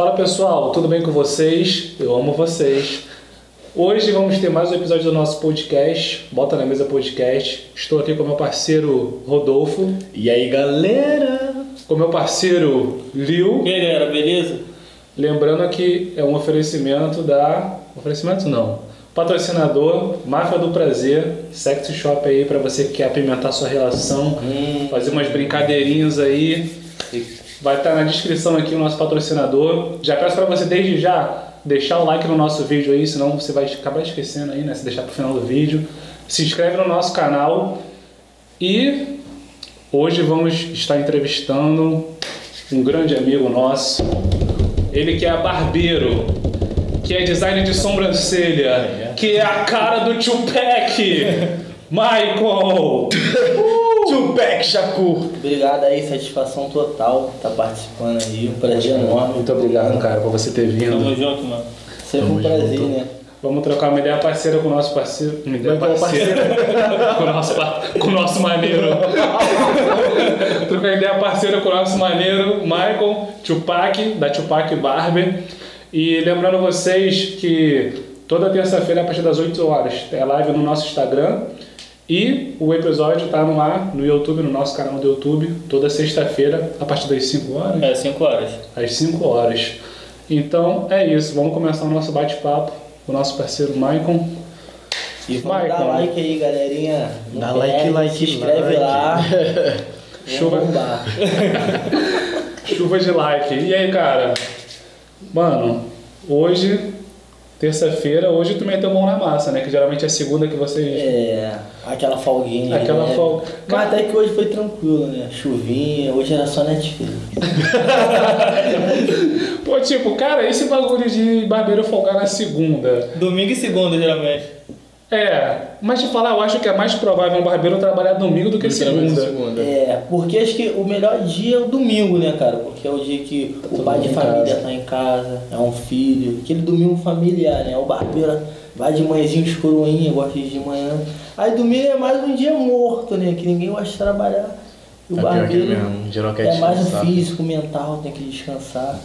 Fala pessoal, tudo bem com vocês? Eu amo vocês. Hoje vamos ter mais um episódio do nosso podcast, Bota na Mesa Podcast. Estou aqui com meu parceiro Rodolfo, E aí, galera? com meu parceiro Liu. E aí, galera, beleza? Lembrando que é um oferecimento da. Oferecimento não. Patrocinador, Máfia do Prazer, Sexy Shop aí para você que quer apimentar sua relação, fazer umas brincadeirinhas aí. Vai estar na descrição aqui o nosso patrocinador. Já peço para você desde já deixar o like no nosso vídeo aí, senão você vai acabar esquecendo aí, né? Se deixar pro final do vídeo. Se inscreve no nosso canal e hoje vamos estar entrevistando um grande amigo nosso. Ele que é barbeiro, que é designer de sobrancelha, que é a cara do Tupac, Michael. Tupac Shakur. Obrigado aí, satisfação total tá participando aí, um prazer enorme. Muito obrigado, cara, por você ter vindo. Tamo junto, mano. Sempre um Tamo prazer, junto. né? Vamos trocar uma ideia parceira com o nosso parceiro. Uma ideia parceira. com, o nosso, com o nosso maneiro. trocar ideia parceira com o nosso maneiro Michael Tupac, da Tupac Barber. E lembrando vocês que toda terça-feira, a partir das 8 horas, é live no nosso Instagram. E o episódio está no ar no YouTube, no nosso canal do YouTube, toda sexta-feira, a partir das 5 horas É, 5 horas. às 5 horas. Então é isso, vamos começar o nosso bate-papo com o nosso parceiro Maicon. E vamos Michael. dar like aí, galerinha. Não Dá like, perde, like, Se inscreve like. lá. Chuva. Chuva de like. E aí, cara? Mano, hoje, terça-feira, hoje tu meteu mão na massa, né? Que geralmente é segunda que vocês. É, aquela folguinha. Aquela né? folga. Mas até que hoje foi tranquilo, né? Chuvinha, hoje era só Netflix. Pô, tipo, cara, esse bagulho de barbeiro folgar na segunda. Domingo e segunda, geralmente. É, mas te falar, eu acho que é mais provável um barbeiro trabalhar domingo do que segunda. segunda. É, porque acho que o melhor dia é o domingo, né, cara? Porque é o dia que o todo pai de família casa. tá em casa, é um filho, aquele domingo familiar, né? O barbeiro vai de manhãzinho de coroinha, gosta de de manhã. Aí domingo é mais um dia morto, né? Que ninguém gosta de trabalhar. E o É pior que é barbeiro mesmo, geral quer é mais o descansar. físico, o mental, tem que descansar.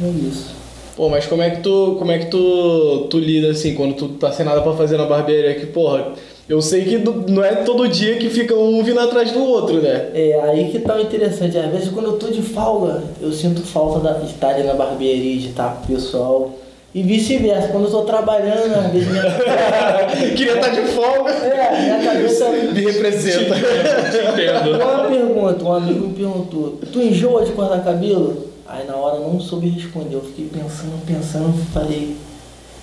É isso. Pô, mas como é que tu, como é que tu, tu lida assim quando tu tá sem nada pra fazer na barbearia? Que, porra, eu sei que não é todo dia que fica um vindo atrás do outro, né? É aí que tá o interessante. Às vezes quando eu tô de folga, eu sinto falta da, de estar ali na barbearia, de estar com o pessoal. E vice-versa, quando eu tô trabalhando, às vezes minha, Queria estar de folga. é, minha cabeça. Me representa. Te entendo. Uma pergunta, um amigo me perguntou, tu enjoa de cortar cabelo? Aí na hora eu não soube responder, eu fiquei pensando, pensando, falei,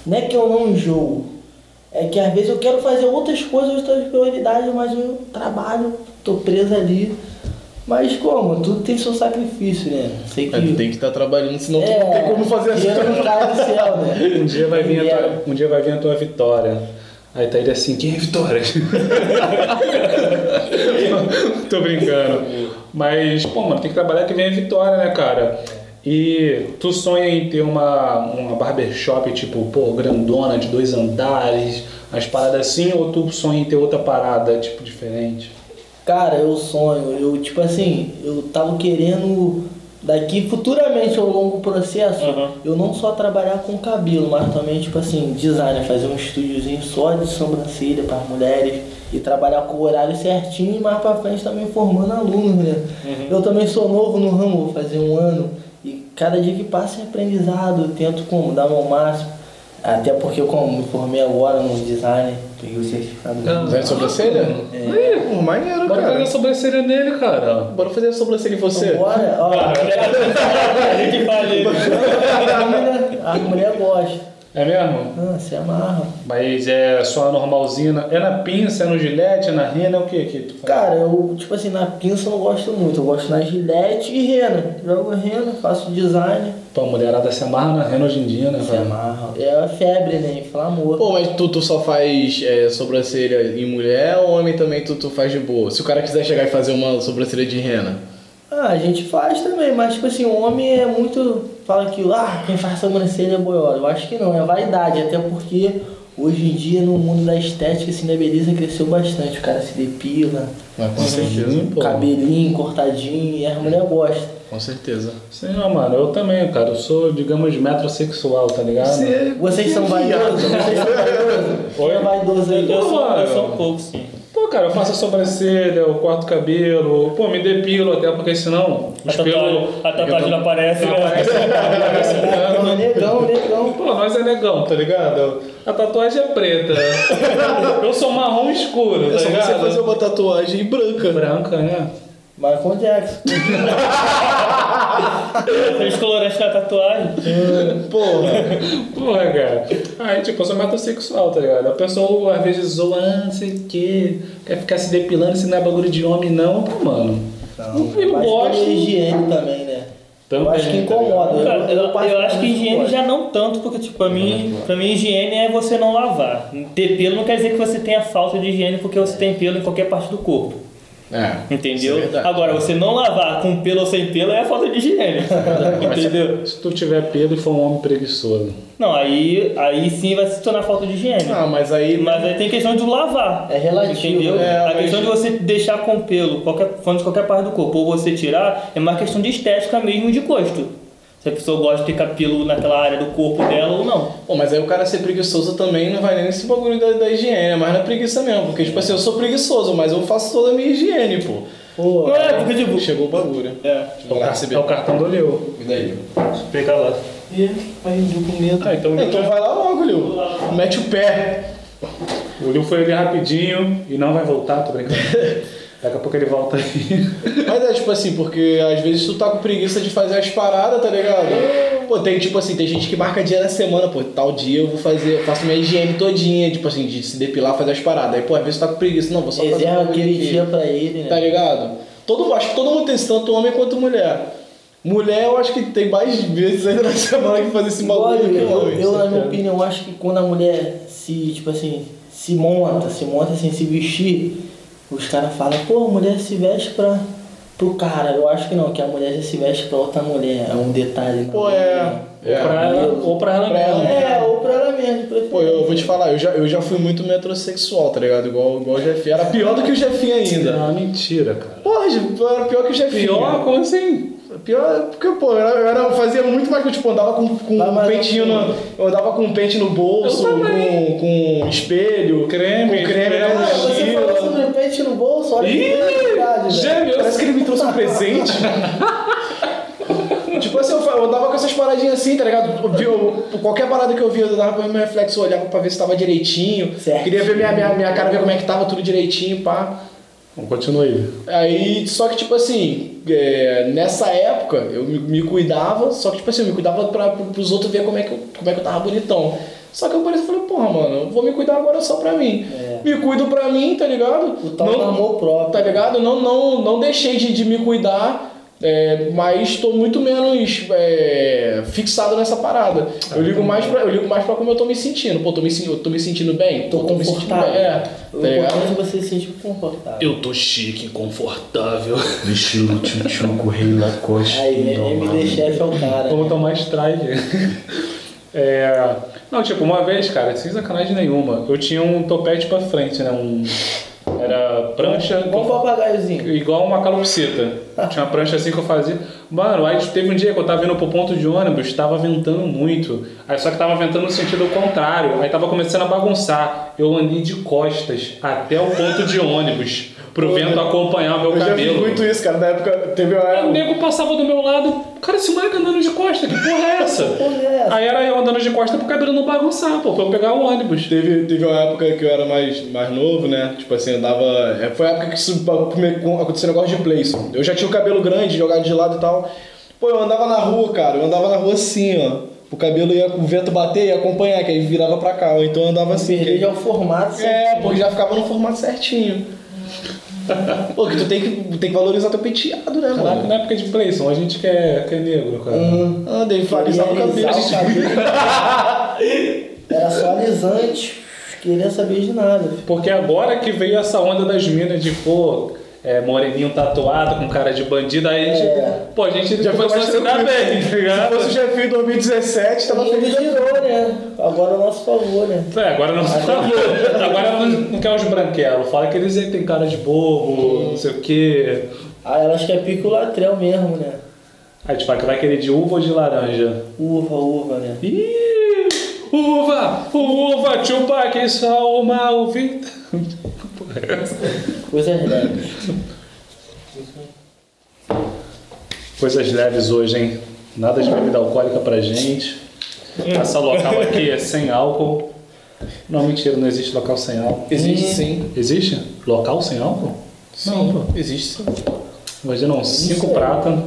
não é que eu não enjoo, é que às vezes eu quero fazer outras coisas, outras prioridades, mas eu trabalho, tô preso ali. Mas como? Tudo tem seu sacrifício, né? Sei que. É, tu tem que estar trabalhando, senão tu É, não tem como fazer assim. não cai do céu, né? Um dia vai vir a É. tua, um dia vai vir a tua vitória. Aí tá ele assim, quem é Vitória? Tô brincando. Mas, pô, mano, tem que trabalhar que vem a vitória, né, cara? E tu sonha em ter uma, uma barbershop, tipo, pô, grandona, de dois andares, as paradas assim, ou tu sonha em ter outra parada, tipo, diferente? Cara, eu sonho, eu tipo assim, eu tava querendo daqui futuramente ao longo processo, Uhum. eu não só trabalhar com cabelo, mas também tipo assim, design, fazer um estúdiozinho só de sobrancelha para mulheres e trabalhar com o horário certinho e mais pra frente também formando alunos, né? Eu também sou novo no ramo, vou fazer um ano e cada dia que passa é aprendizado, eu tento como dar o meu máximo. Até porque eu como me formei agora no design, peguei o certificado. Design de sobrancelha? É. Pô, maneiro, Bora fazer a cara. sobrancelha nele, cara. Bora fazer a sobrancelha em você. Bora, ó. A gente fala a mulher gosta. É mesmo? Ah, se amarra. Mas é só normalzinha? na- É na pinça, é no gilete, é na rena, é o que que tu faz? Cara, eu, tipo assim, na pinça eu não gosto muito. Eu gosto na gilete e rena. Jogo rena, faço design. Pô, a mulherada se amarra na rena hoje em dia, né, Se cara? amarra. É a febre, né? Inflamou. Pô, mas tu, tu só faz é, sobrancelha em mulher ou homem também tu, tu faz de boa? Se o cara quiser chegar e fazer uma sobrancelha de rena. Ah, a gente faz também, mas tipo assim, o homem é muito. Fala que ah, quem faz sobrancelha é boiola. Eu acho que não, é vaidade, até porque Hoje em dia, no mundo da estética, assim, da beleza cresceu bastante. O cara se depila, Mas com certeza, pô. cabelinho cortadinho, e as mulheres gostam. Com certeza. Sim, mano, eu também, cara. Eu sou, digamos, metrosexual, tá ligado? Vocês são vaidosos? Vocês são vaidosos? Quem é vaidoso aí? Eu sou, eu sou um pouco, sim. Cara, eu faço a sobrancelha, eu corto o cabelo, pô, me depilo até porque senão A tatuagem, a tatuagem não aparece, Não né? aparece, não aparece Não, tanto. negão, negão. Pô, nós é negão, tá ligado? A tatuagem é preta. Eu sou marrom escuro, tá só você ligado? fazer uma tatuagem branca. Branca, né? Michael Jackson. Fez colorante na tatuagem. Porra. Porra, cara. Aí, tipo, eu sou metrosexual, tá ligado? A pessoa às vezes zoa, ah, não sei o quê, quer ficar se depilando, se não é bagulho de homem, não. Pô, mano. eu Mas gosto. pela higiene também, né? Também, eu acho que tá incomoda. Cara, eu, eu acho que higiene já não tanto, porque tipo, pra mim, pra mim higiene é você não lavar. Ter pelo não quer dizer que você tenha falta de higiene porque você tem pelo em qualquer parte do corpo. É. Entendeu? É. Agora, você não lavar com pelo ou sem pelo é a falta de higiene. entendeu? Se tu tiver pelo e for um homem preguiçoso. Não, aí, aí sim vai se tornar falta de higiene. Ah, mas aí. Mas aí tem questão de lavar. É relativo, Entendeu? né? É, a mas- questão de você deixar com pelo, qualquer, falando de qualquer parte do corpo, ou você tirar, é mais questão de estética mesmo de gosto. Se a pessoa gosta de ter cabelo naquela área do corpo dela ou não. Pô, mas aí o cara ser preguiçoso também não vai nem nesse bagulho da, da higiene, é mais na preguiça mesmo. Porque, tipo assim, eu sou preguiçoso, mas eu faço toda a minha higiene, pô. Pô, Não é, porque tipo. Chegou o bagulho. É. Lá receber. É o cartão do Leo. E daí? Fica lá. Ih, aí eu com medo. Ah, então, Então vai lá logo, Liu. Mete o pé. o Leo foi ali rapidinho e não vai voltar, tô brincando. Daqui a pouco ele volta aí. Mas é tipo assim, porque às vezes tu tá com preguiça de fazer as paradas, tá ligado? Pô, tem tipo assim, tem gente que marca dia na semana, pô, tal dia eu vou fazer, eu faço minha higiene todinha, tipo assim, de se depilar, fazer as paradas. Aí, pô, às vezes tu tá com preguiça, não, vou só fazer um Reserva bagulho aquele aqui. dia pra ele, Tá né? ligado? Todo, acho que todo mundo tem isso, tanto homem quanto mulher. Mulher, eu acho que tem mais vezes ainda na semana que fazer esse bagulho que eu, homem. eu, na minha opinião, acho que quando a mulher se, tipo assim, se monta, se monta assim, se vestir, os caras falam, pô, a mulher se veste pra, pro cara. Eu acho que não, que a mulher já se veste pra outra mulher. É um detalhe. Pô, é. Ou pra ela, ou pra ela Pra ela. mesma. É, ou pra ela preferência. Pô, eu vou te falar, eu já, eu já fui muito metrosexual, tá ligado? Igual, igual o Jefinho. Era pior do que o Jefinho ainda. Não, mentira, cara. Porra, era pior que o Jefinho. Pior? Como assim? Pior, porque, pô, eu, era, eu fazia muito mais que eu, tipo, andava com, com um pentinho no. Eu andava com um pente no bolso, com, com espelho, Creme, com creme creme. Ah, você falou mochila. sobre pente no bolso, olha que Ih, verdade, velho. gêmeo. Parece que ele me trouxe um presente. tipo assim, eu, eu andava com essas paradinhas assim, tá ligado? Eu eu- qualquer parada que eu via, eu dava pra ver meu reflexo, eu olhava pra ver se tava direitinho. Certo. Queria ver minha, minha, minha cara, ver como é que tava tudo direitinho, pá. Continua aí. Aí, só que, tipo assim, é, nessa época eu me, me cuidava, só que, tipo assim, eu me cuidava pra, pros outros ver como é, que eu, como é que eu tava bonitão. Só que eu parei e falei, porra, mano, eu vou me cuidar agora só pra mim. É. Me cuido pra mim, tá ligado? O tal do amor próprio. Tá ligado? Não, não, não deixei de, de me cuidar, é, mas tô muito menos é, fixado nessa parada. Eu ligo, mais pra, eu ligo mais pra como eu tô me sentindo. Pô, tô me, eu tô me sentindo bem? Tô Pô, me sentindo confortável. bem. É, O tá ligado? importante é você se sentir confortável. Eu tô chique, confortável. Estilo tchutchuco, rei Lacoste. Aí, MD Chef é o cara. Vamos tomar strike. É... Não, tipo, uma vez, cara, sem sacanagem nenhuma, eu tinha um topete pra frente, né? Um... Era prancha. Vamos pro papagaiozinho. Igual uma calopsita. Tinha uma prancha assim que eu fazia. Mano, aí teve um dia que eu tava indo pro ponto de ônibus, tava ventando muito. Aí só que tava ventando no sentido contrário. Aí tava começando a bagunçar. Eu andei de costas até o ponto de ônibus. Pro vento acompanhar o meu Eu já cabelo. fiz muito isso, cara. Na época teve uma Aí o nego passava do meu lado, cara, esse moleque andando de costa, que porra é essa? Porra, é essa? Aí era eu andando de costa pro cabelo não bagunçar, pô, pra eu pegar o ônibus. Teve, teve uma época que eu era mais, mais novo, né? Tipo assim, andava. é, Foi a época que isso aconteceu negócio de Playson. Eu já tinha o cabelo grande, jogado de lado e tal. Pô, eu andava na rua, cara. Eu andava na rua assim, ó. O cabelo ia, o vento bater e acompanhar, que aí virava pra cá. Ou então eu andava assim. Perder já é o formato. É, porque já ficava no formato certinho. Pô, que tu tem que, tem que valorizar teu penteado, né, Caraca, mano? na época de Playson, a gente que é, que é negro, cara. Ah, dei valorizar o cabelo. Realizar o cabelo. Era só alisante. Queria saber de nada. Porque agora que veio essa onda das minas de, pô, é, moreninho tatuado, com cara de bandido, aí a gente, É. pô, a gente Já começou a ficou se dar bem, tá tranquilo. Se ligado? fosse o Jefinho em 2017, tava E ele feliz. girou, né? Agora é o nosso favor, né? É, agora não falou. Agora não, não quer os branquelos. Fala que eles aí tem cara de bobo, não sei o quê. Ah, elas querem pico latrel mesmo, né? Aí tipo, que vai querer de uva ou de laranja? Uva, uva, né? Ih! Uva! Uva! Tupac, salma o vida. Coisas leves. Coisas leves hoje, hein? Nada de bebida alcoólica pra gente. Essa local aqui é sem álcool. Não, mentira, não existe local sem álcool. Existe Hum. sim. Existe? Local sem álcool? Não, pô. Existe sim. Imagina, um cinco sei. prata.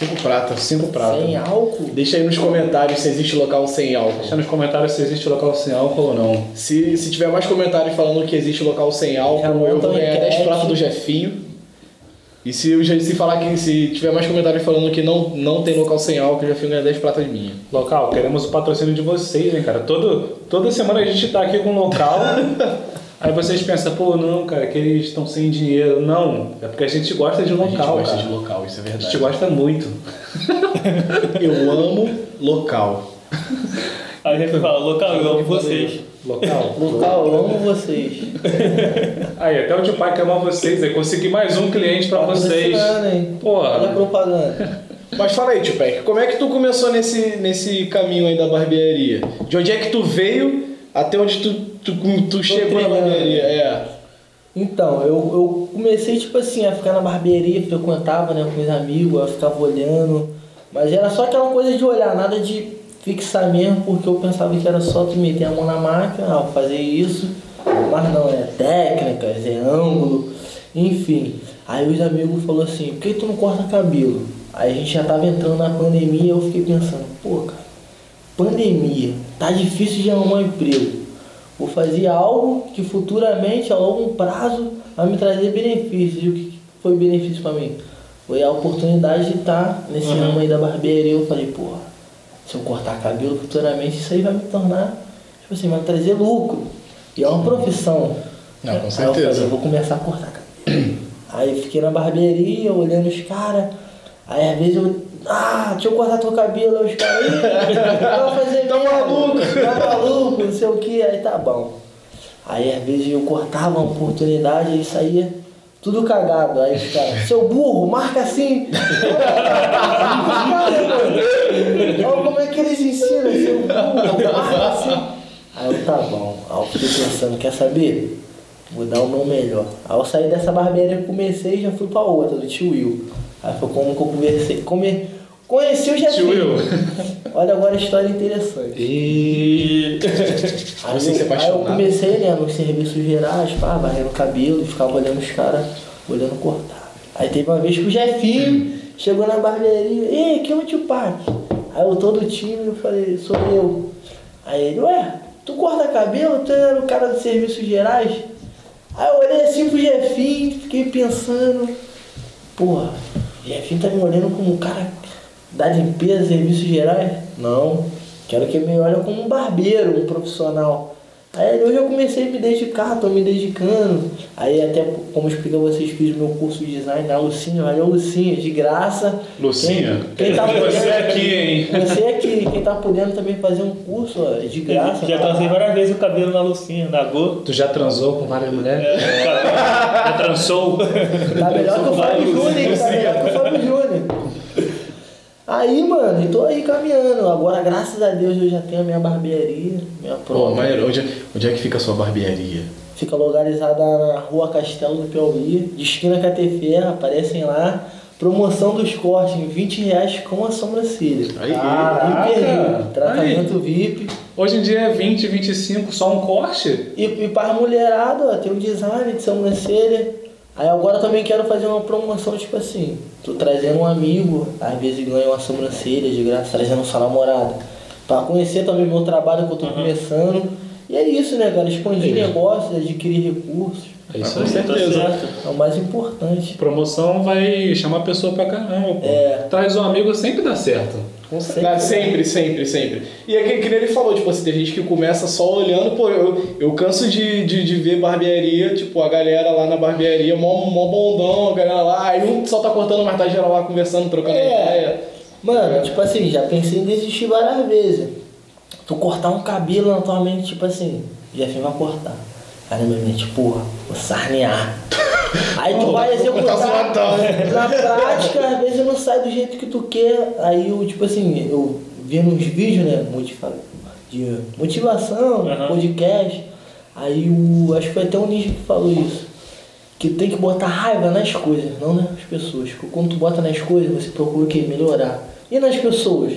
Cinco pratas, cinco pratas. Sem álcool? Deixa aí nos comentários se existe local sem álcool. Deixa nos comentários se existe local sem álcool ou não. Se, se tiver mais comentários falando que existe local sem álcool, eu vou ganhar 10 enquete. pratos do Jefinho. E se, se falar que se tiver mais comentários falando que não, não tem local sem álcool, o Jefinho ganha 10 pratas minha. Local, queremos o patrocínio de vocês, hein, cara. Todo, toda semana a gente tá aqui com um local. aí vocês pensam, pô, não, cara, que eles estão sem dinheiro. Não, é porque a gente gosta de a gente local, gosta cara. de local, isso é A verdade. gente gosta muito. Eu amo local. Aí a gente fala, local, eu amo vocês. Local. Local, eu amo vocês. Aí, até o tio pai que ama vocês. Aí consegui mais um cliente pra vocês. Hein? Olha a Porra. propaganda. Mas fala aí, tio Peck, como é que tu começou nesse, nesse caminho aí da barbearia? De onde é que tu veio até onde tu, tu, tu chegou na barbearia? É. Então, eu, eu comecei, tipo assim, a ficar na barbearia, frequentava, né, com os amigos, eu ficava olhando. Mas era só aquela coisa de olhar, nada de fixar mesmo, porque eu pensava que era só tu meter a mão na máquina, ah, vou fazer isso. Mas não, é técnicas, é ângulo, enfim. Aí os amigos falaram assim, por que tu não corta cabelo? Aí a gente já tava entrando na pandemia, eu fiquei pensando, pô, cara, pandemia, tá difícil de arrumar emprego. Vou fazer algo que futuramente, a longo prazo, vai me trazer benefícios. E o que foi benefício para mim? Foi a oportunidade de estar nesse Uhum. ramo aí da barbearia. Eu falei, porra, se eu cortar cabelo futuramente, isso aí vai me tornar, tipo assim, vai me trazer lucro. E é uma profissão. Não, com Aí eu certeza. falei, eu vou começar a cortar cabelo. aí fiquei na barbearia, olhando os caras. Aí às vezes eu, ah, deixa eu cortar teu cabelo, aí os caras, "Ih, vai fazer Tá maluco." Tá maluco, não sei o que, aí tá bom. Aí às vezes eu cortava uma oportunidade e saía tudo cagado. Aí os caras, seu burro, marca assim. Olha como é que eles ensinam, seu burro, marca assim. Aí eu, tá bom. Aí eu fiquei pensando, quer saber? Vou dar o meu melhor. Aí eu saí dessa barbearia comecei e já fui pra outra, do tio Will. Aí foi como que eu conversei. Come... Conheci o Jefinho. Olha agora a história interessante. E. Aí, Você se eu, aí eu comecei, né, nos serviços gerais, pá, varrendo o cabelo ficava olhando os caras, olhando cortar. Aí teve uma vez que o Jefinho chegou na barbearia, ei, que é o tio Pac? Aí eu todo tímido, eu falei, sou eu. Aí ele, ué, tu corta cabelo? Tu era o cara dos serviços gerais? Aí eu olhei assim pro Jefinho, fiquei pensando, porra, Jefinho tá me olhando como um cara da limpeza, serviços gerais? Não, quero que ele me olhe como um barbeiro, um profissional. Aí hoje eu comecei a me dedicar, tô me dedicando. Aí até, como eu expliquei a vocês, fiz o meu curso de design na Lucinha, valeu Lucinha, de graça. Lucinha, Quem, quem tá você podendo, aqui, hein? Você aqui, quem tá podendo também fazer um curso ó, de graça. Já tá? transei várias vezes o cabelo na Lucinha, na Go. Tu já transou com várias mulheres? É. Já transou? Tá melhor que o Fábio Júnior, hein? Tá melhor que o Fábio Júnior. Aí, mano, eu tô aí caminhando. Agora, graças a Deus, eu já tenho a minha barbearia, minha Pô, prova. maneiro, onde, é- onde é que fica a sua barbearia? Fica localizada na rua Castelo do Piauí, de esquina com a Ferra, aparecem lá. Promoção dos cortes em 20 reais com a sobrancelha. Aí, Caraca! VIP, tratamento VIP. Hoje em dia é 20, 25, só um corte? E, e para mulherada, ó, tem o design de sobrancelha. Aí agora eu também quero fazer uma promoção, tipo assim, tô trazendo um amigo, às vezes ganha uma sobrancelha de graça, trazendo sua namorada. Pra conhecer também o meu trabalho que eu tô começando. E é isso, né, cara? Expandir negócios, adquirir recursos. É isso com aí. certeza. Tá certo. É o mais importante. Promoção vai chamar a pessoa pra caramba, pô. É. Traz um amigo sempre dá certo. Com certeza. Sempre, sempre, sempre. E é que, que nem ele falou, tipo assim, tem gente que começa só olhando, pô, eu, eu canso de, de, de ver barbearia, tipo, a galera lá na barbearia, mó, mó bondão, a galera lá, aí um só tá cortando, mas tá geral lá conversando, trocando É. ideia. Mano, É. tipo assim, já pensei em desistir várias vezes. Tu cortar um cabelo na tua mente, tipo assim, Jefinho vai cortar. Aí na minha mente, porra, vou sarnear. Aí tu vai executar. Na prática, às vezes não sai do jeito que tu quer. Aí eu, tipo assim, eu vi nos vídeos, né? De motivação, Aham. podcast. Aí o. Acho que foi até o Ninja que falou isso. Que tem que botar raiva nas coisas, não nas pessoas. Porque quando tu bota nas coisas, você procura o quê? Melhorar. E nas pessoas?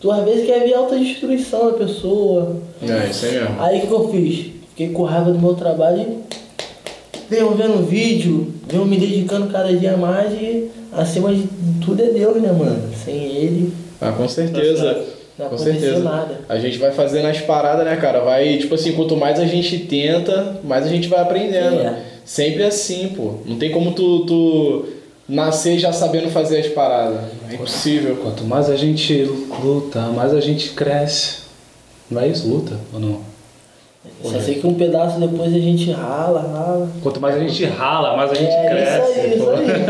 Tu às vezes quer ver autodestruição da pessoa. É, isso aí mesmo. Aí o que, que eu fiz? Fiquei com raiva do meu trabalho e venho vendo vídeo, venho me dedicando cada dia mais e acima de tudo é Deus, né, mano? Sem ele, Ah, com certeza. não Com certeza. nada. A gente vai fazendo as paradas, né, cara? Vai, tipo assim, quanto mais a gente tenta, mais a gente vai aprendendo. É. Sempre assim, pô. Não tem como tu, tu nascer já sabendo fazer as paradas. É impossível. Quanto mais a gente luta, mais a gente cresce. Não é isso? Luta ou não? Só sei que um pedaço depois a gente rala, rala. Quanto mais a gente rala, mais a gente é, cresce. isso aí, pô. isso aí.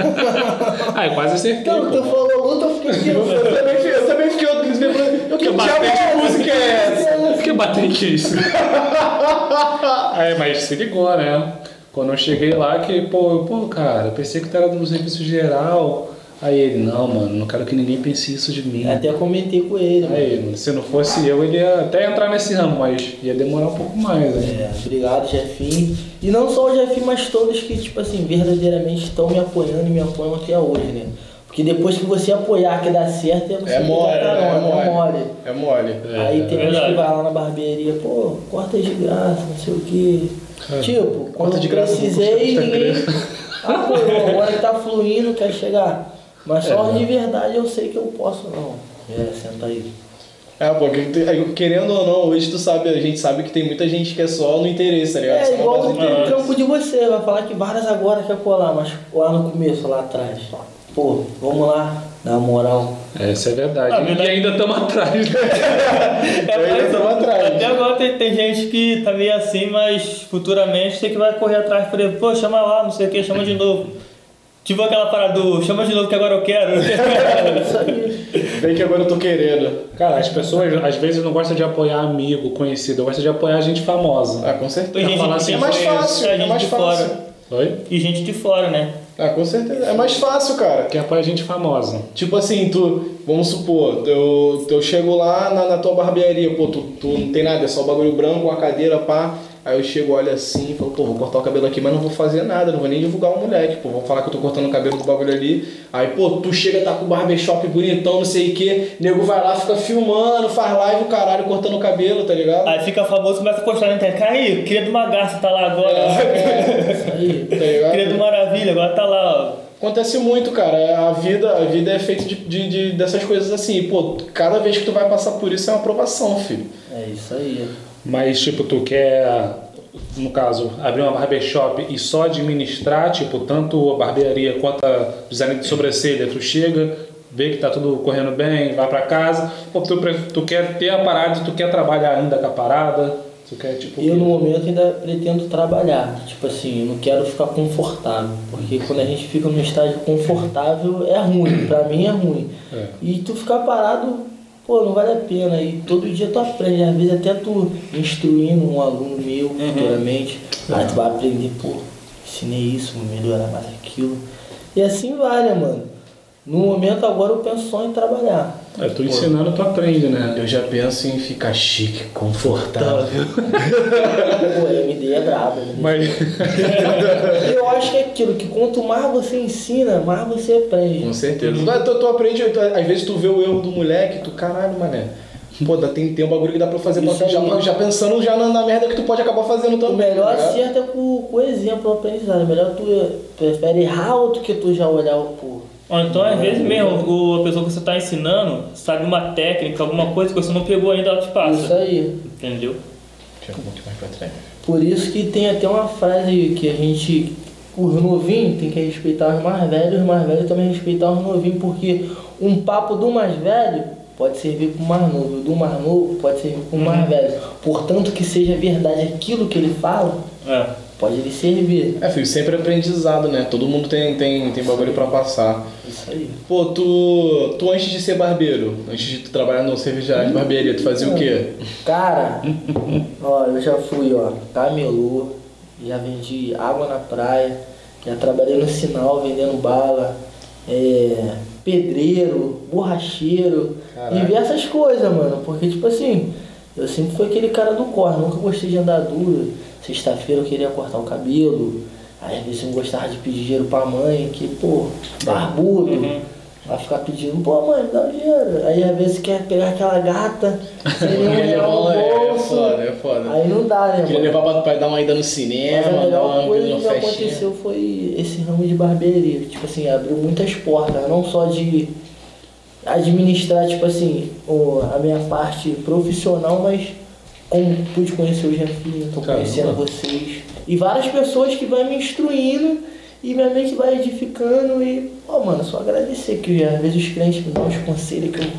Ah, eu quase acertei. Então, tu falou luta, eu fiquei aqui. Eu também, fiquei- eu também fiquei lembrando. Eu que Eu diabo de música é essa? Que bater que isso? é, mas se ligou, né? Quando eu cheguei lá, que, pô, pô, cara, eu pensei que tu era do serviço geral. Aí ele, não, mano, não quero que ninguém pense isso de mim. Até comentei com ele, mano. Aí, mano, se não fosse eu, ele ia até entrar nesse ramo, mas ia demorar um pouco mais, né? É, obrigado, Jefinho. E não só o Jefinho, mas todos que, tipo assim, verdadeiramente estão me apoiando e me apoiam até hoje, né? Porque depois que você apoiar que dá certo, é você É mole, né? É é mole. É mole. Aí tem uns verdade. que vai lá na barbearia, pô, corta de graça, não sei o quê. Tipo, quando de eu graça, precisei, ninguém apoiou. Agora que tá fluindo, quer chegar. Mas só de verdade eu sei que eu posso, não. É, senta aí. É, pô, que tu- aí, querendo ou não, hoje tu sabe, a gente sabe que tem muita gente que é só no interesse, tá ligado? Só É na igual base o do interesse. trampo de você, vai falar que várias agora quer colar, mas lá no começo, lá atrás. Pô, vamos lá, dá uma moral. Essa é verdade. Ah, verdade. E ainda estamos atrás, né? É, ainda tava atrás. Até agora tem, tem gente que tá meio assim, mas futuramente sei que vai correr atrás por exemplo, pô, chama lá, não sei o que, chama de novo. Tipo aquela parada do chama de novo que agora eu quero. É. Vem que agora eu tô querendo. Cara, as pessoas às vezes não gostam de apoiar amigo, conhecido, gostam de apoiar gente famosa. Ah, com certeza. Gente falar que assim, É mais conhece, fácil, é é gente mais de fácil. fora. Oi? E gente de fora, né? Ah, com certeza. É mais fácil, cara. Quem apoia gente famosa. Tipo assim, tu, vamos supor, eu, eu chego lá na, na tua barbearia, pô, tu, tu não tem nada, é só bagulho branco, uma cadeira, pá. Aí eu chego, olho assim e falo, pô, vou cortar o cabelo aqui, mas não vou fazer nada, não vou nem divulgar o moleque, pô, vou falar que eu tô cortando o cabelo do bagulho ali. Aí, pô, tu chega, tá com o barbershop bonitão, não sei o que, nego vai lá, fica filmando, faz live o caralho, cortando o cabelo, tá ligado? Aí fica famoso, começa a postar na internet. Aí, o cria do Magaço tá lá agora. É, Isso aí. tá ligado? Cria do Maravilha, agora tá lá, ó. Acontece muito, cara. A vida, a vida é feita de, de, de- dessas coisas assim. Pô, cada vez que tu vai passar por isso é uma aprovação, filho. É isso aí. Mas, tipo, tu quer, no caso, abrir uma barbershop e só administrar, tipo, tanto a barbearia quanto a design de sobrancelha, tu chega, vê que tá tudo correndo bem, vai pra casa, ou tu, tu quer ter a parada e tu quer trabalhar ainda com a parada, tu quer, tipo... Eu no momento ainda pretendo trabalhar. Tipo assim, eu não quero ficar confortável. Porque quando a gente fica num estágio confortável é ruim. Pra mim é ruim. É. E tu ficar parado, pô, não vale a pena. E todo dia tu aprende. Às vezes até tu instruindo um aluno meu futuramente. Aí tu vai aprender, pô, ensinei isso, vou melhorar mais aquilo. E assim vai, né, mano? No momento agora eu penso só em trabalhar. É, tu ensinando, tu aprende, né? Eu já penso em ficar chique, confortável. Pô, MD é braba. MD Mas... Eu acho que é aquilo, que quanto mais você ensina, mais você aprende. Com certeza. Tu, tu, tu aprende, tu- às vezes tu vê o erro do moleque, tu, caralho, mané. Pô, dá, tem, tem um bagulho que dá pra fazer pra tu, já, já pensando já na, na merda que tu pode acabar fazendo O também. melhor tá acerto é com, o exemplo, o aprendizado. É melhor tu prefere errar ou do que tu já olhar o pô. Ou então, às vezes mesmo, o- a pessoa que você está ensinando sabe uma técnica, alguma coisa que você não pegou ainda, ela te Isso passa. aí. Entendeu? Deixa eu um pouquinho mais pra trás. Por isso que tem até uma frase que a gente, os novinhos tem que respeitar os mais velhos, os mais velhos também respeitar os novinhos, porque um papo do mais velho pode servir para o mais novo, do mais novo pode servir para o Uhum. mais velho. Portanto, que seja verdade aquilo que ele fala, É. pode lhe servir. É, filho, sempre aprendizado, né? Todo mundo tem, tem, tem bagulho pra passar. Isso aí. Pô, tu, tu antes de ser barbeiro, antes de tu trabalhar no serviço de barbearia, tu fazia o quê? Cara, ó, eu já fui, ó, camelô, já vendi água na praia, já trabalhei no sinal vendendo bala, é, pedreiro, borracheiro, Caraca. diversas coisas, mano. Porque, tipo assim, eu sempre fui aquele cara do corre, nunca gostei de andar duro. Sexta-feira eu queria cortar o cabelo, aí às vezes eu não gostava de pedir dinheiro pra mãe, que, pô, barbudo. Vai ficar pedindo, pô mãe, me dá o dinheiro. Aí às vezes quer pegar aquela gata, sem nenhum real é bolso. foda, é foda. Aí não dá, né, Queria levar pra, pra dar uma ida no Mas cinema, a dar melhor uma coisa que aconteceu foi esse ramo de barbearia. Tipo assim, abriu muitas portas, não só de administrar, tipo assim, a minha parte profissional, mas como pude conhecer o Jefinho, Caramba. conhecendo vocês. E várias pessoas que vai me instruindo e minha mente vai edificando e, pô, mano, só agradecer que às vezes os clientes me dão uns conselhos que eu.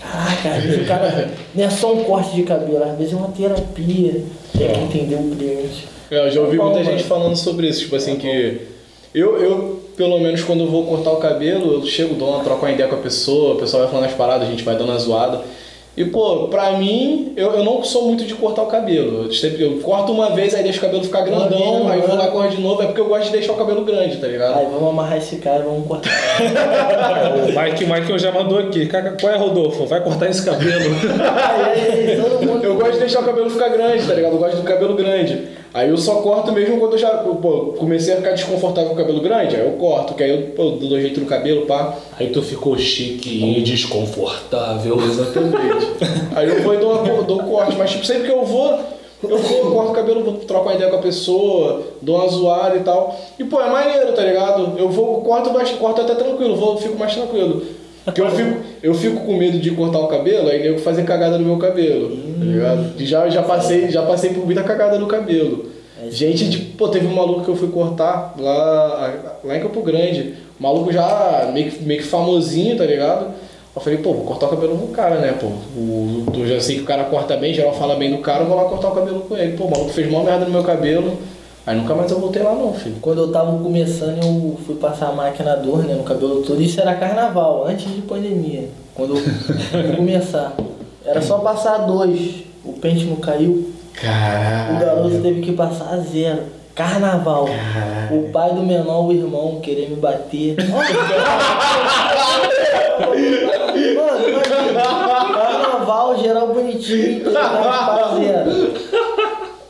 Caraca, às vezes o cara não é só um corte de cabelo, às vezes é uma terapia. Tem que entender o cliente. É, eu já ouvi Bom, muita gente falando sobre isso, tipo assim, que eu, eu, pelo menos quando eu vou cortar o cabelo, eu chego, dou uma, troco uma ideia com a pessoa, a pessoa vai falando as paradas, a gente vai dando uma zoada. E, pô, pra mim, eu, eu não sou muito de cortar o cabelo. Eu, sempre, eu corto uma vez, aí deixo o cabelo ficar grandão, aí vou lá cortar de novo, é porque eu gosto de deixar o cabelo grande, tá ligado? Aí vamos amarrar esse cara e vamos cortar. O Mike, o Mike já mandou aqui. Qual é, Rodolfo? Vai cortar esse cabelo? Eu gosto de deixar o cabelo ficar grande, tá ligado? Eu gosto do cabelo grande. Aí eu só corto mesmo quando eu já pô, comecei a ficar desconfortável com o cabelo grande, aí eu corto, que aí eu pô, dou jeito no cabelo, pá. Aí tu ficou chique e desconfortável. Exatamente. Aí eu vou e dou, dou um corte, mas tipo, sempre que eu vou, eu vou, corto o cabelo, vou trocar uma ideia com a pessoa, dou uma zoada e tal. E pô, é maneiro, tá ligado? Eu vou, corto, corto até tranquilo, vou, fico mais tranquilo. Porque eu fico, eu fico com medo de cortar o cabelo, aí nego fazer cagada no meu cabelo, tá ligado? E já, já, passei, já passei por muita cagada no cabelo. Gente, tipo, pô, teve um maluco que eu fui cortar lá, lá em Campo Grande. O maluco já meio que, meio que famosinho, tá ligado? Eu falei, pô, vou cortar o cabelo do cara, né, pô? O, eu já sei que o cara corta bem, geral fala bem do cara, eu vou lá cortar o cabelo com ele. Pô, o maluco fez mó merda no meu cabelo. Aí nunca mais eu voltei lá não, filho. Quando eu tava começando, eu fui passar a máquina dor, né, no cabelo todo. Isso era carnaval, antes de pandemia. Quando eu começar. Era só passar dois. O pente não caiu. O garoto Caralho. teve que passar a zero. Carnaval. O pai do menor, o irmão, querer me bater. Mano, imagina. Carnaval, geral bonitinho, zero.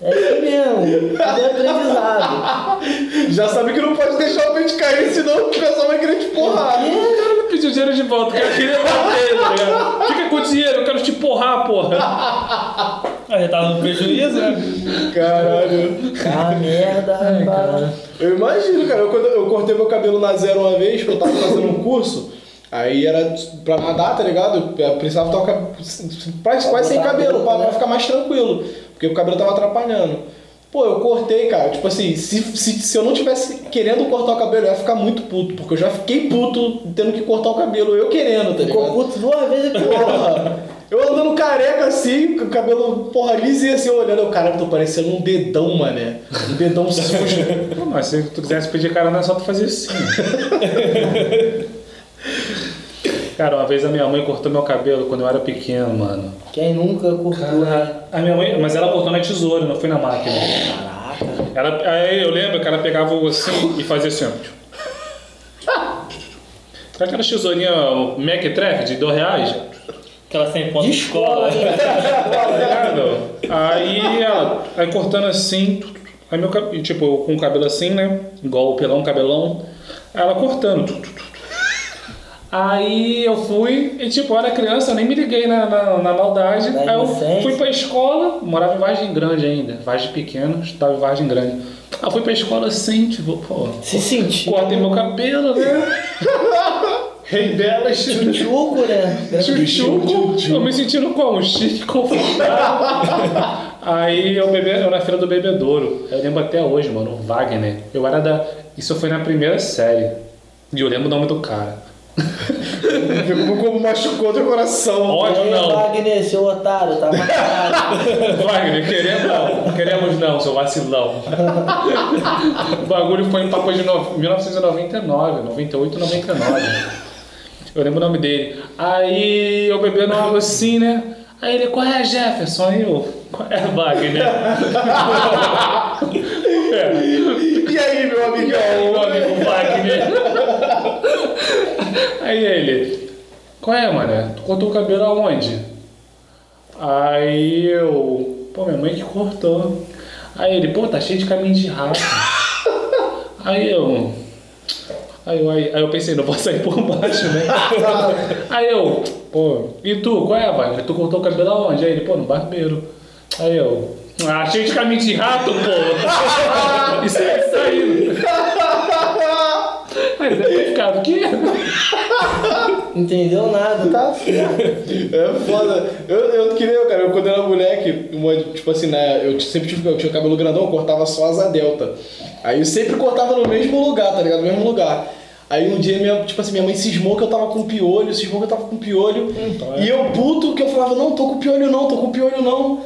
É isso mesmo. Tudo é aprendizado. Já sabe que não pode deixar o pente cair, senão o pessoal vai querer te porrar. O cara não pediu dinheiro de volta, o cara queria bater, tá ligado? Fica com o dinheiro, eu quero te porrar, porra. Aí já tava no prejuízo, né? Caralho. Ah, merda, rapaz. Eu imagino, cara. Eu, quando eu cortei meu cabelo na zero uma vez, que eu tava fazendo um curso, aí era pra nadar, tá ligado? Eu precisava a- quase, quase sem cabelo, pra, pra ficar mais tranquilo. Porque o cabelo tava atrapalhando. Pô, eu cortei, cara. Tipo assim, se, se, se eu não tivesse querendo cortar o cabelo, eu ia ficar muito puto. Porque eu já fiquei puto tendo que cortar o cabelo, eu querendo, tá Ficou ligado? puto duas vezes. Porra, eu andando careca assim, com o cabelo, porra, liso e assim, eu olhando, eu, caralho, tô parecendo um dedão, mané. Um dedão sujo. Pô, mas se tu quisesse pedir cara, não é só tu fazer assim. Cara, uma vez a minha mãe cortou meu cabelo quando eu era pequeno, mano. Quem nunca cortou? Cara, a minha mãe, mas ela cortou na tesoura, não foi na máquina. Caraca. Ela, aí eu lembro que ela pegava o assim e fazia assim, ó. Aquela tesourinha Mac de dois reais? Aquela sem ponta De de escola. Tá? Aí ela, aí cortando assim, aí meu cabelo, tipo, com o cabelo assim, né? Igual o pelão, cabelão. Aí ela cortando. Aí eu fui, e tipo, eu era criança, eu nem me liguei na, na, na maldade. Aí eu fui pra escola, morava em Vargem Grande ainda. Vargem pequeno, estava em Vargem Grande. Aí fui pra escola assim, tipo, pô, Se sentiu. cortei meu cabelo, né? Rei delas, Chuchuco, né? Chuchuco, eu me sentindo como? Chique, confortável. Aí eu, bebe, eu na feira do bebedouro, eu lembro até hoje, mano, o Wagner. Eu era da. Isso foi na primeira série. E eu lembro o nome do cara. Ficou como machucou teu coração. Ódio Aí, não. Wagner, seu otário, tá marcado. Wagner, queremos não. Queremos não, seu vacilão. o bagulho foi em papo de no- 1999, 98, 99. Eu lembro o nome dele. Aí eu bebendo água assim, né? Aí ele, qual é Jefferson? Aí eu, qual é Wagner? é. E aí, meu E amigão? aí, meu amigo Wagner? Aí ele, qual é, mané? Tu cortou o cabelo aonde? Aí eu, pô, minha mãe que cortou. Aí ele, pô, tá cheio de caminho de rato. Aí eu, aí eu, aí, aí eu pensei, não posso sair por baixo, né? Aí eu, pô, e tu, qual é, Wagner? Tu cortou o cabelo aonde? Aí ele, pô, no barbeiro. Aí eu, ah, cheio de caminho de rato, pô. Isso aí saindo. Ter ficado, o quê? Entendeu nada, tá certo. É foda. Eu, eu queria, cara, eu quando era moleque, uma, tipo assim, né, eu sempre tive, eu tinha cabelo grandão, eu cortava só asa delta. Aí eu sempre cortava no mesmo lugar, tá ligado? No mesmo lugar. Aí um dia, minha, tipo assim, minha mãe cismou que eu tava com piolho, cismou que eu tava com piolho. Então é. E eu puto que eu falava, não, tô com piolho não, tô com piolho não.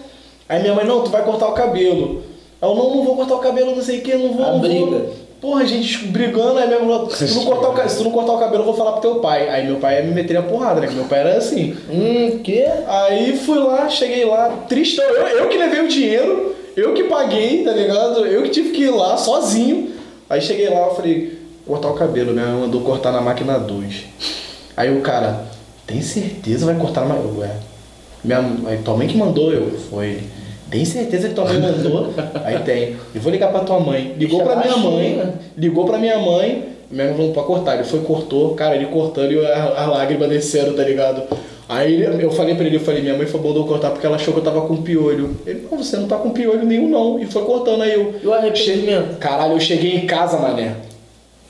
Aí minha mãe, não, tu vai cortar o cabelo. Aí eu, não, não vou cortar o cabelo, não sei o que, não vou, A não briga. vou. Porra, gente brigando, aí minha mãe falou, se tu, não cortar o, ca- se tu não cortar o cabelo, eu vou falar pro teu pai. Aí meu pai ia me meter a porrada, né? Que meu pai era assim. Hum, que? Aí fui lá, cheguei lá, tristão. Eu, eu que levei o dinheiro, eu que paguei, tá ligado? Eu que tive que ir lá sozinho. Aí cheguei lá, eu falei, cortar o cabelo. Minha mãe mandou cortar na máquina 2. Aí o cara, tem certeza vai cortar na máquina? Eu, é. Minha, aí tua mãe que mandou, eu, foi. Tem certeza que tua mãe mandou? Aí tem. Eu vou ligar pra tua mãe. Ligou Deixa pra minha mãe. né? Ligou pra minha mãe. Minha mãe falou pra cortar. Ele foi, cortou. Cara, ele cortando e a- as lágrimas desceram, tá ligado? Aí eu falei pra ele, eu falei, minha mãe foi mandou cortar porque ela achou que eu tava com piolho. Ele, não, você não tá com piolho nenhum não. E foi cortando aí eu. E o arrependimento? Caralho, eu cheguei em casa, mané.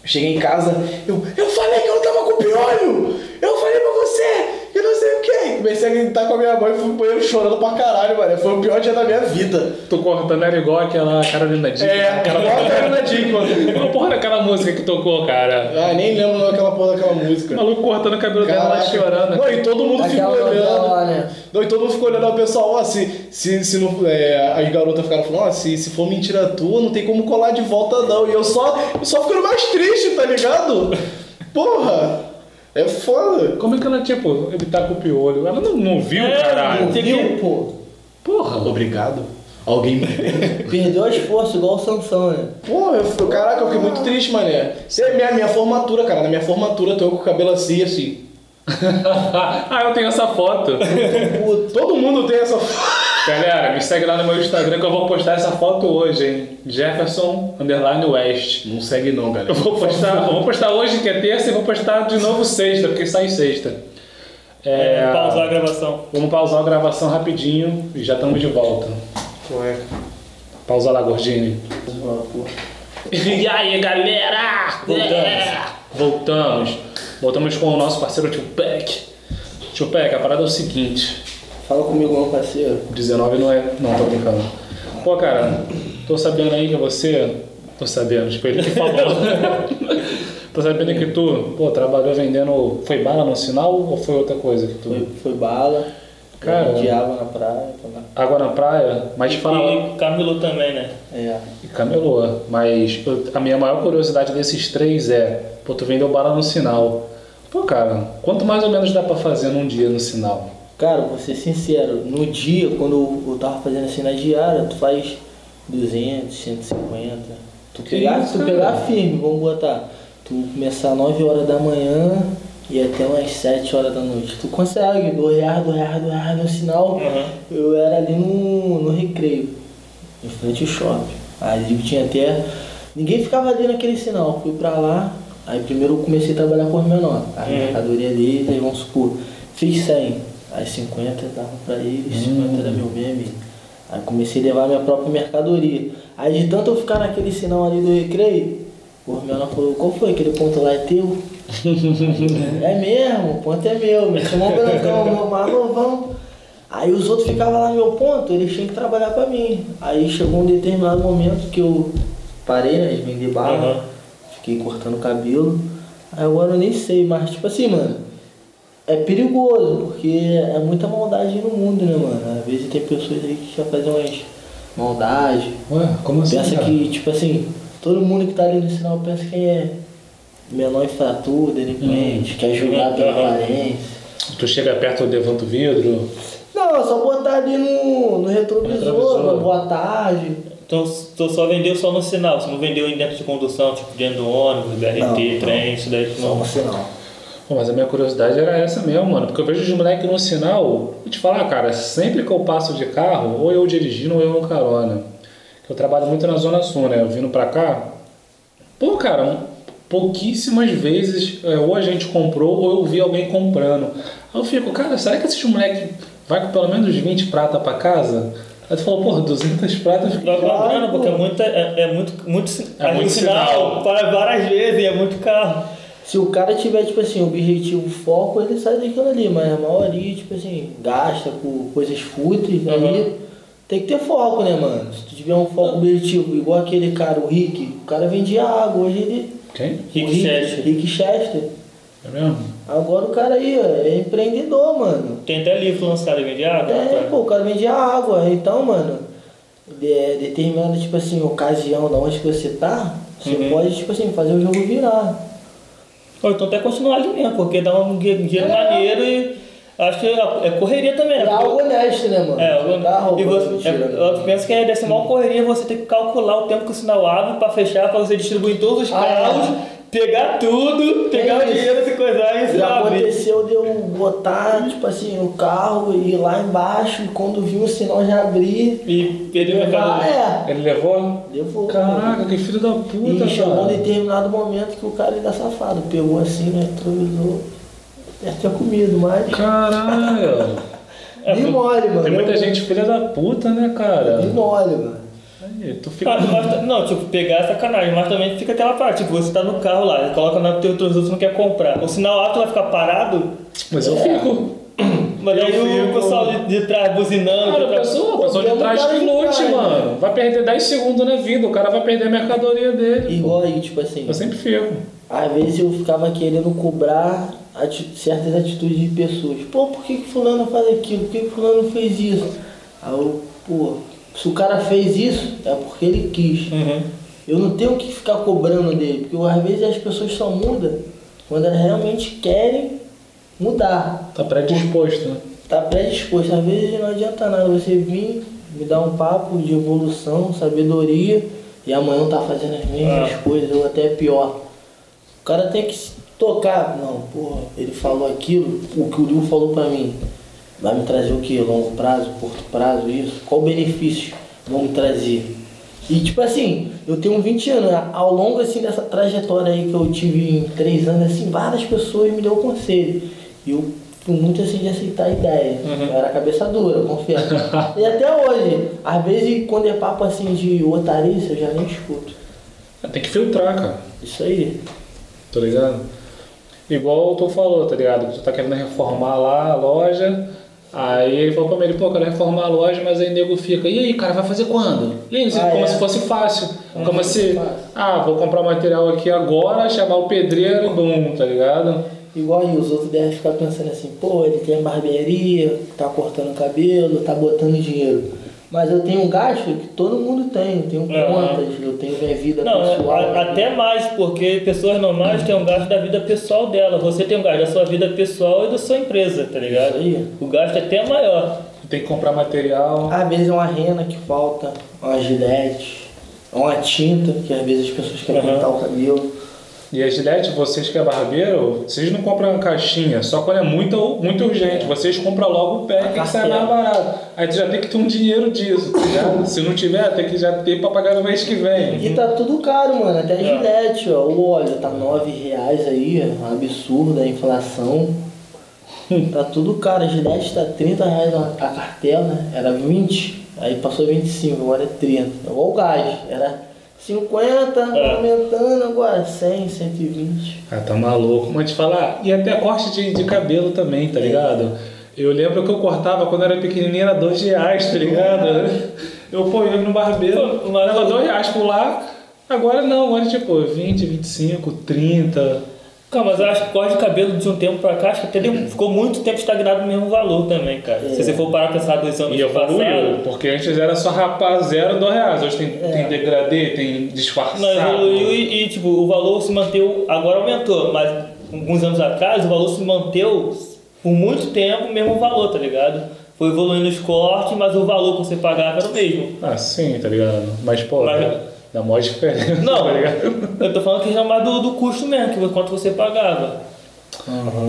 Cheguei em casa, eu, eu falei que eu não tava com piolho! Que não sei o que! Comecei a gritar com a minha mãe e fui pro banheiro chorando pra caralho, mané. Foi o pior dia da minha vida. Tô cortando, era igual aquela Carolina Dickman. É, aquela igual a Carolina Dickman. Qual porra daquela música que tocou, cara? Ah, nem lembro daquela porra daquela O música. maluco cortando o cabelo dela lá Caraca. chorando. Não, e todo mundo ficou Aquela olhando. lá, né? Não, e todo mundo ficou olhando, o pessoal, ó, se, se, se não, é, as garotas ficaram falando, ó, se, se for mentira tua, não tem como colar de volta não. E eu só, eu só ficando mais triste, tá ligado? Porra, é foda. Como é que ela, tipo, ele tá com o piolho? Ela não, não viu, É, caralho. não Viu, pô? Porra. Obrigado. Alguém me Perdeu as forças, igual o Sansão, né? Porra, eu, fico- caraca, eu fiquei muito triste, mané. Isso é minha, minha formatura, cara. Na minha formatura, eu tô com o cabelo assim, assim. ah, eu tenho essa foto. Todo mundo tem essa Galera, me segue lá no meu Instagram que eu vou postar essa foto hoje, hein? Jefferson Underline West. Não segue não, galera. Eu vou postar, eu vou postar hoje que é terça e vou postar de novo sexta, porque sai sexta. É, Pausar a gravação. Vamos pausar a gravação rapidinho e já estamos de volta. Ué. Pausa lá, Gordini. Pô. E aí, galera? Voltamos. É. Voltamos. Voltamos com o nosso parceiro Tupac. Tupac, a parada é o seguinte. Fala comigo, meu parceiro. 19 não é. Não, tô brincando. Pô, cara, tô sabendo aí que você. Tô sabendo, tipo, ele que falou. tô sabendo que tu, pô, trabalhou vendendo. Foi bala no sinal ou foi outra coisa que tu. Foi, foi bala. Cara. De água na praia. Água na praia, mas fala. E Camilo também, né? É. E camelô. Mas a minha maior curiosidade desses três é, pô, tu vendeu bala no sinal. Pô, cara, quanto mais ou menos dá pra fazer num dia no sinal? Cara, vou ser sincero, no dia, quando eu, eu tava fazendo assim na diária, tu faz 200, 150. Tu pegar, isso, tu pegar firme, vamos botar. Tu começar 9 horas da manhã e até umas 7 horas da noite. Tu consegue, do reais, do reais, do reais no sinal. Uhum. Eu era ali no, no recreio, em frente ao shopping. Ali tinha até. Ninguém ficava ali naquele sinal. Fui pra lá, aí primeiro eu comecei a trabalhar com os menores. A Uhum. mercadoria deles, aí vamos supor, fiz 100. Aí 50 dava pra eles, 50 era meu meme. Aí comecei a levar minha própria mercadoria. Aí de tanto eu ficar naquele sinal ali do recreio, o menor falou, qual foi aquele ponto lá é teu? é mesmo, o ponto é meu, meu irmão brancão, meu novão. Aí os outros ficavam lá no meu ponto, eles tinham que trabalhar pra mim. Aí chegou um determinado momento que eu parei, né, de vender Uhum. fiquei cortando o cabelo. Agora eu nem sei, mas tipo assim, mano, é perigoso, porque é muita maldade no mundo, né, mano? Às vezes tem pessoas aí que já fazem umas maldades. Ué, como assim? Pensa cara? que, tipo assim, todo mundo que tá ali no sinal pensa que é menor infrator, delinquente, quer julgar pela Uhum. aparência. Tu chega perto, levanta o vidro. Não, é só botar ali no, no retrovisor, Retrovisor. boa tarde. Então tu só vendeu só no sinal, você não vendeu em dentro de condução, tipo dentro do ônibus, BRT, Não, não. trem, isso daí tu Só não. no sinal. Pô, mas a minha curiosidade era essa mesmo, mano. Porque eu vejo os moleques no sinal. Vou te falar, cara, sempre que eu passo de carro, ou eu dirigindo ou eu no carona. Eu trabalho muito na Zona Sul, né? Eu vindo pra cá. Pô, cara, pouquíssimas vezes é, ou a gente comprou ou eu vi alguém comprando. Aí eu fico, cara, será que esses moleques vai com pelo menos 20 prata pra casa? Aí tu falou, porra, 200 prata. Eu fico, Vai Claro, comprando, porque é pô. muito, é, é muito, muito, É ali muito sinal, sinal. para várias vezes, e é muito carro. Se o cara tiver, tipo assim, objetivo foco, ele sai daquilo ali, mas a maioria, tipo assim, gasta por coisas fúteis, aí tem que ter foco, né, mano? Se tu tiver um foco objetivo, igual aquele cara, o Rick, o cara vendia água, hoje ele. Quem? Rick Rick, Chester. Rick Chester. É mesmo? Agora o cara aí, ó, é empreendedor, mano. Tem até livro lançado aí de água. É, tá? pô, o cara vendia água. Então, mano, de, determinada, tipo assim, ocasião da onde que você tá, você Uhum. pode, tipo assim, fazer o jogo virar. Ou então até continuar ali mesmo, porque dá um dinheiro É. maneiro e acho que é correria também, É né? algo honesto, né, mano? É, Não tá eu, roubando, e você, mentira, é, né? eu penso que é desse mal correria você ter que calcular o tempo que o sinal abre pra fechar, pra você distribuir em todos os Ah, carros, pegar tudo, pegar o isso. dinheiro, se coisar e o Já aconteceu de eu botar, tipo assim, o carro e ir lá embaixo e quando vi o sinal já abrir. E perder o levar, mercado. é, Ele levou? levou. Caraca, que filho da puta, E chegou um cara. determinado momento que o cara ainda safado, pegou assim no retrovisor, deve ter comido, mas. Caralho. É, Me mole, mano. Tem muita gente filha da puta, né, cara? Me mole, mano. Tu fica. Ah, mas- não, tipo, pegar é sacanagem, mas também fica aquela parte, tipo, você tá no carro lá, coloca no teu retrovisor, você não quer comprar. O sinal alto vai ficar parado, Mas eu fico. mas aí Eu o fico. pessoal de, de trás buzinando. Cara, de a trás- pessoa, a pessoa de trás do cara que de lute, trás, mano. né? Vai perder 10 segundos na vida, o cara vai perder a mercadoria dele. Igual aí, tipo assim, Eu sempre fico. às vezes eu ficava querendo cobrar ati- certas atitudes de pessoas. Pô, por que, que fulano faz aquilo? Por que, que fulano fez isso? Aí eu, pô, se o cara fez isso, é porque ele quis. Uhum. Eu não tenho que ficar cobrando dele, porque às vezes as pessoas só mudam quando elas realmente querem mudar. Tá predisposto, né? Tá predisposto. Às vezes não adianta nada você vir, me dar um papo de evolução, sabedoria, e amanhã tá fazendo as mesmas Ah. coisas, ou até pior. O cara tem que se tocar. Não, porra, ele falou aquilo, o que o Liu falou pra mim. Vai me trazer o que? Longo prazo, curto prazo, isso? Qual benefício vão me trazer? E tipo assim, eu tenho 20 anos, ao longo assim dessa trajetória aí que eu tive em 3 anos, assim, várias pessoas me deu conselho. E eu fui muito assim de aceitar a ideia. Uhum. Eu era cabeça dura, eu confesso. e até hoje, às vezes quando é papo assim de otarice, eu já nem escuto. Tem que filtrar, cara. Isso aí. Tá ligado? Igual tu falou, tá ligado? Tu tá querendo reformar lá a loja. Aí ele falou pra mim, pô, eu quero reformar a loja, mas aí o nego fica, e aí, cara, vai fazer quando? E aí, Ah, como é. se fosse fácil. como se, fácil. ah, vou comprar o material aqui agora, chamar o pedreiro bum, tá ligado? Igual aí, os outros devem ficar pensando assim, pô, ele tem barbearia, tá cortando cabelo, tá botando dinheiro. Mas eu tenho um gasto que todo mundo tem, eu tenho Uhum. contas, eu tenho minha vida Não, pessoal. a- até mais, porque pessoas normais têm um gasto da vida pessoal dela. Você tem um gasto da sua vida pessoal e da sua empresa, tá ligado? Isso aí. O gasto é até maior. Tem que comprar material. Às vezes é uma rena que falta, uma gilete, uma tinta, que às vezes as pessoas querem Uhum. pintar o cabelo. E a Gillette, vocês que é barbeiro, vocês não compram uma caixinha, só quando é muito, muito urgente. Vocês compram logo o pack que sai mais barato. Aí tu já tem que ter um dinheiro disso, tá ligado? Se não tiver, tem que já ter pra pagar no mês que vem. E tá tudo caro, mano. Até a É. gilete, ó. O óleo tá nove reais aí, é um absurdo a inflação. Tá tudo caro. A gilete tá 30 reais a a cartela, era 20, aí passou 25, agora é 30. Igual o gás, era 50, É. aumentando, agora 100, 120. Ah, tá maluco. Mas te falar, e até corte de, de cabelo também, tá ligado? Eu lembro que eu cortava quando era pequenininho, era dois reais, tá ligado? Eu pô, eu no barbeiro, mas- dava dois reais por lá. Agora não, agora tipo 20, 25, 30. Cara, mas eu acho que corte de cabelo de um tempo pra cá, acho que até deu- ficou muito tempo estagnado no mesmo valor também, cara. Se você for parar pra pensar dois anos E evoluiu, passados, porque antes era só rapar zero, dois reais. Hoje tem, tem degradê, tem disfarçado. não, evoluiu e, e, tipo, o valor se manteve, agora aumentou, mas alguns anos atrás o valor se manteve por muito tempo o mesmo valor, tá ligado? Foi evoluindo os cortes, mas o valor que você pagava era o mesmo. Ah, sim, tá ligado? Mas, pô, Mas- dá, dá maior diferença, Não, tá ligado? eu tô falando que é mais do, do custo mesmo, que quanto você pagava.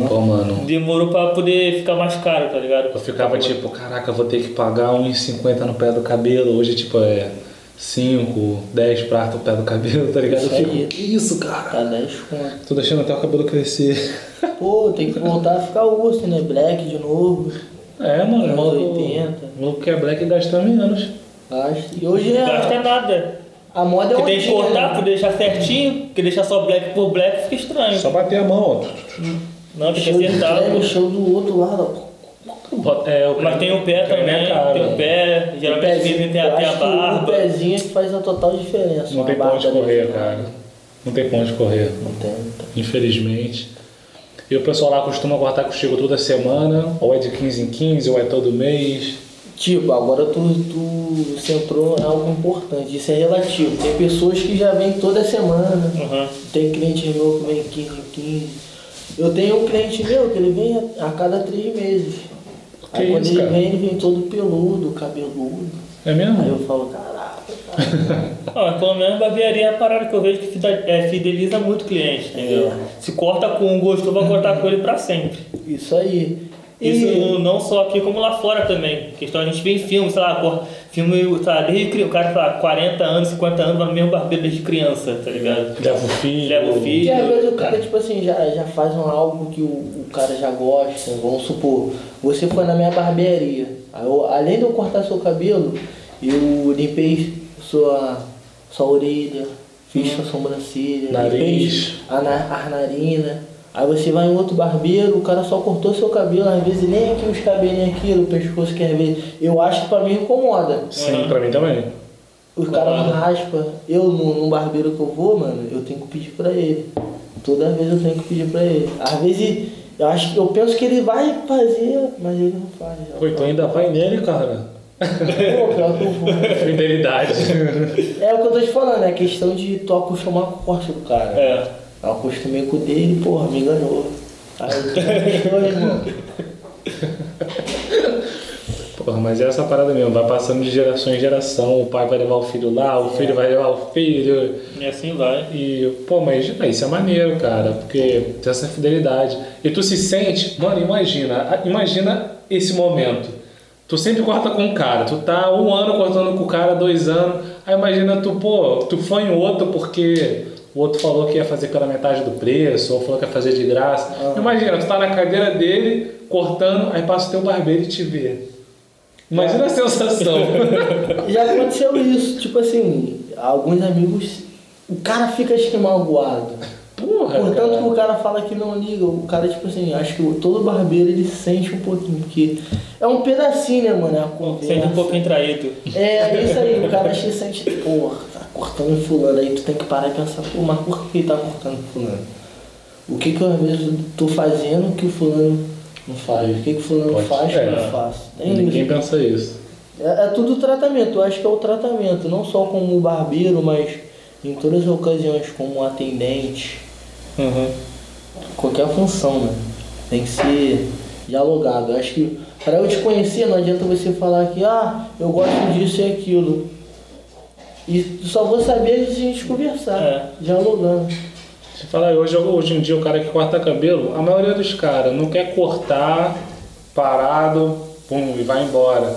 Pô, mano, Demorou pra poder ficar mais caro, tá ligado? eu ficava tipo, caraca, eu vou ter que pagar 1,50 no pé do cabelo. Hoje, tipo, é 5, 10 pratos no pé do cabelo, tá ligado? Eu Isso fico, aí. que isso, cara? Tá 10 conto. Tô deixando até o cabelo crescer. Pô, tem que voltar a ficar urso, né? Black de novo. É, mano, o Anos maluco, 80. o maluco que é black gasta menos. Acho. E hoje é. Gasta nada. A moda é Porque tem que cortar, né? deixar certinho, porque deixar só black por black fica estranho. Só bater a mão, ó. Não, tem que de acertar. creme, show do outro lado. É, o Mas tem o pé creme também, é caro. tem o pé, geralmente Pezinho, tem, eu a- tem a acho que O barba. pezinho é que faz a total diferença. Não tem onde barba correr, desse, cara. Não tem pra onde correr. Não tem, não tem. Infelizmente. E o pessoal lá costuma cortar contigo toda semana, ou é de 15 em 15, ou é todo mês. Tipo, agora tu, tu centrou em algo importante, isso é relativo. Tem pessoas que já vêm toda semana, Uhum. tem cliente meu que vem 15 em 15. Eu tenho um cliente meu que ele vem a, a cada três meses. Aí Que quando isso, ele cara? vem, ele vem todo peludo, cabeludo. É mesmo? Aí eu falo, caraca, cara. Ah, pelo menos barbearia é a parada que eu vejo que é, fideliza muito o cliente, entendeu? É. Se corta com um gosto, vai cortar com ele pra sempre. Isso aí. E- Isso não só aqui como lá fora também. Questão a gente vê em filmes, sei lá, cor- filme, sei lá, desde cri- o cara, sei lá, 40 anos, 50 anos, vai no mesmo barbeiro desde criança, tá ligado? Leva o filho. Leva o filho. E às vezes o cara, tipo assim, já, já faz um algo que o, o cara já gosta. Vamos supor, você foi na minha barbearia. Eu- além de eu cortar seu cabelo, eu limpei sua, sua orelha, fiz sua sobrancelha, Nariz. limpei a, a narina. Aí você vai em outro barbeiro, o cara só cortou seu cabelo, às vezes nem aqui os cabelinhos aqui, no pescoço quer ver. Eu acho que pra mim incomoda. Sim, pra mim também. Os caras não raspa. Eu, no, no barbeiro que eu vou, mano, eu tenho que pedir pra ele. Toda vez eu tenho que pedir pra ele. Às vezes, eu acho que eu penso que ele vai fazer, mas ele não faz. Pô, então ainda vai nele, cara. Pô, pior que eu vou. Fidelidade. É o que eu tô te falando, é questão de tu acostumar com o corte do cara. É. Eu acostumei com o dele, porra, me enganou. Aí eu irmão. Porra, mas é essa parada mesmo, vai passando de geração em geração, o pai vai levar o filho lá, o filho vai levar o filho. E assim vai. E, pô, mas isso é maneiro, cara, porque tem essa fidelidade. E tu se sente, mano, imagina, imagina esse momento. Tu sempre corta com um cara, tu tá um ano cortando com o cara, dois anos, aí imagina tu, pô, tu foi em outro porque o outro falou que ia fazer pela metade do preço, ou falou que ia fazer de graça. Imagina, tu tá na cadeira dele, cortando, aí passa o teu barbeiro e te vê. Imagina a sensação. Já aconteceu isso, tipo assim, alguns amigos, o cara fica magoado. Porra, Portanto cara. que o cara fala que não liga, o cara, tipo assim, acho que o- todo barbeiro ele sente um pouquinho, porque é um pedacinho, né, mano? É. Sente um pouquinho traído. É, é isso aí, o cara acha que sente, porra, cortando fulano, aí tu tem que parar e pensar, pô, mas por que tá cortando fulano? O que que eu às vezes tô fazendo que o fulano não faz? O que que o fulano Pode- faz que eu é. não faço? Tem Ninguém isso. pensa isso. É, é tudo tratamento, eu acho que é o tratamento, não só como barbeiro, mas em todas as ocasiões, como atendente, Uhum. qualquer função, né? Tem que ser dialogado. Eu acho que para eu te conhecer, não adianta você falar que, ah, eu gosto disso e aquilo. E só vou saber se a gente conversar, É. dialogando. Se falar hoje, hoje em dia o cara que corta cabelo, a maioria dos caras não quer cortar parado, pum, e vai embora.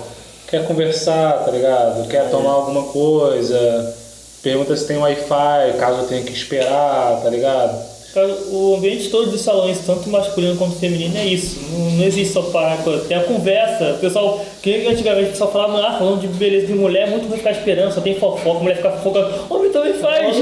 Quer conversar, tá ligado? Quer tomar alguma coisa, pergunta se tem Wi-Fi, caso tenha que esperar, tá ligado? Cara, o ambiente todo dos salões, tanto masculino quanto feminino, é isso. Não, não existe só parar, coisa. tem a conversa. O pessoal, que antigamente o pessoal falava, ah, falando de beleza de mulher, é muito ruim ficar esperando, só tem fofoca, mulher fica fofocando. Homem também faz.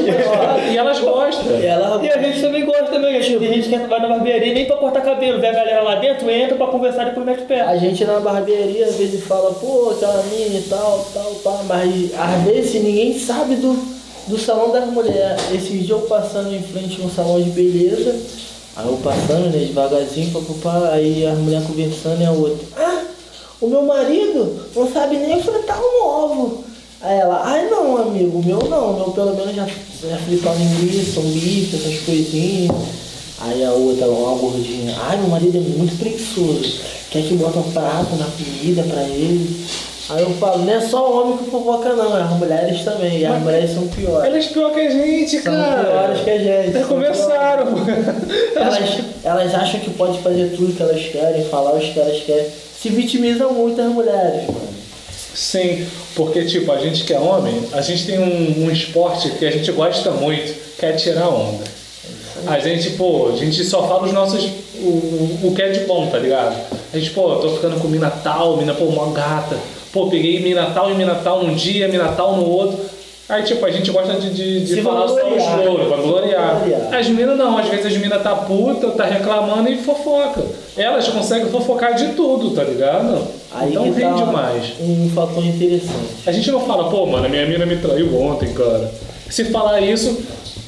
E elas gostam. Ela E a gente também gosta também, a gente, tem gente que vai na barbearia nem pra cortar cabelo, vê a galera lá dentro, entra pra conversar e depois mete o pé. A gente na barbearia às vezes fala, pô, aquela mina e tal, tal, tal, mas às vezes ninguém sabe do, do salão das mulheres. Esses dias eu passando em frente a um salão de beleza, Aí eu passando, né, devagarzinho, papapá, aí a mulher conversando e a outra. Ah, o meu marido não sabe nem fritar um ovo. Aí ela, ai não, amigo, o meu não, o meu pelo menos já, já uma linguiça, um bife, essas coisinhas. Aí a outra, uma gordinha, ai meu marido é muito preguiçoso, quer que bota um prato na comida pra ele. Aí eu falo, não é só o homem que fofoca não, é as mulheres também, e as mulheres são piores. Elas pior que a gente, São cara. piores que a gente. São conversaram. Elas, elas acham que pode fazer tudo que elas querem, falar o que elas querem. Se vitimizam muito as mulheres, mano. Sim, porque tipo, a gente que é homem, a gente tem um, um esporte que a gente gosta muito, que é tirar onda. A gente, pô, a gente só fala os nossos. O, o, o que é de bom, tá ligado? A gente, pô, tô ficando com mina tal, mina, pô, mó gata. Pô, peguei mina tal e mina tal num dia, mina tal no outro. Aí, tipo, a gente gosta de, de, de falar só os louros, vai gloriar. As minas não, às vezes as minas tá puta, tá reclamando e fofoca. Elas conseguem fofocar de tudo, tá ligado? Aí então rende tá mais. um fator interessante. A gente não fala, pô, mano, minha mina me traiu ontem, cara. Se falar isso,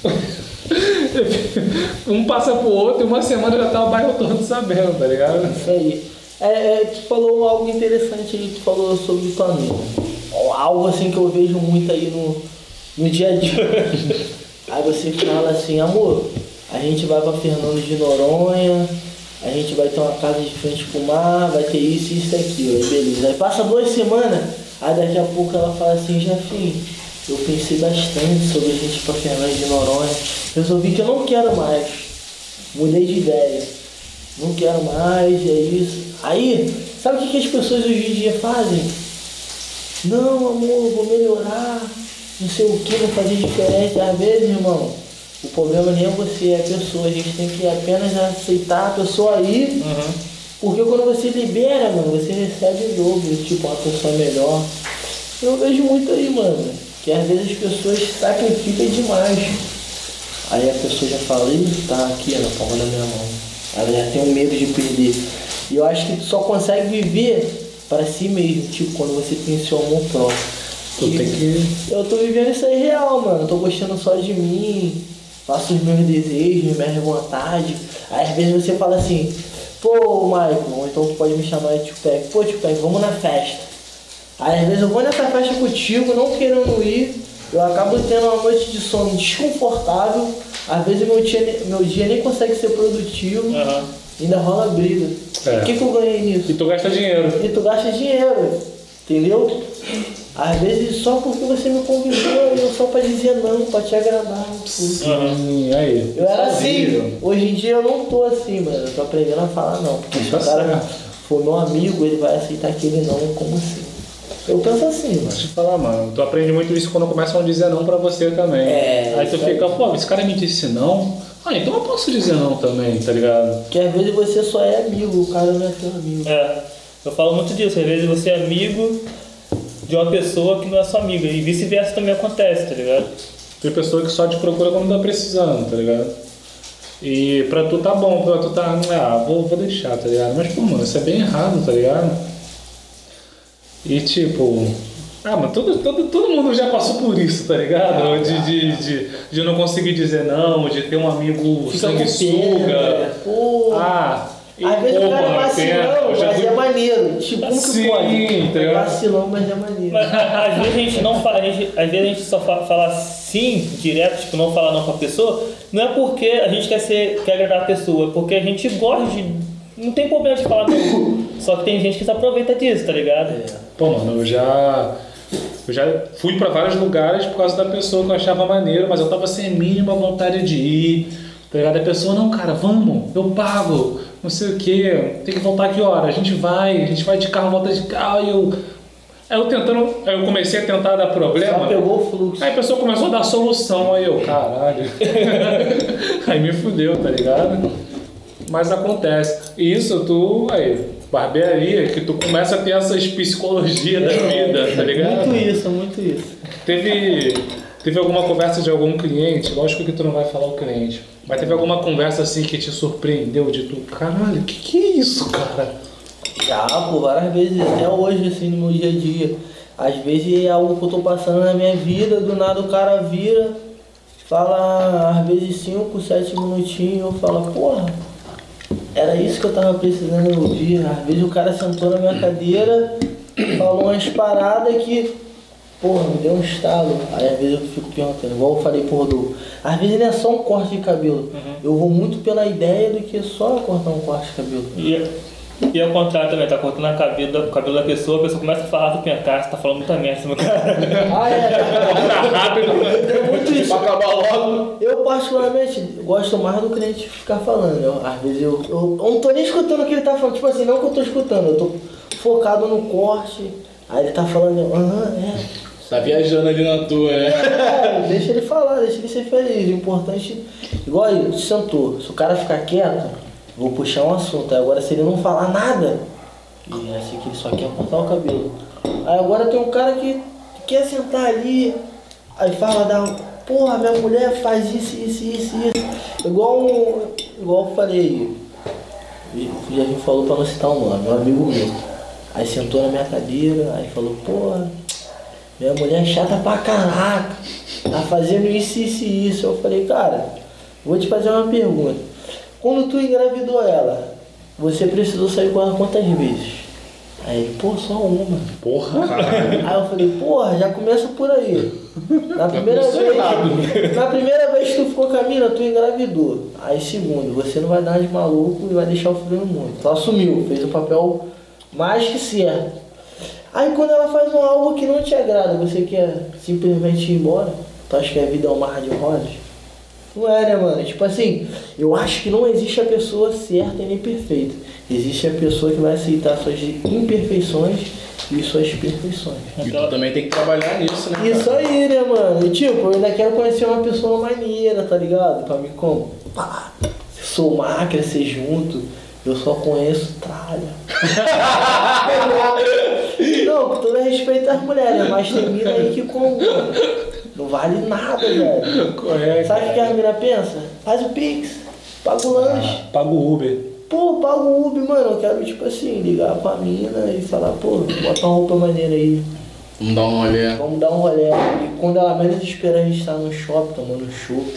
um passa pro outro e uma semana já tá o bairro todo sabendo, tá ligado? Isso aí. É, é, tu falou algo interessante aí, tu falou sobre tua amiga. Algo assim que eu vejo muito aí no, no dia a dia. aí você fala assim, amor, a gente vai pra Fernando de Noronha, a gente vai ter uma casa de frente pro mar, vai ter isso, isso e aquilo, aí beleza. Aí passa duas semanas, aí daqui a pouco ela fala assim, Jafim, eu pensei bastante sobre a gente ir pra Fernando de Noronha, resolvi que eu não quero mais, mudei de ideia não quero mais, é isso. Aí, sabe o que, as pessoas hoje em dia fazem? Não, amor, vou melhorar, não sei o que, vou fazer diferente. Às vezes, irmão, o problema nem é você, é a pessoa. A gente tem que apenas aceitar a pessoa aí, porque quando você libera, mano, você recebe o dobro, tipo, uma pessoa melhor. Eu vejo muito aí, mano, que às vezes as pessoas sacrificam demais. Aí a pessoa já fala, ih, tá aqui na palma da minha mão. Ela já tem um medo de perder. E eu acho que tu só consegue viver para si mesmo, tipo, quando você tem seu amor próprio. Tu tem que. Eu tô vivendo isso aí real, mano. Eu tô gostando só de mim, faço os meus desejos, minhas vontades. Aí às vezes você fala assim, pô, Michael, ou então tu pode me chamar de Tupac, pô, Tupac, vamos na festa. Aí às vezes eu vou nessa festa contigo, não querendo ir, eu acabo tendo uma noite de sono desconfortável, às vezes meu dia, meu dia nem consegue ser produtivo, Aham. ainda rola briga. É. O que, que eu ganhei nisso? E tu gasta dinheiro. E tu gasta dinheiro, entendeu? Às vezes só porque você me convidou, eu só pra dizer não, pra te agradar. Sim, aí. Eu era é assim, hoje em dia eu não tô assim, mano. Eu tô aprendendo a falar não. Porque se Tá o cara for meu amigo, ele vai aceitar aquele não como sim. Eu penso assim, mano. Deixa eu te falar, mano. Tu aprende muito isso quando começam a dizer não pra você também. É, aí tu fica, pô, esse cara me disse não. Ah, então eu posso dizer não também, tá ligado? Porque às vezes você só é amigo, o cara não é teu amigo. É, eu falo muito disso. Às vezes você é amigo de uma pessoa que não é sua amiga. E vice-versa também acontece, tá ligado? Tem pessoa que só te procura quando tá precisando, tá ligado? E pra tu tá bom, pra tu tá. Ah, vou, vou deixar, tá ligado? Mas, pô, mano, isso é bem errado, tá ligado? E tipo. Ah, mas todo, todo, todo mundo já passou por isso, tá ligado? de, de, de, de não conseguir dizer não, de ter um amigo sanguessuga. pô. Ah, e, Às vezes o cara é vacilão, mas fui- é maneiro. Tipo, como que pode? É vacilão, mas é maneiro. Às vezes a gente não fala, a gente, às vezes a gente só fala, fala sim direto, tipo, não falar não pra pessoa, não é porque a gente quer ser, quer agradar a pessoa, é porque a gente gosta de. Não tem problema de falar não. Só que tem gente que se aproveita disso, tá ligado? Pô, mano, eu já. Eu já fui pra vários lugares por causa da pessoa que eu achava maneiro, mas eu tava sem a mínima vontade de ir. Tá ligado? A pessoa, não, cara, vamos, eu pago, não sei o quê, tem que voltar que hora? A gente vai, a gente vai de carro, volta de carro, e eu. Aí eu tentando, aí eu comecei a tentar dar Só problema. pegou o fluxo. Aí a pessoa começou a dar solução, aí eu, caralho. aí me fudeu, tá ligado? Mas acontece. E isso tu, aí, barbearia, que tu começa a ter essas psicologias da vida, tá ligado? Muito isso, muito isso. Teve, teve alguma conversa de algum cliente, lógico que tu não vai falar o cliente, mas teve alguma conversa assim que te surpreendeu de tu, caralho, que que é isso, cara? Já, por várias vezes, até hoje, assim, no meu dia a dia. Às vezes é algo que eu tô passando na minha vida, do nada o cara vira, fala às vezes 5, 7 minutinhos, eu falo, porra, era isso que eu tava precisando ouvir. Às vezes o cara sentou na minha cadeira, falou umas paradas que, porra, me deu um estalo. Aí às vezes eu fico perguntando, igual eu falei pro Rodolfo, às vezes não é só um corte de cabelo. Eu vou muito pela ideia do que só cortar um corte de cabelo. E, e ao contrário também, tá cortando a cabelo, o cabelo da pessoa, a pessoa começa a falar do você tá falando muita merda, meu cara. Ah, é, Rápido. é muito isso. Pra acabar logo. Eu particularmente gosto mais do cliente ficar falando. Eu, às vezes eu, eu, eu não tô nem escutando o que ele tá falando. Tipo assim, não que eu tô escutando, eu tô focado no corte. Aí ele tá falando, aham, é. Tá viajando ali na tua, né? É, deixa ele falar, deixa ele ser feliz. O importante, igual aí, sentou. Se o cara ficar quieto, vou puxar um assunto. Agora se ele não falar nada, e é assim que ele só quer cortar o cabelo. Aí agora tem um cara que quer sentar ali, aí fala da. Porra, minha mulher faz isso, isso, isso, isso. Igual, um- igual eu falei, o Jardim falou pra não citar o nome, um amigo meu. Aí sentou na minha cadeira, aí falou, porra, minha mulher é chata pra caraca. Tá fazendo isso, isso e isso. Eu falei, cara, vou te fazer uma pergunta. Quando tu engravidou ela, você precisou sair com ela quantas vezes? Aí ele, pô, só uma. Porra. Aí eu falei, porra, já começa por aí. Na primeira começou vez. Na primeira vez que tu ficou com a mina, tu engravidou. Aí segundo, você não vai dar de maluco e vai deixar o filho no mundo. Tu assumiu, fez o papel mais que certo. Aí quando ela faz um algo que não te agrada, você quer simplesmente ir embora? Tu acha que a vida é um mar de rosas? Não é, né, mano? Tipo assim, eu acho que não existe a pessoa certa e nem perfeita. Existe a pessoa que vai aceitar suas imperfeições e suas perfeições. E tu também tem que trabalhar nisso, né? Isso cara? aí, né, mano? E, tipo, eu ainda quero conhecer uma pessoa maneira, tá ligado? Pra mim, como? Pá, somar, crescer junto. Eu só conheço tralha. Não, com todo respeito às mulheres, mas tem mina aí que como, mano. Não vale nada, velho. Correto. Sabe o que a mina pensa? Faz o Pix, paga o lanche. Paga o Uber. Pô, paga o Uber, mano. Eu quero, tipo assim, ligar pra mina e falar, pô, bota uma roupa maneira aí. Vamos dar uma olhada. Vamos dar um rolê. E quando ela menos espera, a gente tá no shopping, tomando chopp,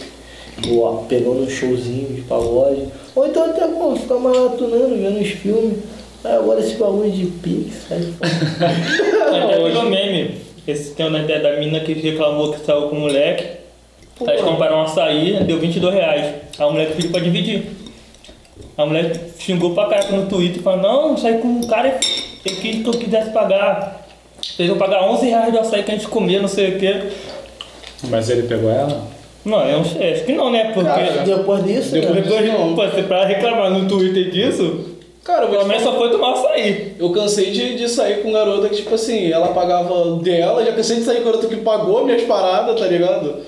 ou ó, pegando um showzinho de pagode. Ou então até, pô, ficar maratonando, vendo os filmes. Aí agora esse bagulho de Pix, sai fora. Até virou meme. Esse tem uma ideia da mina que reclamou que saiu com o moleque. Pô, Aí eles compraram um açaí, deu 22 reais. Aí o moleque pediu pra dividir. A mulher xingou pra caralho no Twitter, falou, não, saí com um cara, eu quis que eu quisesse pagar. Fez eu pagar 11 reais do açaí que a gente comia, não sei o quê. Mas ele pegou ela? Não, eu não sei, acho que não, né? Porque Cara, depois disso, Depois né? disso- não. pô, você pra reclamar no Twitter disso, Cara, pelo menos só foi tomar açaí. Eu cansei de, de sair com garota que, tipo assim, ela pagava dela, já cansei de sair com garota que pagou minhas paradas, tá ligado?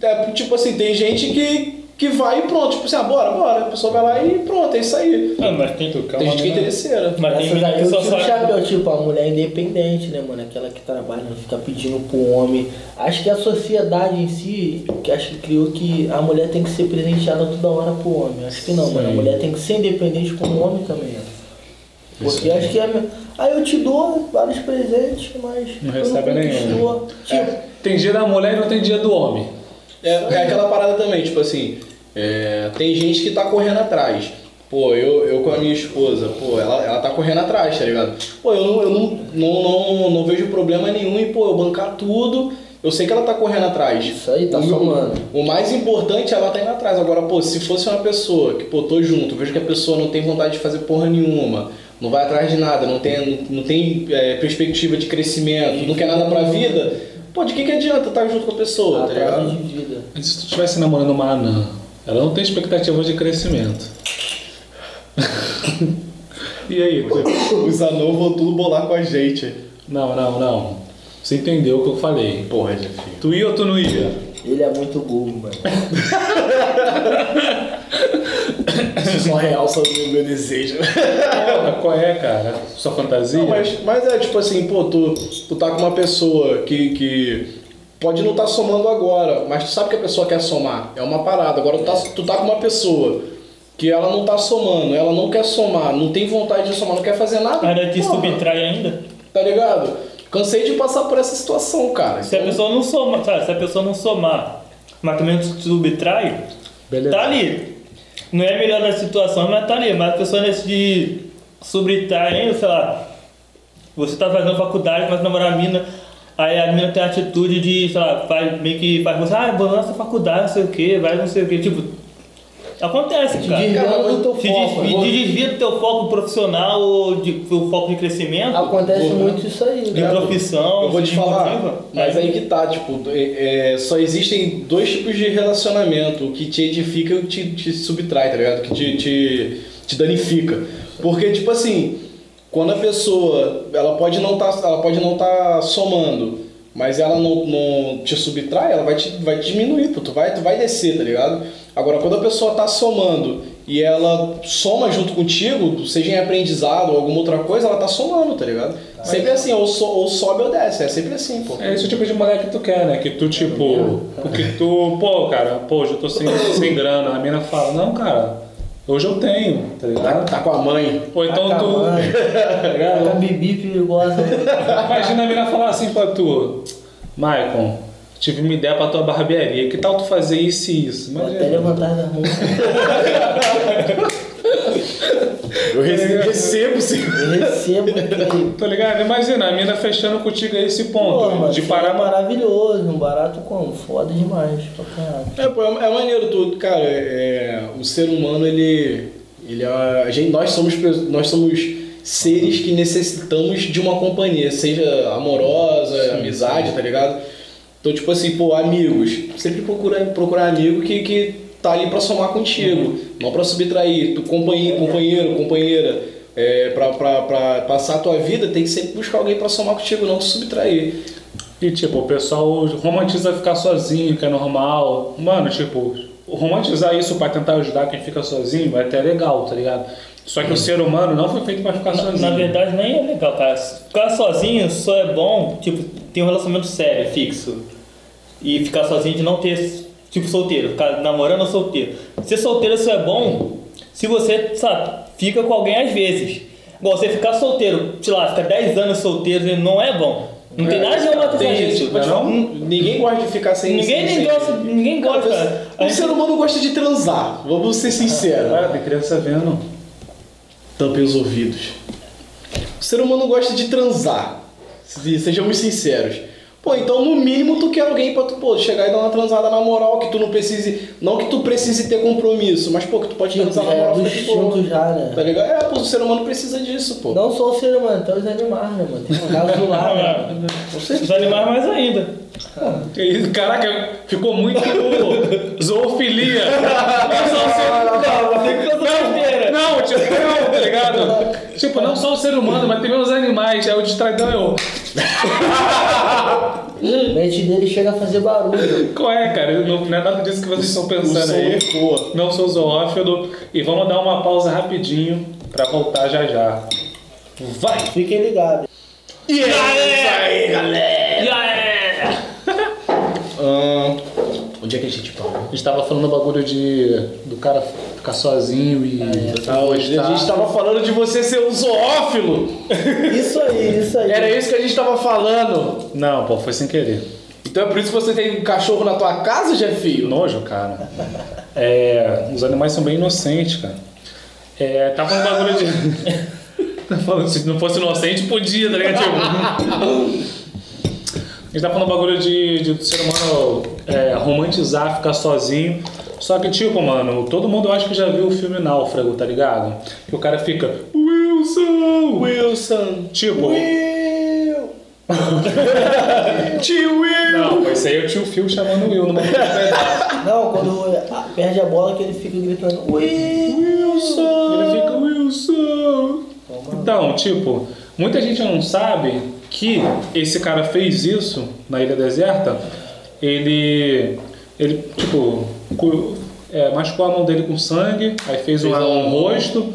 É, tipo assim, tem gente que, que vai e pronto, tipo assim, ah, bora, bora. A pessoa vai lá e pronto, é isso aí. Ah, mas tem, Tu quer Tem uma gente que é interesseira. mas tem Essas mina aí que eu só tiro o sabe. chapéu, tipo, a mulher independente, né, mano? Aquela que trabalha, não fica pedindo pro homem. Acho que a sociedade em si, que acho que criou que a mulher tem que ser presenteada toda hora pro homem. Acho que não, mano. A Sim. mulher tem que ser independente como o homem também. é. Porque acho que é. Aí eu te dou vários presentes, mas. Não recebe nenhum. Tipo, Tem dia da mulher e não tem dia do homem. É, é aquela parada também, tipo assim, é, tem gente que tá correndo atrás. Pô, eu, eu com a minha esposa, pô, ela, ela tá correndo atrás, tá ligado? Pô, eu, não, eu não, não, não, não vejo problema nenhum em, pô, eu bancar tudo. Eu sei que ela tá correndo atrás. Isso aí, tá o, meu- somando. O mais importante é ela tá indo atrás. Agora, pô, se fosse uma pessoa que, pô, tô junto, vejo que a pessoa não tem vontade de fazer porra nenhuma, não vai atrás de nada, não tem, não tem é, perspectiva de crescimento, não quer nada pra vida, pô, de que, que adianta estar junto com a pessoa, tá ligado? de vida. Mas se tu estivesse namorando uma anã, ela não tem expectativa de crescimento. e aí? Os anãos vão tudo bolar com a gente. Não, não, não. Você entendeu o que eu falei. Porra, Jefinho. Tu ia ou tu não ia? Ele é muito burro, mano. Isso só realça o meu desejo. Porra, qual é, cara? Sua fantasia? Não, mas, mas é tipo assim, pô, tu, tu tá com uma pessoa que, que pode não tá somando agora, mas tu sabe que a pessoa quer somar. É uma parada. Agora tu tá, tu tá com uma pessoa que ela não tá somando, ela não quer somar, não tem vontade de somar, não quer fazer nada. Ainda te subtrai ainda. Tá ligado? Cansei de passar por essa situação, cara. Se a Então, pessoa não somar, sabe, se a pessoa não somar, mas também te subtrai, Beleza. tá ali. Não é melhor da situação, mas tá ali. Mas a pessoa nesse de subtrai, sei lá, você tá fazendo faculdade, mas namorar a mina, aí a mina tem a atitude de, sei lá, faz, meio que faz você, ah, abandona essa faculdade, não sei o que, vai não sei o que, tipo. Acontece, Te cara. desviando do teu Te foco. desvia, né? te desvia do teu foco profissional ou de, do foco de crescimento, Acontece muito isso aí, de né? profissão, Eu vou te falar, mas aí que tá, tipo, é, é, só existem dois tipos de relacionamento, o que te edifica e o que te, te subtrai, tá ligado? O que te, te, te danifica. Porque, tipo assim, quando a pessoa, ela pode não tá, ela pode não tá somando, mas ela não, não te subtrai, ela vai te, vai te diminuir, pô, tu vai, tu vai descer, tá ligado? Agora, quando a pessoa tá somando e ela soma junto contigo, seja em aprendizado ou alguma outra coisa, ela tá somando, tá ligado? Sempre assim, ou, so- ou sobe ou desce, é sempre assim, pô. É esse o tipo de mulher que tu quer, né? Que tu, tipo, o que tu, pô, cara, pô, eu tô sem, sem grana. A mina fala, não, cara, hoje eu tenho, tá ligado? tá com a mãe. Ou então Tá tu. Tá Tá bibi perigosa. Imagina a mina falar assim pra tu, Maicon, tive uma ideia pra tua barbearia, que tal tu fazer isso e isso? Vou até Imagina. levantar da mão. Eu rece- recebo sim. Eu recebo aqui. Tá ligado? Imagina a mina fechando contigo a esse Pô, ponto, mano, de parar é maravilhoso. Um barato como? Foda demais. É, pô, é, é maneiro tudo, cara. É, o ser humano, ele. ele é, a gente, nós, somos, nós somos seres que necessitamos de uma companhia, seja amorosa, amizade, tá ligado? Então, tipo assim, pô, amigos. Sempre procura, procurar amigo que, que tá ali pra somar contigo, não pra subtrair. Tu, companheiro, companheiro, companheira. É, pra, pra, pra passar a tua vida, tem que sempre buscar alguém pra somar contigo, não te subtrair. E tipo, o pessoal romantiza ficar sozinho, que é normal. Mano, tipo, romantizar isso pra tentar ajudar quem fica sozinho é até legal, tá ligado? Só que o ser humano não foi feito pra ficar Na, sozinho. na verdade, nem é legal, cara. Ficar sozinho só é bom, tipo, ter um relacionamento sério, fixo. E ficar sozinho de não ter, tipo, solteiro. Ficar namorando ou solteiro. Ser solteiro só é bom se você, sabe, fica com alguém às vezes. Igual você ficar solteiro, sei lá, ficar 10 anos solteiro não é bom. Não tem nada de romantizar isso. que pode falar, "Hum, ninguém gosta de ficar sem Ninguém sem- nem gosta, ninguém gosta, cara. O gente- ser humano gosta de transar, vamos ser sinceros. Ah, tem criança vendo. Tampem os ouvidos. O ser humano gosta de transar, se- sejamos sinceros. Pô, então no mínimo tu quer alguém pra tu pô, chegar e dar uma transada na moral, que tu não precise. Não que tu precise ter compromisso, mas pô, que tu pode transar na é moral boa. instinto já, né? Tá ligado? É, pô, o ser humano precisa disso, pô. Não só o ser humano, até os animais, né, mano? Tem um caso do lado, né? Os animais mais ainda. Isso, Caraca, ficou muito zoofilia. Não só o ser- Não, tá besteira. Não, tipo, não, tá ligado? Tipo, não só o ser humano, mas também os animais. É o distraidão, eu. A mente dele chega a fazer barulho. Qual é, cara? Não, não é nada disso que vocês estão pensando aí. ecoa. Não sou zoófilo. E vamos dar uma pausa rapidinho pra voltar já já. Vai! Fiquem ligados. E é aí, galera! Yeah! Onde é que a gente parou? A gente tava falando o bagulho de do cara ficar sozinho e. Ah, hoje a gente tava falando de você ser um zoófilo. Isso aí, isso aí. Era isso que a gente tava falando. Não, pô, foi sem querer. Então é por isso que você tem um cachorro na tua casa, Jefinho? Nojo, cara. É, os animais são bem inocentes, cara. É, tá falando bagulho de. Tá se não fosse inocente, podia, tá ligado? A gente tá falando bagulho de, de do ser humano é, romantizar, ficar sozinho. Só que, tipo, mano, todo mundo eu acho que já viu o filme Náufrago, tá ligado? Que o cara fica, Wilson! Wilson. Tipo, Will. Tio Will. não, esse aí é o tio Phil chamando o Will numa. Não, quando perde a bola que ele fica gritando Wilson! Ele fica, Wilson! Então, tipo, muita gente não sabe que esse cara fez isso na Ilha Deserta. Ele, ele tipo, é, machucou a mão dele com sangue, aí fez um, Fez um um- rosto.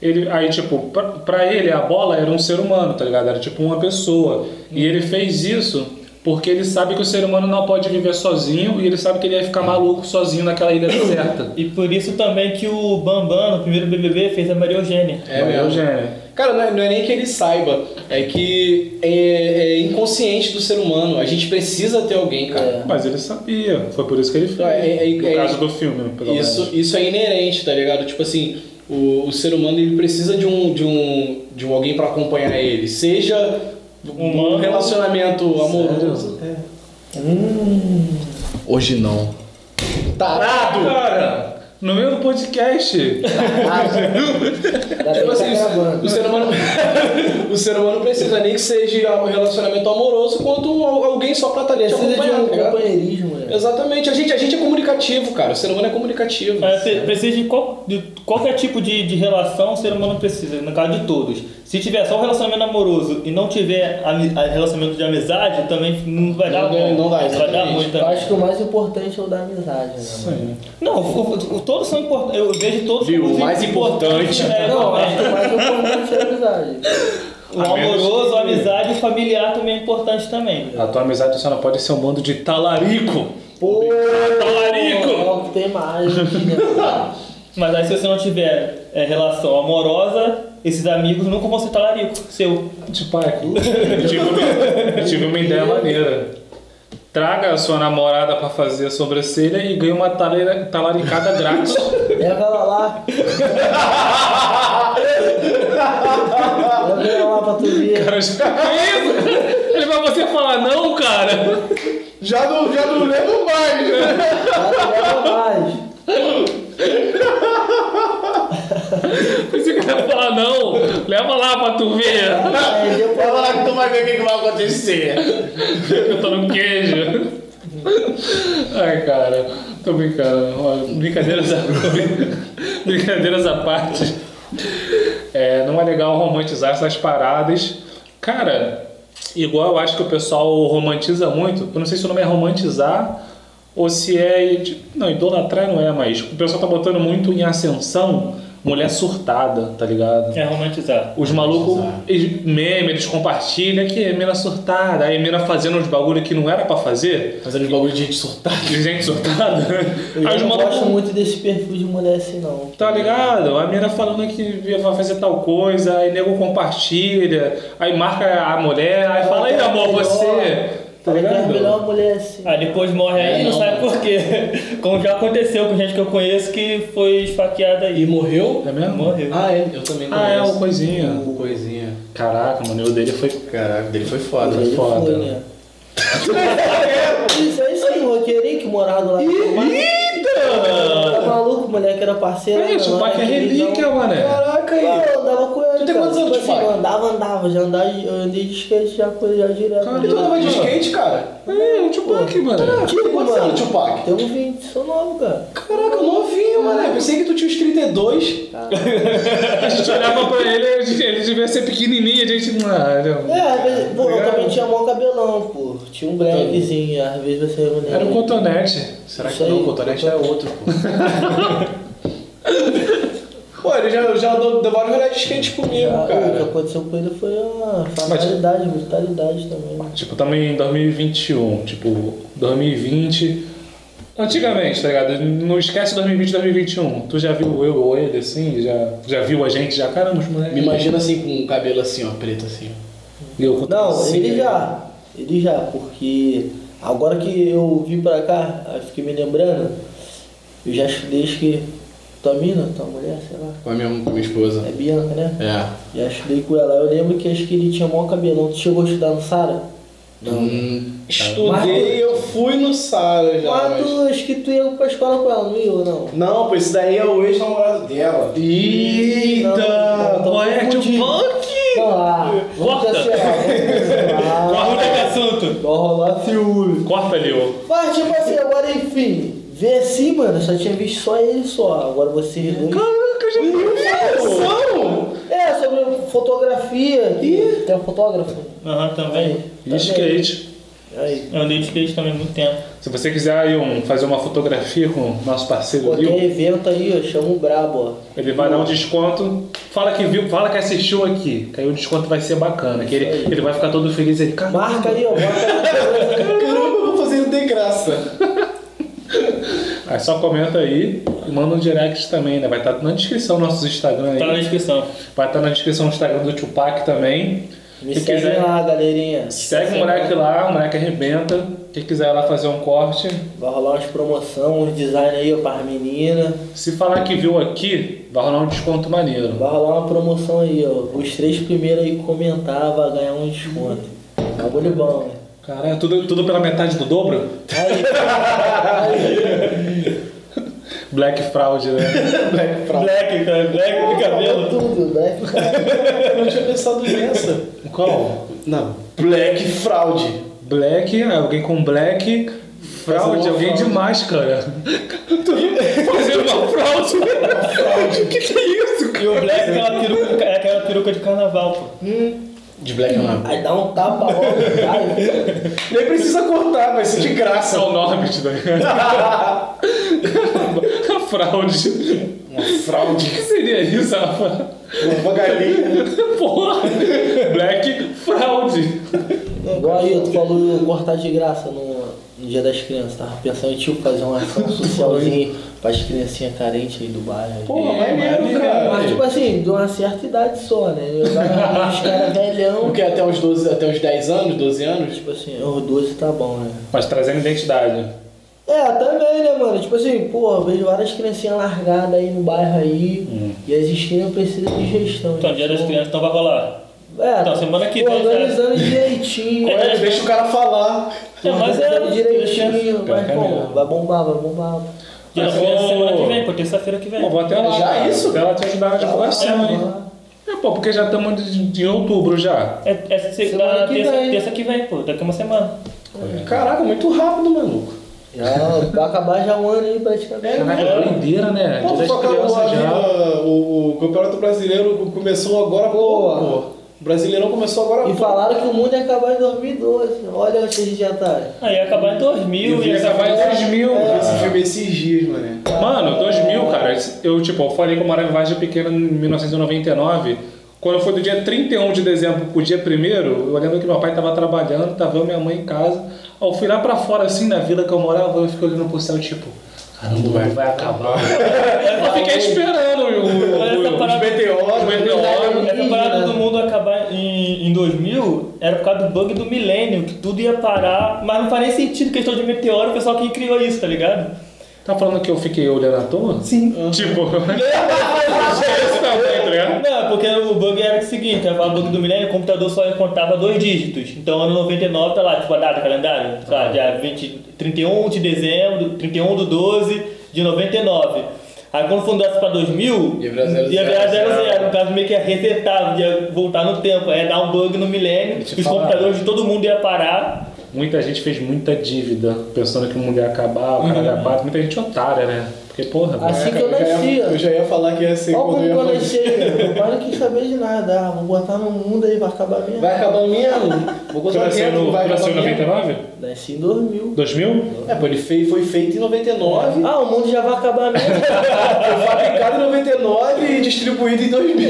Ele, aí, tipo, pra, pra ele a bola era um ser humano, tá ligado? Era tipo uma pessoa. E ele fez isso porque ele sabe que o ser humano não pode viver sozinho e ele sabe que ele ia ficar maluco sozinho naquela ilha deserta. E por isso também que o Bambam, no primeiro BBB, fez a Maria Eugênia. É Maria. Eugênia. Cara, não é, não é nem que ele saiba, é que é, é inconsciente do ser humano. A gente precisa ter alguém, cara. É. Mas ele sabia, foi por isso que ele fez. É, é, no é, caso é, do filme, pelo Isso, menos. isso é inerente, tá ligado? Tipo assim, o, o ser humano ele precisa de um, de um, de um alguém pra acompanhar ele. Seja um relacionamento amoroso. Hum. Hoje não. Tarado! Cara, no meio do podcast. Tipo que assim, tá o ser humano, o ser humano precisa nem que seja um relacionamento amoroso, quanto al- alguém só pra estar te Precisa de um tá ligado? companheirismo, né? Exatamente, a gente, a gente é comunicativo, cara. O ser humano é comunicativo. É, pre- precisa de, qual- de qualquer tipo de, de relação, o ser humano precisa, no caso de todos. Se tiver só um relacionamento amoroso e não tiver relacionamento de amizade, também não vai dar Não não dá, vai dar exatamente. ruim Eu também. acho que o mais importante é o da amizade, né? mano? Não, o- o- todos são importantes. Eu vejo todos Viu? como O mais importante- É, Não, não, eu acho que o mais importante é a amizade. O A amoroso, que- a amizade e familiar também é importante também. A tua amizade só não pode ser um bando de talarico. Pô, Talarico! tem mais? Mas aí se você não tiver é, relação amorosa, esses amigos nunca vão ser talarico seu. Tipo, eu tive, uma, eu tive uma ideia maneira. Traga a sua namorada pra fazer a sobrancelha e ganhe uma talera- talaricada grátis. Leva ela lá. Leva ela lá pra tu ver. Cara, já- isso? Ele vai você falar não, cara. Já não, já não lembro mais, né? Leva mais. Pensei que ele ia falar não. Leva lá pra tu ver. Depois Vai lá que tu vai ver o que, vai acontecer. Eu tô no queijo. Ai, cara, tô brincando. Olha, Brincadeiras à, brincadeiras à parte. É, não é legal romantizar essas paradas. Cara, igual eu acho que o pessoal romantiza muito. Eu não sei se o nome é romantizar ou se é. Não, idolatrar não é, mas o pessoal tá botando muito em ascensão mulher surtada, tá ligado? É romantizar. Os malucos, eles- meme, eles compartilham que é mina surtada, aí mina fazendo uns bagulho que não era pra fazer, Fazendo os bagulho de gente surtada. de gente surtada. Eu Aí não gosto muito desse perfil de mulher assim, não. tá ligado? A mina falando que vai fazer tal coisa, aí nego compartilha, aí marca a mulher, aí fala, aí amor, você, tá que é ligado? melhor mulher assim. Aí depois morre aí É, e não, não, sabe mano. por quê. Como já aconteceu com gente que eu conheço que foi esfaqueada E aí. morreu? É mesmo? Morreu. Ah, é, eu também Ah, é, conheço. o coisinha. O coisinha. Caraca, mano, o dele foi... Caraca, dele foi foda. Ele foda. foi, né? Isso aí sim, o roqueirinho que morava do Eita! Tá maluco, mulher que era parceira. É, não, Tupac é aquele relíquia, não. mané. Caraca aí. Eu andava com tem cara. quantos anos, Tipo assim, Tupac? eu andava, andava, já andava, eu andei de skate já, já direto. Caralho. E tu andava de skate, cara? É, o Tupac, mano. Tipo, Quantos mano, anos, Tupac? Tem um 20, sou novo, cara. Caraca, novinho, mano. Pensei que tu tinha uns 32. A gente olhava pra ele, ele ele devia ser pequenininho, a gente... Ah, não. É, às vezes, pô, eu também tinha mó cabelão, pô. Tinha um brevezinho, às vezes você. Era um cotonete. Será que não? O cotonete é outro, pô. Pô, ele já, já deu, deu vários rolês de skate comigo, Ah, O que cara. aconteceu com ele foi uma fatalidade, brutalidade também. Tipo, também em 2021, tipo, 2020. Antigamente, tá ligado? Não esquece 2020 2021. Tu já viu eu ou ele assim? Já, já viu a gente? Já, caramba, os moleques. Me imagina assim, com o cabelo assim, ó, preto assim. Eu Não, assim, ele aí. já. Ele já, porque agora que eu vim pra cá, eu fiquei me lembrando, eu já estudei, acho que tua mina, tua mulher, sei lá. Com a minha, com a minha esposa. É Bianca, né? É. Já estudei com ela. Eu lembro que acho que ele tinha maior cabelão. Tu chegou a estudar no Sara? Hum, estudei, eu fui no Sara já. Mas mas- tu, acho que tu ia pra escola com ela, não ia ou não? Não, pô, esse daí é o ex-namorado dela. Eita! Não, não, é, tio confundindo. Punk? Corta. Corta que assunto. Vai rolar ciúme. Corta ali, ô. Mas tipo assim, agora enfim, vê assim, mano, eu só tinha visto só ele só. Agora você dois. Caraca, já viu! É, sobre fotografia. Ih, tem um fotógrafo. Aham, também. E skate. Aí. Eu andei de skate também há muito tempo. Se você quiser aí um, fazer uma fotografia com o nosso parceiro Pô, tem Lil, evento aí, ó, chama o Brabo, ó. ele vai dar um desconto. Fala que viu, fala que assistiu aqui, que aí o desconto vai ser bacana. Que ele, ele vai ficar todo feliz aí. Caramba, Marca aí, ó, bota aí. Caramba, eu vou fazer de graça. Aí só comenta aí e manda um direct também, né? Vai estar na descrição nossos Instagram aí. Tá na descrição. Vai estar na descrição o Instagram do Tupac também. Me Se segue quiser- lá, galerinha. Segue o moleque lá, o moleque arrebenta. Quem quiser lá fazer um corte, Vai rolar umas promoção, uns design aí ó, para as meninas. se falar que viu aqui, vai rolar um desconto maneiro. Vai rolar uma promoção aí, ó. Os três primeiros aí que comentar vai ganhar um desconto. Bagulho bom, né? Caralho, tudo, tudo pela metade do dobro? Black Fraud, né? Black Fraud. Black, cara, black de cabelo. tudo, né? Eu não tinha pensado nessa. Qual? Não. Black Fraud. Black, alguém com black. Fraude, alguém de fraude. máscara. Fazendo uma fraude. fraude. que que é isso, E o black é aquela peruca, é aquela peruca de carnaval, pô. De Black não. Aí dá um tapa logo, vai. Nem precisa cortar, vai ser de graça. É o Norbit, né? A fraude. Uma fraude. O que seria isso, Rafa? Uma galinha. Porra! Black Fraude. Igual aí, tu falou cortar de graça no, no dia das crianças. Tava pensando em tipo fazer uma ação socialzinha pras criancinhas carentes aí do bairro. aí. Porra, É, maneiro, maneiro. cara. Mas tipo assim, de uma certa idade só, né? Eu tava os caras velhão. O que? Até uns 12, até uns 10 anos, 12 anos? Tipo assim, os 12 tá bom, né? Mas trazendo identidade. É, também, né, mano? Tipo assim, porra, eu vejo várias criancinhas largadas aí no bairro aí. E as esquinas precisam de gestão. Então, dia das crianças então vai rolar. É, Então, semana que pô, vem organizando direitinho. Olha, deixa o cara falar. É, mas é. Organizando direitinho. É pô, mesmo. vai bombar, vai bombar. Crianças ô- semana que vem, pô, terça-feira que vem. Pô, vou até lá. Já cara. isso? Ela te ajudar na divulgação, É, hein? É, pô, porque já estamos de- em outubro já. É, é se- Semana da que terça, vem. terça que vem, pô, daqui a uma semana. Caraca, muito rápido, maluco. Já vai acabar já um ano aí praticamente. Caraca, doideira, né? Pô, só que a, crianças já. vida, o, o Campeonato Brasileiro começou agora pouco, pô. O Brasileirão começou agora E falaram que o mundo ia acabar em 2012. Olha onde eles já tá. Aí ia acabar em 2000 Eu vi e essa Vai em 2000. Eu vi esse filme esses dias, mano. Mano, 2000, cara, eu, tipo, eu falei que eu morava em Vargem Pequena em 1999. Quando foi do dia 31 de dezembro pro dia 1 eu lembro que meu pai tava trabalhando, tava eu e minha mãe em casa. Eu fui lá pra fora, assim, da vila que eu morava, eu fiquei olhando pro céu, tipo, caramba, vai, vai acabar. eu fiquei esperando o, o, o, os meteoros, os meteoros. Essa parada do mundo acabar em, em 2000 era por causa do bug do milênio, que tudo ia parar, mas não faz nem sentido questão de meteoro, o pessoal que criou isso, tá ligado? Tá falando que eu fiquei olhando à toa? Sim. Tipo, esse tamanho, tá? Não, porque o bug era o seguinte, o bug do milênio, o computador só contava dois dígitos. Então, ano 99 tá lá, tipo, a data, calendário, tá, dia 20, 31 de dezembro, 31 do 12 de 99. Aí quando fundasse pra 2000, Ia virar zero, ia virar zero, 00, zero. no caso meio que ia resetar, ia voltar no tempo, ia dar um bug no milênio, os falar. computadores de todo mundo ia parar. Muita gente fez muita dívida, pensando que o mundo ia acabar, o cara ia acabar. Muita gente otária, né? Porque, porra, Assim que eu nasci, eu já ia falar que ia ser Olha como eu eu nasci, pai não quis saber de nada. Ah, vou botar no mundo aí, vai acabar mesmo. Vai acabar mesmo. Vou botar nasceu no, vai nasceu em acabar mesmo. 99? Nasci em 2000. 2000? É, pô, ele fez, foi feito em 99, Ah, o mundo já vai acabar mesmo. foi fabricado em 99 e distribuído em 2000.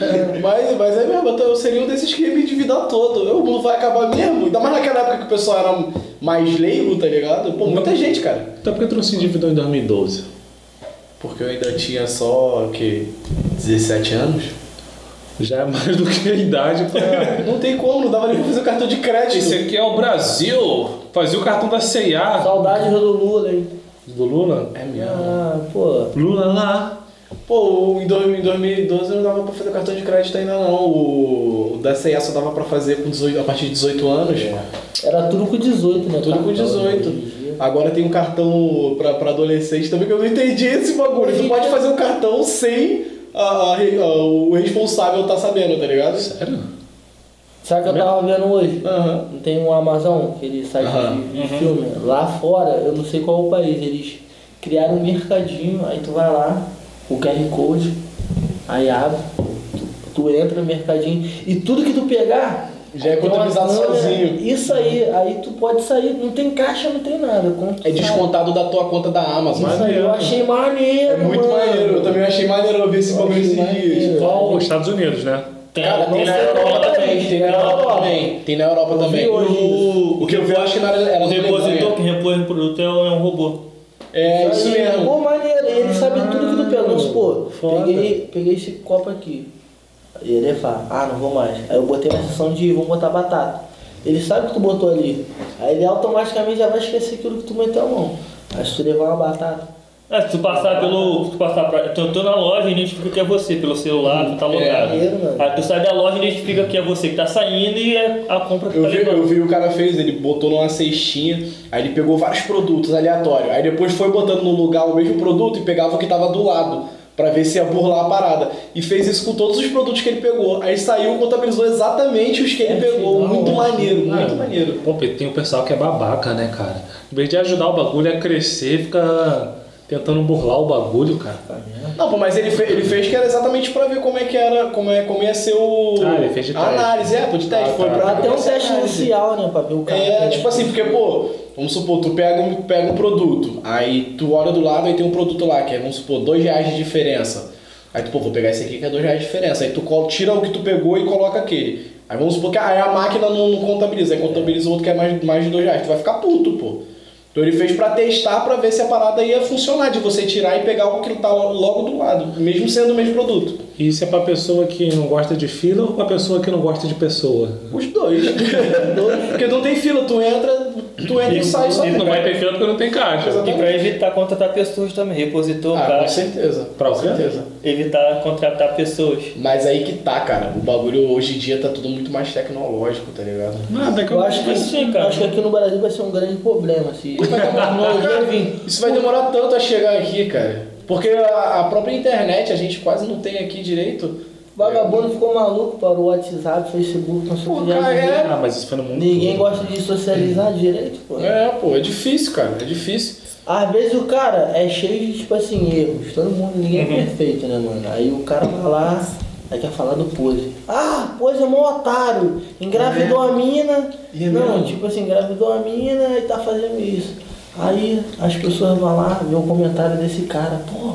mas, mas é mesmo, eu seria um desses que ia me endividar todo. O mundo vai acabar mesmo. Ainda mais naquela época que o pessoal era mais leigo, tá ligado? Pô, muita gente, cara. Então por que tu não se endividou em 2012? Porque eu ainda tinha só, o quê? 17 anos? Já é mais do que a idade pra... Não tem como, não dava nem pra fazer o cartão de crédito. Esse aqui é o Brasil! Fazia o cartão da C&A Saudade do Lula aí. do Lula. É mesmo. Ah, pô. Lula lá. Pô, em 2000 em 2012 não dava pra fazer cartão de crédito ainda não. O, o da CEA só dava pra fazer com 18, a partir de 18 anos. Era tudo com 18, né? Tudo com Cartão, 18. hoje em dia. Agora tem um cartão pra, pra adolescente também que eu não entendi esse bagulho. Tu pode fazer um cartão sem a- a a- o responsável tá sabendo, tá ligado? Sério? Sabe o que eu tava vendo hoje? Não tem um Amazon, aquele site Aham. de, de filme. Lá fora, eu não sei qual o país, eles criaram um mercadinho, aí tu vai lá, o QR Code, aí abre, tu, tu entra no mercadinho e tudo que tu pegar. Já é contabilizado sozinho. Isso aí, aí tu pode sair, não tem caixa, não tem nada. É descontado da tua conta da Amazon. Isso aí, eu achei maneiro. É muito mano. maneiro. Eu também achei maneiro eu ver esse bagulho esses dias. Qual? Os Estados Unidos, né? Tem, Cara, tem na Europa Europa também. também. Tem na Europa também. Tem na Europa Eu vi também. hoje O, o que eu vi, eu acho que era, era O repositor que repõe o produto é um robô. É isso Aí, mesmo. Pô, maneiro, ele sabe tudo que tu pega. Vamos supor, peguei, peguei esse copo aqui. E ele fala, ah, não vou mais. Aí eu botei na seção de vamos botar batata. Ele sabe que tu botou ali. Aí ele automaticamente já vai esquecer aquilo que tu meteu a mão. Aí se tu levar uma batata. É, se tu passar pelo. Se tu passar pra. Tu entrou na loja e identifica que é você pelo celular, tu tá logado. maneiro, mano. Aí tu sai da loja e identifica que é você que tá saindo e é a compra que Eu tá vi, eu levando. vi o cara fez, ele botou numa cestinha, aí ele pegou vários produtos aleatórios, aí depois foi botando no lugar o mesmo produto e pegava o que tava do lado, pra ver se ia burlar a parada. E fez isso com todos os produtos que ele pegou. Aí saiu e contabilizou exatamente os que ele É, pegou. não, Muito é. maneiro, muito Ah, maneiro. Pô, tem um pessoal que é babaca, né, cara? Em vez de ajudar o bagulho a crescer, fica tentando burlar o bagulho, cara. Não, pô, mas ele, fe- ele fez que era exatamente pra ver como é que era, como, é, como ia ser o. Ah, ele fez de a teste. análise, é, pô, de teste. Ah, foi tá. pra Até um teste análise. inicial, né? Pra ver o cara. É, tipo assim, porque, pô, vamos supor, tu pega um, pega um produto, aí tu olha do lado e tem um produto lá, que é, vamos supor, dois reais de diferença. Aí tu, pô, vou pegar esse aqui que é dois reais de diferença. Aí tu tira o que tu pegou e coloca aquele. Aí vamos supor que aí a máquina não, não contabiliza, aí contabiliza o outro que é mais, mais de dois reais. Tu vai ficar puto, pô. Então ele fez pra testar, pra ver se a parada ia funcionar, de você tirar e pegar o que tá logo do lado, mesmo sendo o mesmo produto. Isso é pra pessoa que não gosta de fila ou pra pessoa que não gosta de pessoa? Os dois. Porque não tem fila, tu entra, tu entra e sai só. E não vai ter fila porque não tem caixa. E pra evitar contratar pessoas também, repositor, Ah, com caixa, certeza. Pra com certeza. evitar contratar pessoas. Mas aí que tá, cara. O bagulho hoje em dia tá tudo muito mais tecnológico, tá ligado? Nada que Eu acho que, Sim, cara. acho que aqui no Brasil vai ser um grande problema se a tecnologia vir. Isso vai demorar tanto a chegar aqui, cara. Porque a, a própria internet a gente quase não tem aqui direito. Vagabundo ficou maluco para o WhatsApp, Facebook, não sei o que. é. Ah, mas isso foi no mundo Ninguém todo. gosta de socializar direito, pô. É, pô, é difícil, cara. É difícil. Às vezes o cara é cheio de, tipo assim, erros. Todo mundo, ninguém Uhum. é perfeito, né, mano? Aí o cara vai lá, aí quer falar do pose. Ah, pose é mó otário. Engravidou a mina. E é não, mesmo? tipo assim, engravidou a mina e tá fazendo isso. Aí as pessoas vão lá ver o comentário desse cara. Pô,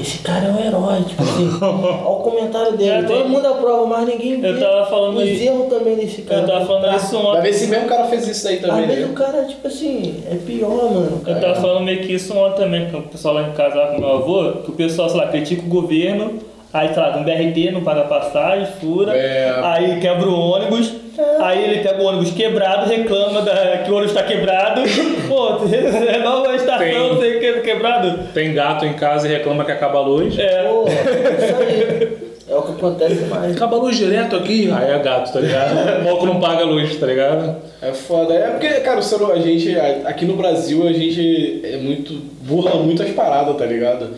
esse cara é um herói. Tipo assim, olha o comentário dele. É, Todo tem- mundo aprova, mas ninguém vê Eu tava falando os isso- erros também desse cara. Eu tava falando Tá? isso Vai ontem. ver se mesmo cara fez isso aí também, Às vezes né? o cara, tipo assim, é pior, mano. Eu tava falando meio que isso ontem também, com o pessoal lá em casa lá com meu avô, que o pessoal, sei lá, critica o governo, aí, sei lá, um BRT não paga passagem, fura, É. aí quebra o ônibus, aí ele pega o ônibus quebrado, reclama da- que o ônibus tá quebrado, pô, renova a estação, Tem. que, quebrado. Tem gato em casa e reclama que acaba a luz. É, Pô, isso aí. É o que acontece mais. Acaba a luz direto aqui, aí é gato, tá ligado? O maluco não paga a luz, tá ligado? É foda. É porque, cara, o ser, a gente, aqui no Brasil, a gente é muito. burla muito as paradas, tá ligado?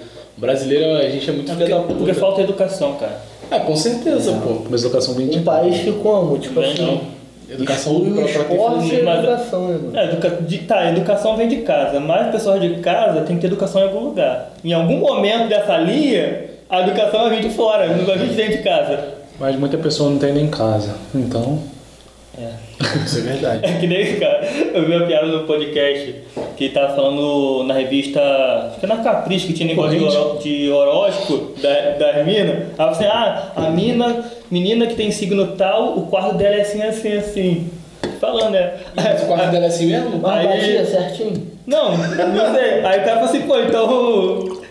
Brasileiro, a gente é muito filho da porque, porque puta. falta educação, cara. É, com certeza, pô. Uma educação bem Um país que como? Tipo Bem, assim. Educação exclui o pra, pra ter esporte e Mas- educação, né, mano? É, educa... de- tá, educação vem de casa, mas pessoas de casa tem que ter educação em algum lugar. Em algum momento dessa linha, a educação vai vir de fora, não vai vir de dentro de casa. Mas muita pessoa não tem nem casa. Então. Isso é verdade. É que nem, cara, eu vi uma piada no podcast que tava falando na revista, acho que é na Capricho, que tinha negócio de, horó- de horóscopo da, das minas. Aí assim, ah, a mina, menina que tem signo tal, o quarto dela é assim, assim, assim. Falando, né? Mas o quarto dela é assim mesmo? Mas Aí- batia certinho? Não, não sei. Aí o cara falou assim, pô, então o,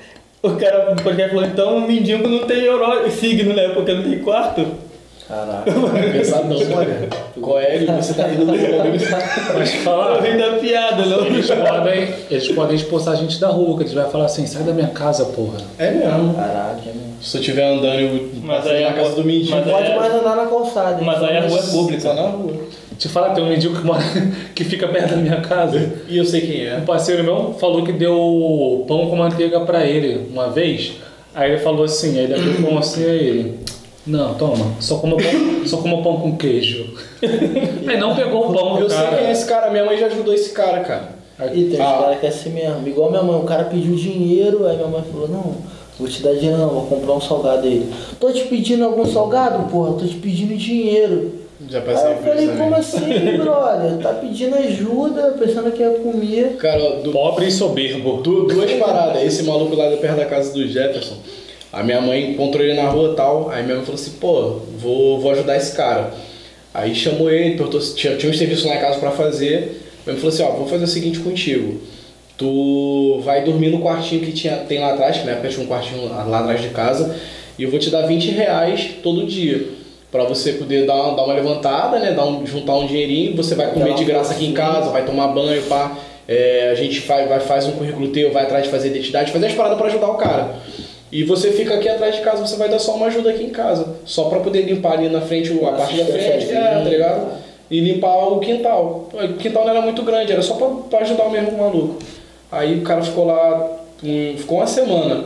o cara do podcast falou, então o mendigo não tem horó- signo, né? Porque não tem quarto. Caraca. Pesadão, olha. Qual é? Você tá rindo do bagulho. Mas Eu falar. ri da piada, não. Eles podem, eles podem expulsar a gente da rua, que eles vão falar assim, sai da minha casa, porra. É mesmo. Caraca, é mesmo. Se eu estiver andando e Mas aí na a casa rua- do mendigo, mas Pode é- mais andar na calçada. hein? Mas aí a rua é só pública. na rua. Te falar, tem um mendigo que, mora, que fica perto da minha casa. E eu sei quem é. Um parceiro meu falou que deu pão com manteiga pra ele uma vez. Aí ele falou assim, aí ele abriu o pão assim, aí ele. Não, toma, só como pão, só como pão com queijo. Aí não pegou o pão, Eu sei cara. quem é esse cara. Minha mãe já ajudou esse cara, cara. E tem uns Ah. caras que é assim mesmo. Igual minha mãe, o cara pediu dinheiro, aí minha mãe falou, não, vou te dar dinheiro não, vou comprar um salgado aí. Tô te pedindo algum salgado, porra, tô te pedindo dinheiro. Já Aí passei eu por falei, isso como assim, brother? Tá pedindo ajuda, pensando que ia comer. Cara, do, Pobre e soberbo. Du- duas paradas. Esse maluco lá perto da casa do Jefferson. A minha mãe encontrou ele na rua e tal. Aí minha mãe falou assim, pô, vou, vou ajudar esse cara. Aí chamou ele, perguntou se tinha, tinha um serviço lá em casa pra fazer. Minha mãe falou assim, ó, vou fazer o seguinte contigo. tu vai dormir no quartinho que tinha, tem lá atrás, que na época tinha um quartinho lá atrás de casa, e eu vou te dar 20 reais todo dia. Pra você poder dar uma, dar uma levantada, né? Dar um, juntar um dinheirinho, você vai comer de graça aqui em casa, vai tomar banho, pá. É, a gente faz, vai, faz um currículo teu, vai atrás de fazer identidade, fazer as paradas pra ajudar o cara. E você fica aqui atrás de casa, você vai dar só uma ajuda aqui em casa. Só pra poder limpar ali na frente, a parte da frente, é, tá ligado? E limpar o quintal. O quintal não era muito grande, era só pra, pra ajudar o mesmo maluco. Aí o cara ficou lá, um- ficou uma semana.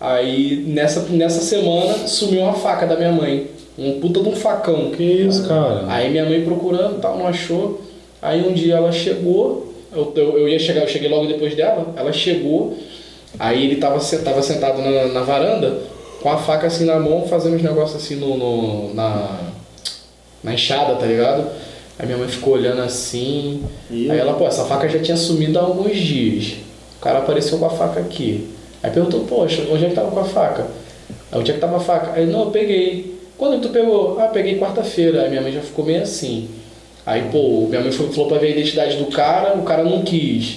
Aí nessa, nessa semana sumiu uma faca da minha mãe. Um puta de um facão. Que isso, cara? Aí minha mãe procurando e tal, não achou. Aí um dia ela chegou, eu, eu, eu ia chegar, eu cheguei logo depois dela, ela chegou, aí ele tava, tava sentado na, na varanda, com a faca assim na mão, fazendo os negócios assim no, no- na, na enxada, tá ligado? Aí minha mãe ficou olhando assim. Aí ela, pô, essa faca já tinha sumido há alguns dias. O cara apareceu com a faca aqui. Aí perguntou, poxa, onde é que tava com a faca? Aí onde é que tava a faca? Aí, não, eu peguei. Quando tu pegou? Ah, peguei quarta-feira. Aí minha mãe já ficou meio assim. Aí, pô, minha mãe falou pra ver a identidade do cara, o cara não quis.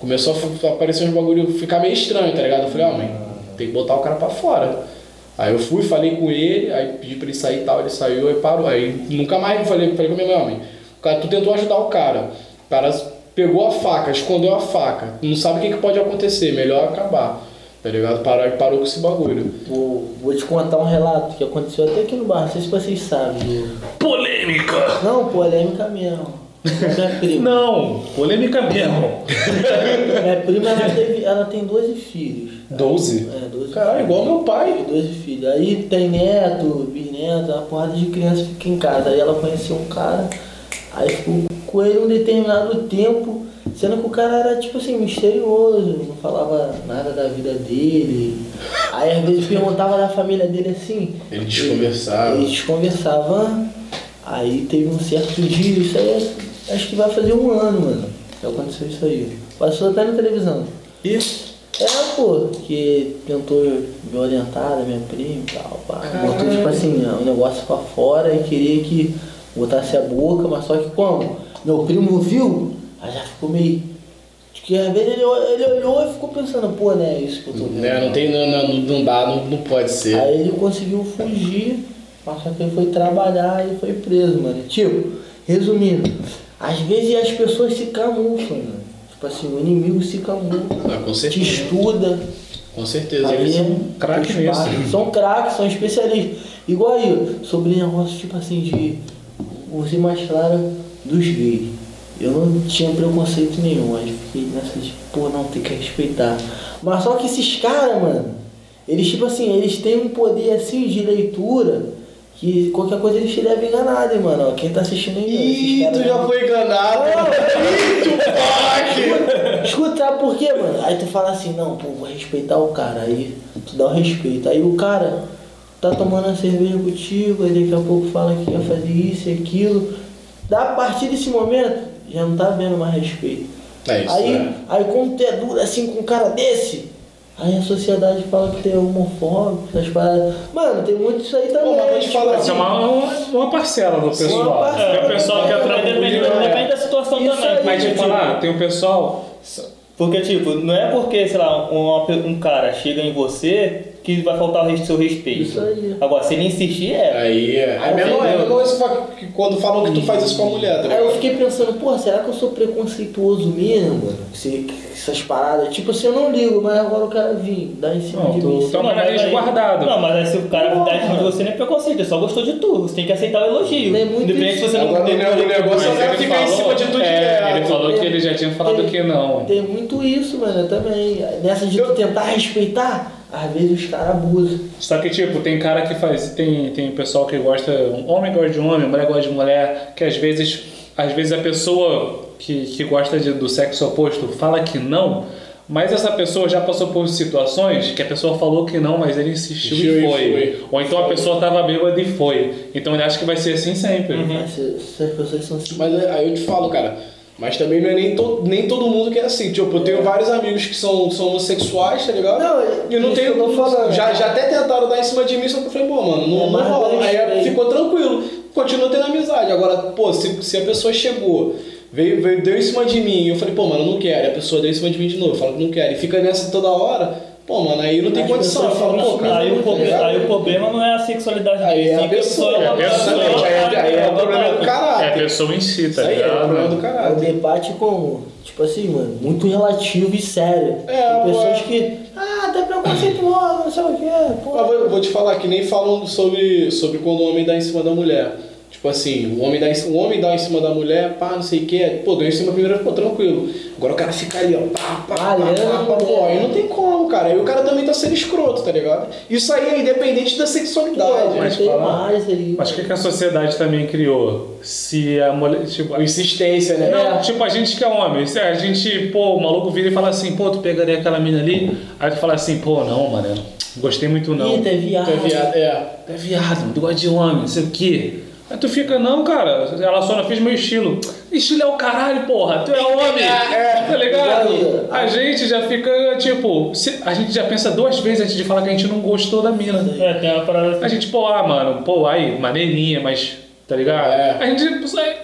Começou a aparecer uns bagulho, ficar meio estranho, tá ligado? Eu falei, ah, mãe, tem que botar o cara pra fora. Aí eu fui, falei com ele, aí pedi pra ele sair e tal, ele saiu, aí parou. Aí nunca mais eu falei, falei com a minha mãe, ó, mãe, o cara, tu tentou ajudar o cara. O cara pegou a faca, escondeu a faca. Não sabe o que, que pode acontecer, melhor acabar. Tá ligado? Parou, parou com esse bagulho. Vou, vou te contar um relato que aconteceu até aqui no bar, não sei se vocês sabem. Polêmica! Não, polêmica mesmo. Minha prima. Não, polêmica mesmo. Minha prima ela, teve, ela tem 12 filhos. 12? É, 12 Caralho, igual meu pai. 12 filhos. Aí tem neto, bisneto, uma porrada de criança fica em casa. Aí ela conheceu um cara, aí ficou com ele um determinado tempo, sendo que o cara era tipo assim, misterioso, não falava nada da vida dele. Aí às vezes perguntava da família dele assim. Ele desconversava. Eles conversavam, aí teve um certo dia, isso aí é- acho que vai fazer um ano, mano. Que aconteceu isso aí. Passou até na televisão. Isso. É, pô, que tentou me orientar minha prima e tal, pá. Botou, tipo assim, o negócio pra fora e queria que botasse a boca, mas só que como? Meu primo viu, aí já ficou meio. Que às vezes ele, olhou- ele olhou e ficou pensando, pô, né, isso que eu tô vendo. Né, não, tem, não, não, não dá, não, não pode ser. Aí ele conseguiu fugir, mas só que ele foi trabalhar e foi preso, mano. Tipo, resumindo, às vezes as pessoas se camuflam, mano. Tipo assim, o inimigo se camufla, Ah, com te certeza. estuda. Com certeza. Eles é- são craque os pais nisso. São craques, são especialistas. Igual aí, sobre negócio tipo assim de. Ser mais clara dos gays. Eu não tinha preconceito nenhum, mas fiquei nessa de, pô, não, tem que respeitar. Mas só que esses caras, mano, eles tipo assim, eles têm um poder assim de leitura que qualquer coisa eles te levam enganado, hein, mano. Quem tá assistindo aí, Ih, tu já foi enganado. Ih, Tupac! Escuta, sabe por quê, mano? Aí tu fala assim, não, pô, vou respeitar o cara. Aí tu dá o respeito. Aí o cara tá tomando uma cerveja contigo, aí daqui a pouco fala que ia fazer isso e aquilo. Da a partir desse momento, já não tá vendo mais respeito. É isso, aí, né? aí quando tu é duro assim com um cara desse, aí a sociedade fala que tu é homofóbico, essas paradas. Mano, tem muito isso aí também. Pô, mas tipo falar, Essa é assim, uma, uma, uma parcela do pessoal. Uma parcela. Tem o pessoal que é Mas depende, depende da situação Isso também. aí, Mas porque, te falar, tem o pessoal. Porque, tipo, não é porque, sei lá, um, um cara chega em você que vai faltar o seu respeito. Isso aí. Agora, se ele insistir, é. Aí é. É a mesma é a mesma coisa que quando falam que tu faz isso com a mulher, tá Aí eu fiquei pensando, pô, será que eu sou preconceituoso mesmo, mano? Se- essas paradas. Tipo assim, eu não ligo, mas agora o cara vir, dar em cima Não, de tu- mim. tu- Então, Não, mas aí- resguardado. Não, mas aí se o cara dá em cima de você, não é preconceito, ele só gostou de tu. Você tem que aceitar o elogio. Tem muito Independente isso. se você não tem negócio- o negócio é ele ficar em cima de tudo é, ele falou que ele já tinha falado que não. Tem muito isso, mano, eu também. Nessa de tu tentar respeitar, às vezes os caras abusam. Só que, tipo, tem cara que faz. Tem, tem pessoal que gosta. Um homem gosta de homem, mulher gosta de mulher. Que às vezes. Às vezes a pessoa que, que gosta de- do sexo oposto fala que não. Mas essa pessoa já passou por situações que a pessoa falou que não, mas ele insistiu e e foi. foi. Ou então a pessoa tava bêbada e foi. Então ele acha que vai ser assim sempre. Mas se- Essas pessoas são assim. Mas aí eu te falo, cara. Mas também não é nem, to, nem todo mundo que é assim. Tipo, eu tenho vários amigos que são, são homossexuais, tá ligado? Não, e não tenho. eu tô falando. já, já até tentaram dar em cima de mim, só que eu falei, pô, mano, não, É não rola. Aí ficou tranquilo. Continua tendo amizade. Agora, pô, se, se a pessoa chegou, veio, veio, deu em cima de mim. Eu falei, pô, mano, eu não quero. E a pessoa deu em cima de mim de novo, fala que não quer. E fica nessa toda hora, pô, mano, aí não tem As condição. Eu pessoas falo, pô, cara. Aí o, tá problema, ligado? aí o problema não é a sexualidade Aí dele, é a que pessoa, é é a pessoa, Exatamente, aí, é- aí é o problema do É a caráter. pessoa em si, tá aí é o problema ligado? do É um caráter. debate com, tipo assim, mano, muito relativo e sério. É, Tem pessoas que, ah, tem preconceituoso, não sei o quê, pô. Vou, vou te falar que nem falam sobre, sobre quando o homem dá em cima da mulher. Tipo assim, o homem dá em, o homem dá em cima da mulher, pá, não sei o que, pô, deu em cima primeiro, pô, tranquilo. Agora o cara fica ali, ó, pá, pá, pá, pá, pá, pô, né? aí não tem como, cara. Aí o cara também tá sendo escroto, tá ligado? Isso aí é independente da sexualidade. Pô, mas tem falar- mais aí. Mas o que, que a sociedade também criou? Se a mulher. Tipo, A insistência, né? Não, tipo, a gente que é homem, se a gente, pô, o maluco vira e fala assim, pô, tu pegaria aquela mina ali, aí tu fala assim, pô, não, mano, gostei muito não. Ih, tem viado. Tu é viado, é. Tu é viado, tu gosta de homem, não sei o quê. Aí tu fica, não, cara, ela só não fez meu estilo. Estilo é o caralho, porra, tu é homem, tá ligado? Igual A gente já fica, tipo, se- a gente já pensa duas vezes antes de falar que a gente não gostou da mina. É, tem uma parada assim. A gente, pô, ah, mano, pô, aí, maneirinha, mas, tá ligado? É. A gente,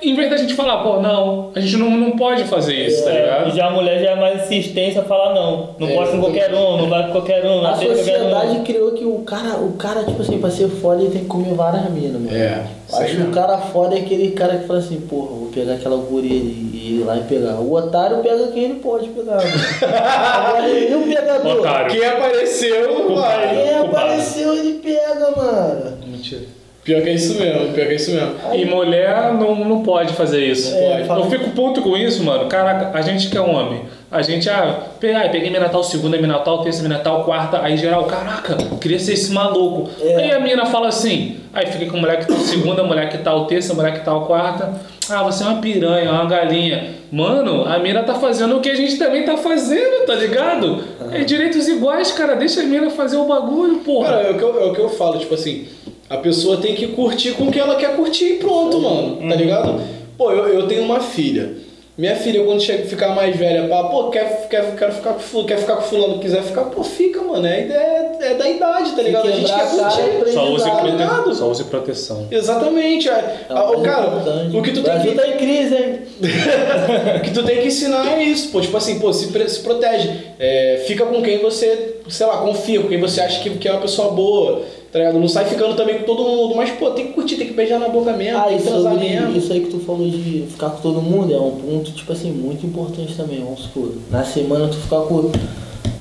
em vez da gente falar, pô, não, a gente não, não pode fazer isso, tá É, ligado? já a mulher já é mais insistência a falar não. Não É, gosta com qualquer um, não vai com qualquer um, A sociedade um. criou que o cara, o cara, tipo assim, pra ser foda, ele tem que comer várias minas, mano. É, Acho que o cara foda é aquele cara que fala assim, porra, vou pegar aquela guria e ir lá e pegar. O otário pega quem ele pode pegar, mano. Agora, e o pegador? Otário. Quem apareceu, vai. Quem apareceu, ele pega, mano. Mentira. Pior que é isso mesmo, pior que é isso mesmo. E mulher não, não pode fazer isso. É, Eu fala- fico puto com isso, mano. Caraca, a gente que é homem. A gente, ah, pe- peguei mina tal, segunda, mina tal, terça, mina tal, quarta. Aí geral, caraca, queria ser esse maluco. É. Aí a mina fala assim, aí fica com mulher que tal segunda, mulher que tal terça, mulher que tal quarta. Ah, você é uma piranha, uma galinha. Mano, a mina tá fazendo o que a gente também tá fazendo, tá ligado? É direitos iguais, cara. Deixa a mina fazer o bagulho, porra. Cara, é o, que eu, é o que eu falo, tipo assim, a pessoa tem que curtir com o que ela quer curtir e pronto, mano, tá ligado? Pô, eu, eu tenho uma filha. Minha filha, quando chega, ficar mais velha, pá, pô, quer, quer, quer, ficar com, quer ficar com fulano, quiser ficar, pô, fica, mano. É, é, é da idade, tá ligado? A gente quer curtir. Só use, tá prote... ligado? Só use proteção. Exatamente. É. É Ah, o cara, o que tu tem que. tá em crise, hein? O que tu tem que ensinar é isso, pô. Tipo assim, pô, se, pre- se protege. É, fica com quem você, sei lá, confia, com quem você acha que, que é uma pessoa boa, tá ligado? Não sai ficando também com todo mundo, mas, pô, tem que curtir, tem que beijar na boca mesmo, Ah, tem que transar mesmo. isso aí que tu falou de ficar com todo mundo é um ponto, tipo assim, muito importante também, vamos supor. Na semana tu ficar com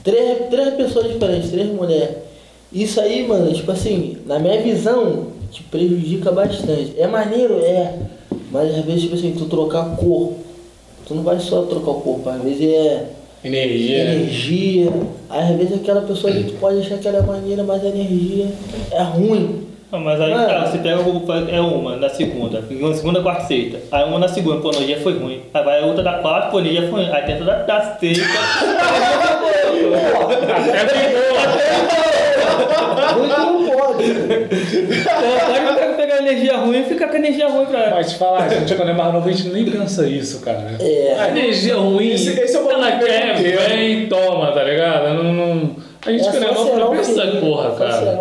três, três pessoas diferentes, três mulheres. Isso aí, mano, tipo assim, na minha visão, te prejudica bastante. É maneiro, é. Mas às vezes, tipo assim, tu trocar cor. Tu não vai só trocar o corpo, às vezes é Energia. energia. Às vezes aquela pessoa ali tu pode achar que ela é maneira, mas a energia é ruim. Não, mas aí, Ah. cara, você pega o é uma na segunda, segunda, quarta, sexta. Aí uma na segunda, pô, no dia foi ruim. Aí vai a outra da quarta, pô, no dia foi ruim. Aí tenta da, da sexta. Ruim que não pode. Pode pegar, pegar energia ruim e ficar com energia ruim pra. Mas te falar, gente quando é mais novo, a gente nem pensa isso, cara. É. A energia ruim, Esse- esse é o ela quer, vem, toma, tá ligado? Não, não... A gente quando é será não essa porra, cara.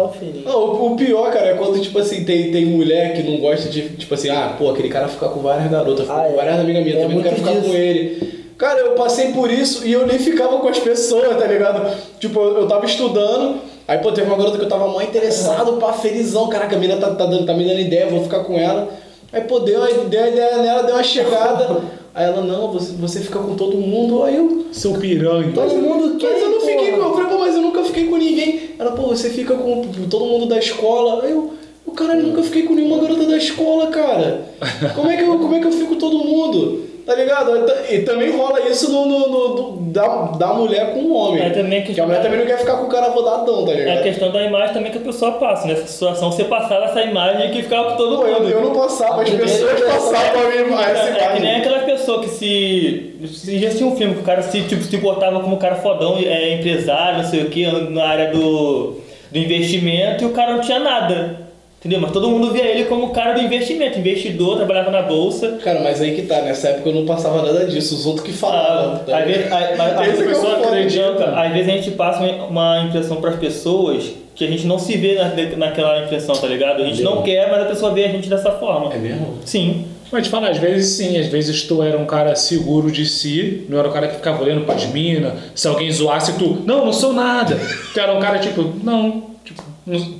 Não, o, o pior, cara, é quando, tipo assim, tem, tem mulher que não gosta de, tipo assim, ah, pô, aquele cara fica com várias garotas, fica Ah, com é. várias amigas minhas, É também não quero ficar disso. com ele. Cara, eu passei por isso e eu nem ficava com as pessoas, tá ligado? Tipo, eu eu tava estudando, aí, pô, teve uma garota que eu tava mó interessado, pá, felizão, caraca, a mina tá, tá, tá me dando ideia, vou ficar com ela. Aí, pô, deu, deu a ideia nela, deu uma chegada. Aí ela, não, você, você fica com todo mundo. Aí eu, Seu piranha. Todo mundo quer. mas eu não fiquei com. Eu falei, pô, mas eu nunca fiquei com ninguém. Ela, pô, você fica com todo mundo da escola. Aí eu, o cara nunca fiquei com nenhuma garota da escola, cara. Como é que eu, como é que eu fico com todo mundo? Tá ligado? E também rola isso no, no- no- do- da, da mulher com o homem. É, também que- que a mulher também não quer ficar com o cara rodadão, tá É a ligado? questão da imagem também que a pessoa passa. Nessa situação, você passava essa imagem que ficava com todo Pô, eu, mundo. eu não passava, as pessoas eu- passavam a minha imagem. essa É, é que nem aquela pessoa que se. se já tinha um filme que o cara se, tipo, se portava como um cara fodão, é, empresário, não sei o que, na área do, do investimento e o cara não tinha nada. Entendeu? Mas todo mundo via ele como um cara do investimento, investidor, trabalhava na bolsa. Cara, mas aí que tá, nessa época eu não passava nada disso, os outros que falavam. Ah, tá às vezes, a- é o pessoa acredita, cara. às vezes a gente passa uma- impressão para as pessoas que a gente não se vê na, naquela impressão, tá ligado? A gente não quer, mas a pessoa vê a gente dessa forma. É mesmo? Sim. Mas te falar, às vezes sim, às vezes tu era um cara seguro de si, não era um cara que ficava olhando pras minas, se alguém zoasse tu, não, não sou nada. Tu era um cara tipo, não, tipo,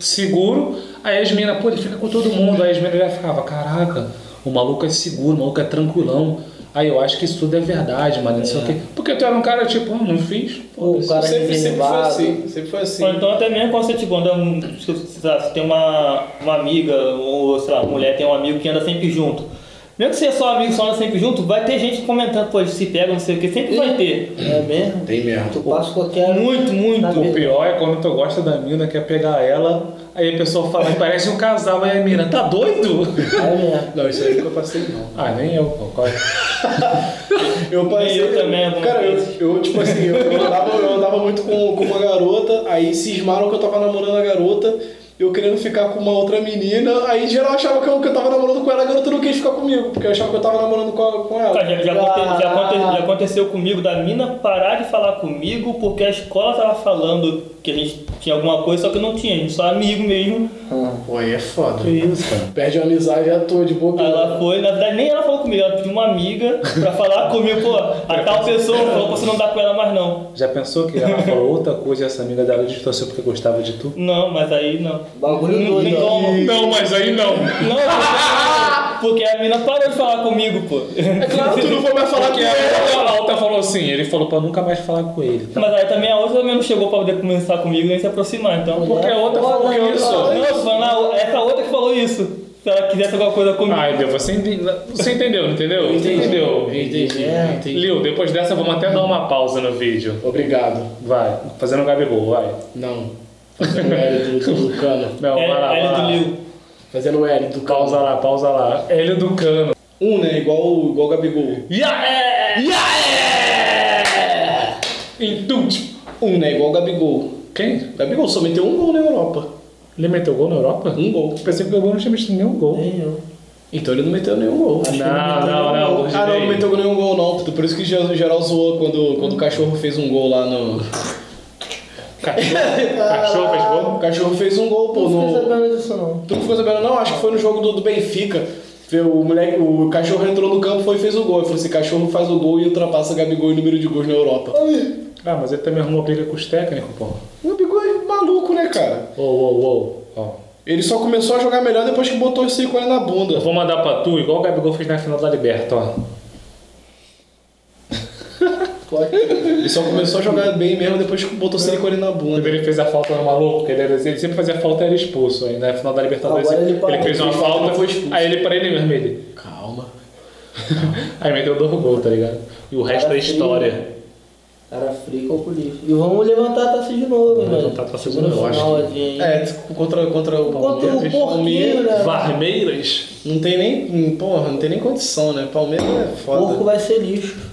seguro, aí as minas, pô, ele fica com todo mundo, aí as minas já ficavam, caraca, o maluco é seguro, o maluco é tranquilão. Aí eu acho que isso tudo é verdade, mano, não sei o quê. Porque tu era um cara tipo, ah, não fiz, O foda-se. cara Sempre, sempre foi assim. Sempre foi assim. Ou então até mesmo quando você tipo, anda, se se tem uma, uma amiga, ou sei lá, mulher tem um amigo que anda sempre junto. Mesmo que seja só amigo, só anda sempre junto, vai ter gente comentando, pô, se pegam, não sei o que, sempre vai ter. É mesmo? Tem mesmo. Tu passa qualquer. Muito, muito. O pior é quando tu gosta da mina, quer pegar ela, aí a pessoa fala, parece um casal, aí a mina, tá doido? É. Não, isso aí nunca passei, não. Ah, nem eu, pô. qual é? Eu passei. eu também, alguma Cara, eu, eu, tipo assim, eu, eu andava, eu andava muito com, com uma garota, aí cismaram que eu tava namorando a garota, eu querendo ficar com uma outra menina, aí geral achava que eu, que eu tava namorando com ela, a garota não quis ficar comigo, porque eu achava que eu tava namorando com, com ela. Cara, já, já, aconte- já aconte- já aconteceu comigo da mina parar de falar comigo porque a escola tava falando que a gente tinha alguma coisa, só que não tinha, a gente só amigo mesmo. Pô, aí é foda. Que isso, cara. Perde a amizade à toa de. Aí ela foi, na verdade nem ela falou comigo, ela pediu uma amiga pra falar comigo, pô, a tal pessoa falou pra você não dar com ela mais não. Já pensou que ela falou outra coisa e essa amiga dela distorceu porque gostava de tu? Não, mas aí não. Bagulho Não doido, como. Não, mas aí não. Não, porque, a mina parou de falar comigo, pô. É claro, tu não foi mais falar com ela. a outra falou assim, ele falou pra nunca mais falar com ele. tá? Mas aí também a outra também não chegou pra poder começar comigo nem se aproximar, então. Porque a outra falou Foda, isso. Não, falando, essa outra que falou isso. Se ela quisesse alguma coisa comigo. Ai, Deus, você, ente- você entendeu, não entendeu? Você entendeu? Entendi, É. entendi. Lil, depois dessa vamos até dar uma pausa no vídeo. Obrigado. Vai, fazendo um Gabigol, vai. Não. Fazendo o L do, do, cano. Não, é, vai lá, L vai do. Lil. Fazendo o L do cano. Pausa lá, pausa lá. Hélio do Cano. Um, né? Igual, igual o Gabigol. Então, Um, né? Igual o Gabigol. quem? Gabigol só meteu um gol na Europa. Ele meteu gol na Europa? Um gol. Pensei que o gol não tinha mexido nenhum gol. Nem eu. Então ele não meteu nenhum gol. Acho Não, não, nenhum não, gol. Ah, não, não meteu nenhum gol não. Por isso que geral zoou quando, quando o cachorro fez um gol lá no. Cachorro, cachorro fez gol? O cachorro fez um gol, pô, Não no. sabendo disso, não. Tu não ficou sabendo, não? Acho que foi no jogo do, do Benfica. O moleque, o cachorro entrou no campo foi e fez o gol. Eu falei assim: cachorro faz o gol e ultrapassa Gabigol em número de gols na Europa. Ah, mas ele também arrumou briga com os técnicos, pô. O Gabigol é maluco, né, cara? Ô, ô, ô. Ó. Ele só começou a jogar melhor depois que botou o silicone na bunda. Eu vou mandar pra tu, igual o Gabigol fez na final da Liberta, ó. Ele só começou a jogar bem mesmo depois que botou o silicone na Quando bunda. ele fez a falta no maluco, porque ele, era- ele sempre fazia falta e era expulso. Aí na final da Libertadores Agora ele ele, parou. fez uma falta e foi expulso. aí ele para ele mesmo, ele. Calma. Aí meteu dois gols, tá ligado? E o resto Cara é história. Cara frio calculista. E vamos levantar a taça de novo, Vamos mano. levantar a taça de Segunda novo, eu acho? É, contra, contra o Contra o Palmeiras. Palmeiras. né? Varmeiras. Não tem nem. Porra, não tem nem condição, né? Palmeiras é foda. Porco vai ser lixo.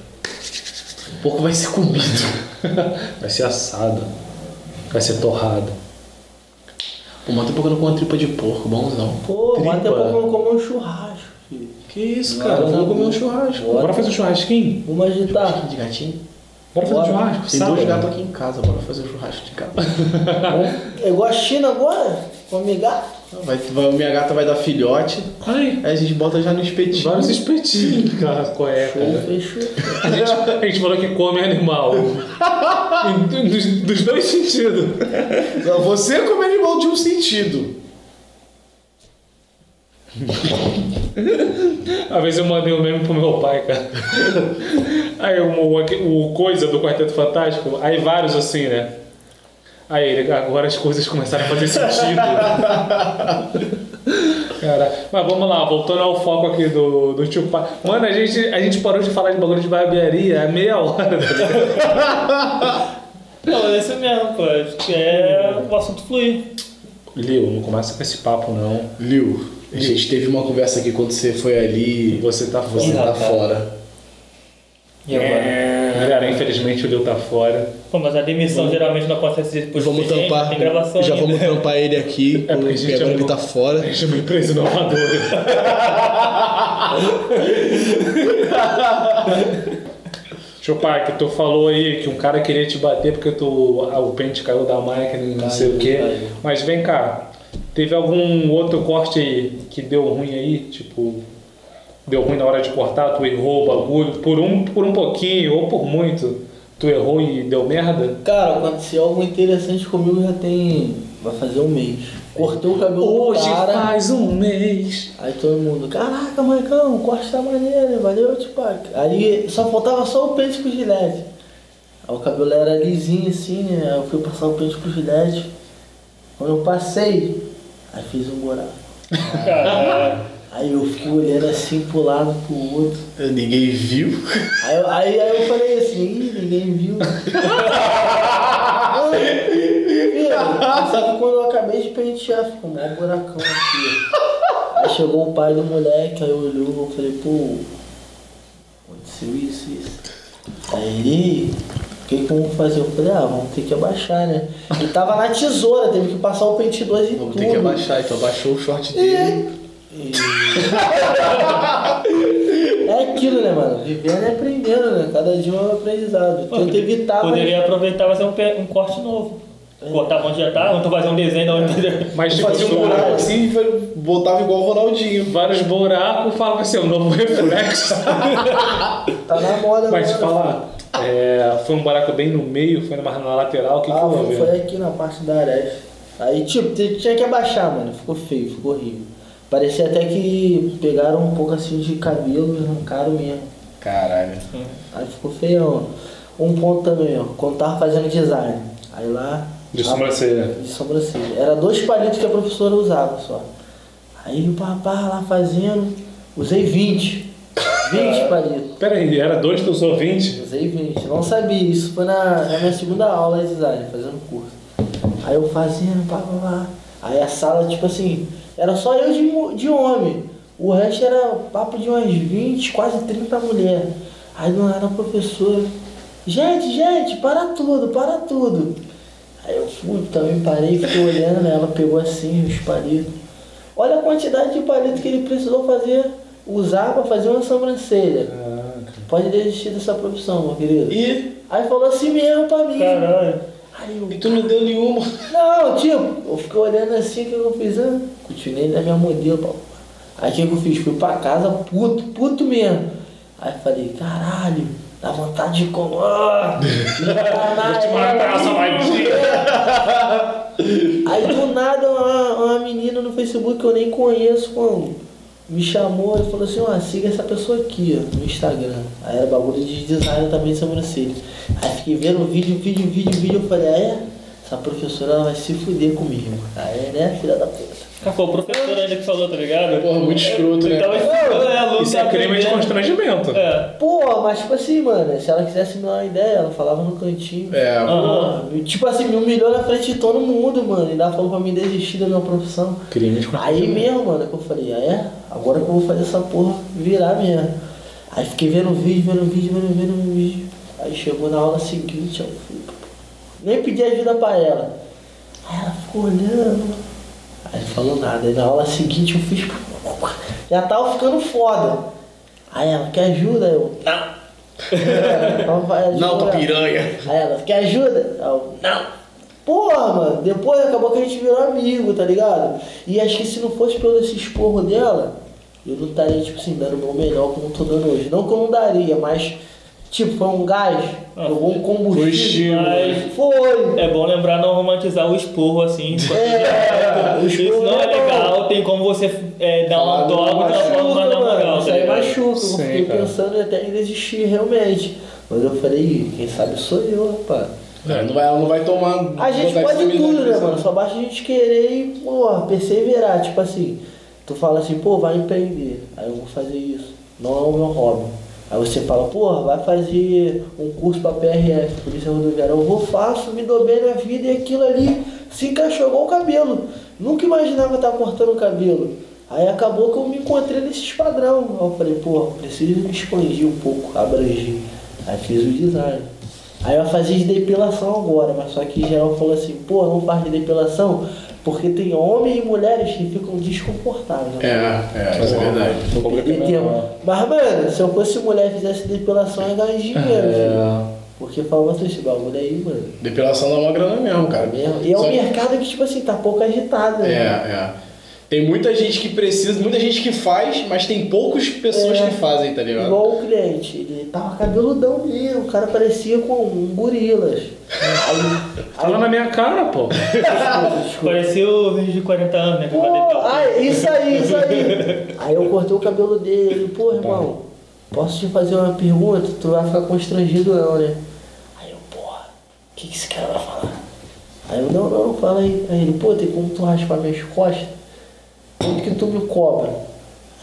Porco vai ser comido. Vai ser assado. Vai ser torrado. Pô, mas tem pouco não com uma tripa de porco, bonzão. Pô, Tripa. mas até pouco comer um churrasco, filho. Que isso, Não, cara? não, Vamos comer um não. churrasco. Bora. Bora fazer um churrasquinho? Uma agitar. De gatinho? Bora fazer um Bora. churrasco? Tem sábado. dois gatos aqui em casa, bora fazer um churrasco de gato. É igual a China agora, comer gato. Vai, vai, minha gata vai dar filhote, Ai, aí a gente bota já no espetinho. vários espetinhos, cara. Qual é, cara? fechou. A gente, a gente falou que come animal. Em- dos, dos dois sentidos. Não, Você come animal de um sentido. Uma vez eu mandei um meme pro meu pai, cara. Aí o, o, o coisa do Quarteto Fantástico, aí vários assim, né? Aí agora as coisas começaram a fazer sentido. Cara, mas vamos lá, voltando ao foco aqui do, do tio pai. Mano, a gente, a gente parou de falar de bagulho de barbearia há meia hora, tá? Não, mas é isso mesmo, pô. Acho que é o assunto fluir. Lil, não começa com esse papo, não. Liu, a gente teve uma conversa aqui quando você foi ali. Você tá fora. Você tá fora. E agora? Galera, infelizmente o Lil tá fora. Pô, mas a demissão geralmente não acontece depois Vamos tampar. Tem gravação Já ainda. vamos tampar ele aqui, É porque a gente porque agora é ele tá fora. A gente é uma empresa inovadora. Chupac, tu falou aí que um cara queria te bater porque tu, ah, o pente caiu da máquina e não sei o quê. caiu. Mas vem cá, teve algum outro corte aí que deu ruim aí? Tipo, deu ruim na hora de cortar, tu errou o bagulho, por um, por um pouquinho ou por muito, tu errou e deu merda? Cara, aconteceu algo interessante comigo já tem. Vai fazer um mês. Cortei o cabelo do cara. faz um mês. Aí todo mundo, caraca, Maicão, o corte tá maneiro, valeu, Tupac. Aí só faltava só o pente pro gilete. Aí o cabelo era lisinho assim, né? Aí eu fui passar o pente pro gilete. Quando eu passei, aí fiz um buraco. Caralho. Aí eu fiquei olhando assim pro lado, pro outro. Ninguém viu. Aí, eu- aí, aí eu falei assim, ninguém viu. Só que quando eu acabei de pentear, ficou um buracão aqui. Aí chegou o pai do moleque, aí olhou, eu falei, pô, aconteceu isso, isso. Aí ele, o que que vamos fazer? Eu falei, ah, vamos ter que abaixar, né? E tava na tesoura, teve que passar o pente 2 e Vamos tudo. ter que abaixar, então abaixou o short dele. É aquilo, né, mano? Vivendo e aprendendo, né? Cada dia é um aprendizado. Tenta evitar, mas- Poderia aproveitar e fazer um, um corte novo. Cortar onde já tá, ou tu fazer um desenho da onde Mas tipo, Fazia um buraco assim e botava igual o Ronaldinho. vários buracos, fala assim, o novo reflexo. Tá na moda Mas te agora. falar, é, foi um buraco bem no meio, foi numa na lateral, o que, que Ah, houve? foi aqui na parte da aresta. Aí, tipo, tinha que abaixar, mano. Ficou feio, ficou horrível. Parecia até que pegaram um pouco assim de cabelo e arrancaram mesmo. Caralho. Aí ficou feião. Um ponto também, ó. Quando tava fazendo design. Aí lá. De a- sobrancelha. De sobrancelha. Era dois palitos que a professora usava só. Aí o papá lá fazendo. Usei 20. 20 palitos. Pera aí, era dois, tu usou 20? Usei 20, não sabia, isso foi na, na minha segunda aula de design, fazendo curso. Aí eu fazendo, pá, pá, pá. Aí a sala, tipo assim, era só eu de, de homem. O resto era papo de umas 20, quase 30 mulheres. Aí do nada a professora, gente, gente, para tudo, para tudo. Aí eu fui, também parei, fiquei olhando, né? Ela pegou assim os palitos. Olha a quantidade de palito que ele precisou fazer, usar para fazer uma sobrancelha. Pode desistir dessa profissão, meu querido. E, Aí falou assim mesmo pra mim. Caralho. Aí eu, e tu não deu nenhuma. não, tipo, eu fiquei olhando assim, o que eu fiz? Ah, continuei na minha modelo, pau. Aí o que eu fiz? Fui pra casa puto, puto mesmo. Aí falei, caralho, dá vontade de comer. Vou te matar, sua Aí do nada uma, uma menina no Facebook que eu nem conheço, mano, me chamou e falou assim, ó, siga essa pessoa aqui, ó, no Instagram. Aí era bagulho de design também de sobrancelha. Aí fiquei vendo vídeo, vídeo, vídeo, vídeo, eu falei, ah, é? Essa professora ela vai se fuder comigo. Aí, né, filha da puta. Cara, foi o professor ainda que falou, tá ligado? Porra, muito escroto, né? Então, é, aluno Isso é crime de constrangimento. É. Pô, mas tipo assim, mano, se ela quisesse me dar uma ideia, ela falava no cantinho. É. Porra, tipo assim, me humilhou na frente de todo mundo, mano. E ainda falou pra mim desistir da minha profissão. Crime de Aí mesmo, mano, que eu falei, ah é? Agora que eu vou fazer essa porra virar mesmo. Aí fiquei vendo vídeo, vendo vídeo, vendo, vendo vídeo. Aí chegou na aula seguinte, eu fui. Nem pedi ajuda pra ela. Aí ela ficou olhando. Aí não falou nada. Aí na aula seguinte eu fiz. Já tava ficando foda. Aí ela, quer ajuda? Eu, não. Não, tua piranha. Aí ela, quer ajuda? Eu, não. Porra, mano, depois acabou que a gente virou amigo, tá ligado? E acho que se não fosse pelo esse esporro dela, eu não estaria, tipo assim, dando o meu melhor como eu tô dando hoje. Não que eu não daria, mas, tipo, foi um gás, Ah, jogou um combustível. foi. Mas Foi. é bom lembrar não romantizar o esporro assim. É, o Isso esporro não é é legal, tem como você é, dar um Fala, autógrafo da Machuca, forma na moral. Isso tá aí machuca. Eu fiquei cara. pensando até em desistir realmente. Mas eu falei, "Ih, quem sabe sou eu, rapaz. É, não vai, ela não vai tomar. A gente pode tudo, né, mano? Só basta a gente querer e, pô, perseverar. Tipo assim, tu fala assim, pô, vai empreender. Aí eu vou fazer isso. Não é o meu hobby. Aí você fala, pô, vai fazer um curso pra PRF, Polícia Rodoviária. Eu vou, faço, me dou bem na vida e aquilo ali se encaixou igual o cabelo. Nunca imaginava estar cortando o cabelo. Aí acabou que eu me encontrei nesses padrão. Aí eu falei, pô, preciso me expandir um pouco, abrangir. Aí fiz o design. Aí eu fazia de depilação agora, mas só que geral falou assim, pô, não faz de depilação porque tem homens e mulheres que ficam desconfortáveis. É, é, isso é verdade. Não vou Perder tempo. Mas, mano, se eu fosse mulher e fizesse depilação, eu ia ganhar dinheiro, filho. É, Porque fala assim, esse bagulho aí, mano. Depilação dá uma grana mesmo, cara. Mesmo. E é um Só- mercado que, tipo assim, tá pouco agitado, É, né? é. Tem muita gente que precisa, muita gente que faz, mas tem poucas pessoas É. que fazem, tá ligado? Igual o cliente, ele tava cabeludão mesmo, o cara parecia com um gorilas. Aí, Fala na minha cara, pô. desculpa, desculpa. Parecia o vídeo de 40 anos, né? Pô, tá- ah, isso aí, isso aí. Aí eu cortei o cabelo dele, ele, pô, irmão, posso te fazer uma pergunta? Tu vai ficar constrangido não, né? Aí eu, porra, o que, que esse cara vai falar? Aí eu, não, não, fala aí. Aí ele, pô, tem como tu raspar minhas costas? Quanto que tu me cobra?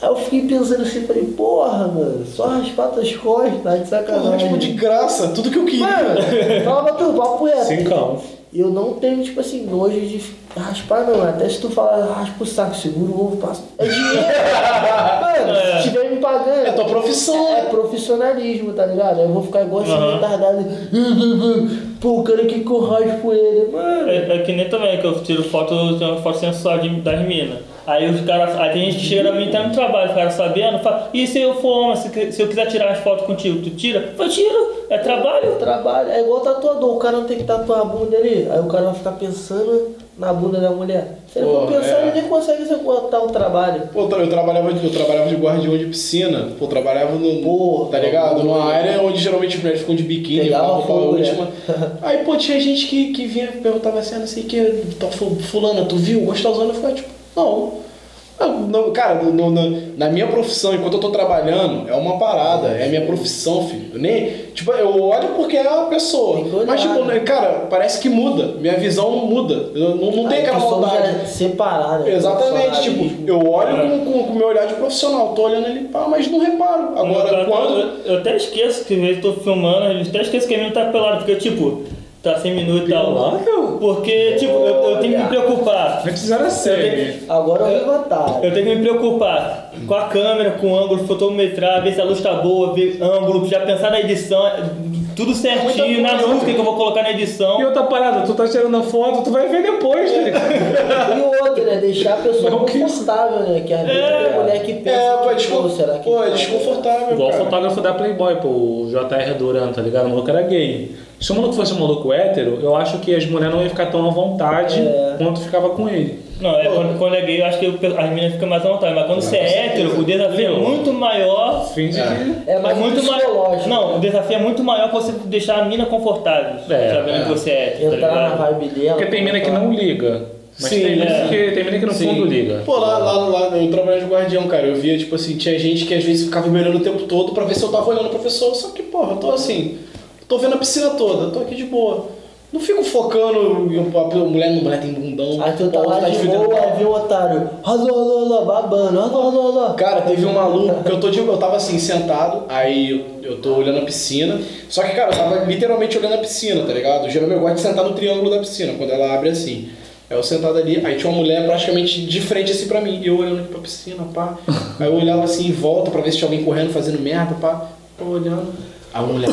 Aí eu fiquei pensando assim, falei, porra, mano, só raspar tuas costas, tá de sacanagem. tipo, de graça, tudo que eu queria. Mano, fala tu, papo reto. Cincão. Eu não tenho, tipo assim, nojo de raspar, não. Até se tu falar, raspa o saco, segura o ovo, passa. É dinheiro. Mano, se tiver me pagando. É tua profissão, É né? profissionalismo, tá ligado? Eu vou ficar igual esse Aham. retardado. Pô, o cara que que eu raspo ele. Mano. É, é que nem também, que eu tiro foto, eu tenho uma foto sensual de, das minas. Aí os caras, aí tem gente que chega a mim tá no trabalho, o cara sabendo, fala, e se eu for homem, se, se eu quiser tirar as fotos contigo, tu tira? Eu tiro, é trabalho. Trabalho, é igual tatuador, o cara não tem que tatuar a bunda ali, aí o cara vai ficar pensando na bunda da mulher. Se ele for pensar, é. ele nem consegue executar o trabalho. Pô, eu tra- eu trabalhava, de, eu trabalhava de guardião de piscina. Pô, eu trabalhava no. Pô, tá ligado? Numa área onde geralmente as mulheres ficam de biquíni, Pegava roupa fogo, né? última. Aí, pô, tinha gente que, que vinha e perguntava assim, ah, não sei o que, fu- fulana, tu viu? Gostosona? Eu ficava tipo, não. Ah, não, Cara, no- no- na minha profissão, enquanto eu tô trabalhando, é uma parada, é a minha profissão, filho. Eu nem, tipo, eu olho porque é uma pessoa. Mas, tipo, né? cara, parece que muda. Minha visão muda. Eu não, não tem Aí aquela vontade. já Separar, né? Exatamente, tipo, eu olho com, com, com o meu olhar de profissional, tô olhando ali, pá, mas não reparo. Agora, quando. eu, eu até esqueço que às vezes eu tô filmando, eu até esqueço que a menina tá pelado, porque tipo, tá sem minuto e tal. Porque, tipo, eu, eu tenho que me preocupar. Antes era série. Agora eu vou levantar. Eu tenho que me preocupar com a câmera, com o ângulo, fotometrar, ver se a luz tá boa, ver ângulo, já pensar na edição, tudo certinho, na coisa. música que eu vou colocar na edição. E outra parada, tu tá tirando a foto, tu vai ver depois, ligado? E outra, né? Deixar a pessoa Não, que confortável, né? Que vezes É. mulher que pensa. É, pô, é, que, pô, será que pô, é tá- desconfortável. Igual o fotógrafo da Playboy, pô, o JR Duran, tá ligado? O maluco era gay. Se o maluco fosse um maluco hétero, eu acho que as mulheres não iam ficar tão à vontade É. quanto ficava com ele. Não, é, quando, quando é gay, eu acho que o- as meninas ficam mais à vontade, mas quando você é hétero, o desafio é muito maior. Finge É. que. É mais muito maior. psicológico. Não, o desafio é muito maior pra você deixar a mina confortável. É, sabendo é. que você é. tá Entrar na ligado? vibe dela. Porque tem mina que não liga. Mas Sim, tem, mina é. que, tem mina que no Sim. fundo liga. Pô, lá, lá, lá eu trabalhava de guardião, cara. Eu via, tipo assim, tinha gente que às vezes ficava me olhando o tempo todo pra ver se eu tava olhando pra pessoa. Só que, porra, eu tô assim, tô vendo a piscina toda, eu tô aqui de boa. Não fico focando em a mulher, a mulher tem bundão. Aí tu tá lá de desfilando. boa, o otário. Alô, alô, alô, babando. Alô, alô, alô. Cara, teve um maluco que eu tô de, eu tava assim, sentado, aí eu, eu tô olhando a piscina. Só que, cara, eu tava literalmente olhando a piscina, tá ligado? Geralmente eu gosto de sentar no triângulo da piscina, quando ela abre assim. Aí eu sentado ali, aí tinha uma mulher praticamente de frente assim pra mim, e eu olhando aqui pra piscina, pá. Aí eu olhava assim em volta pra ver se tinha alguém correndo, fazendo merda, pá. Tô olhando. A mulher,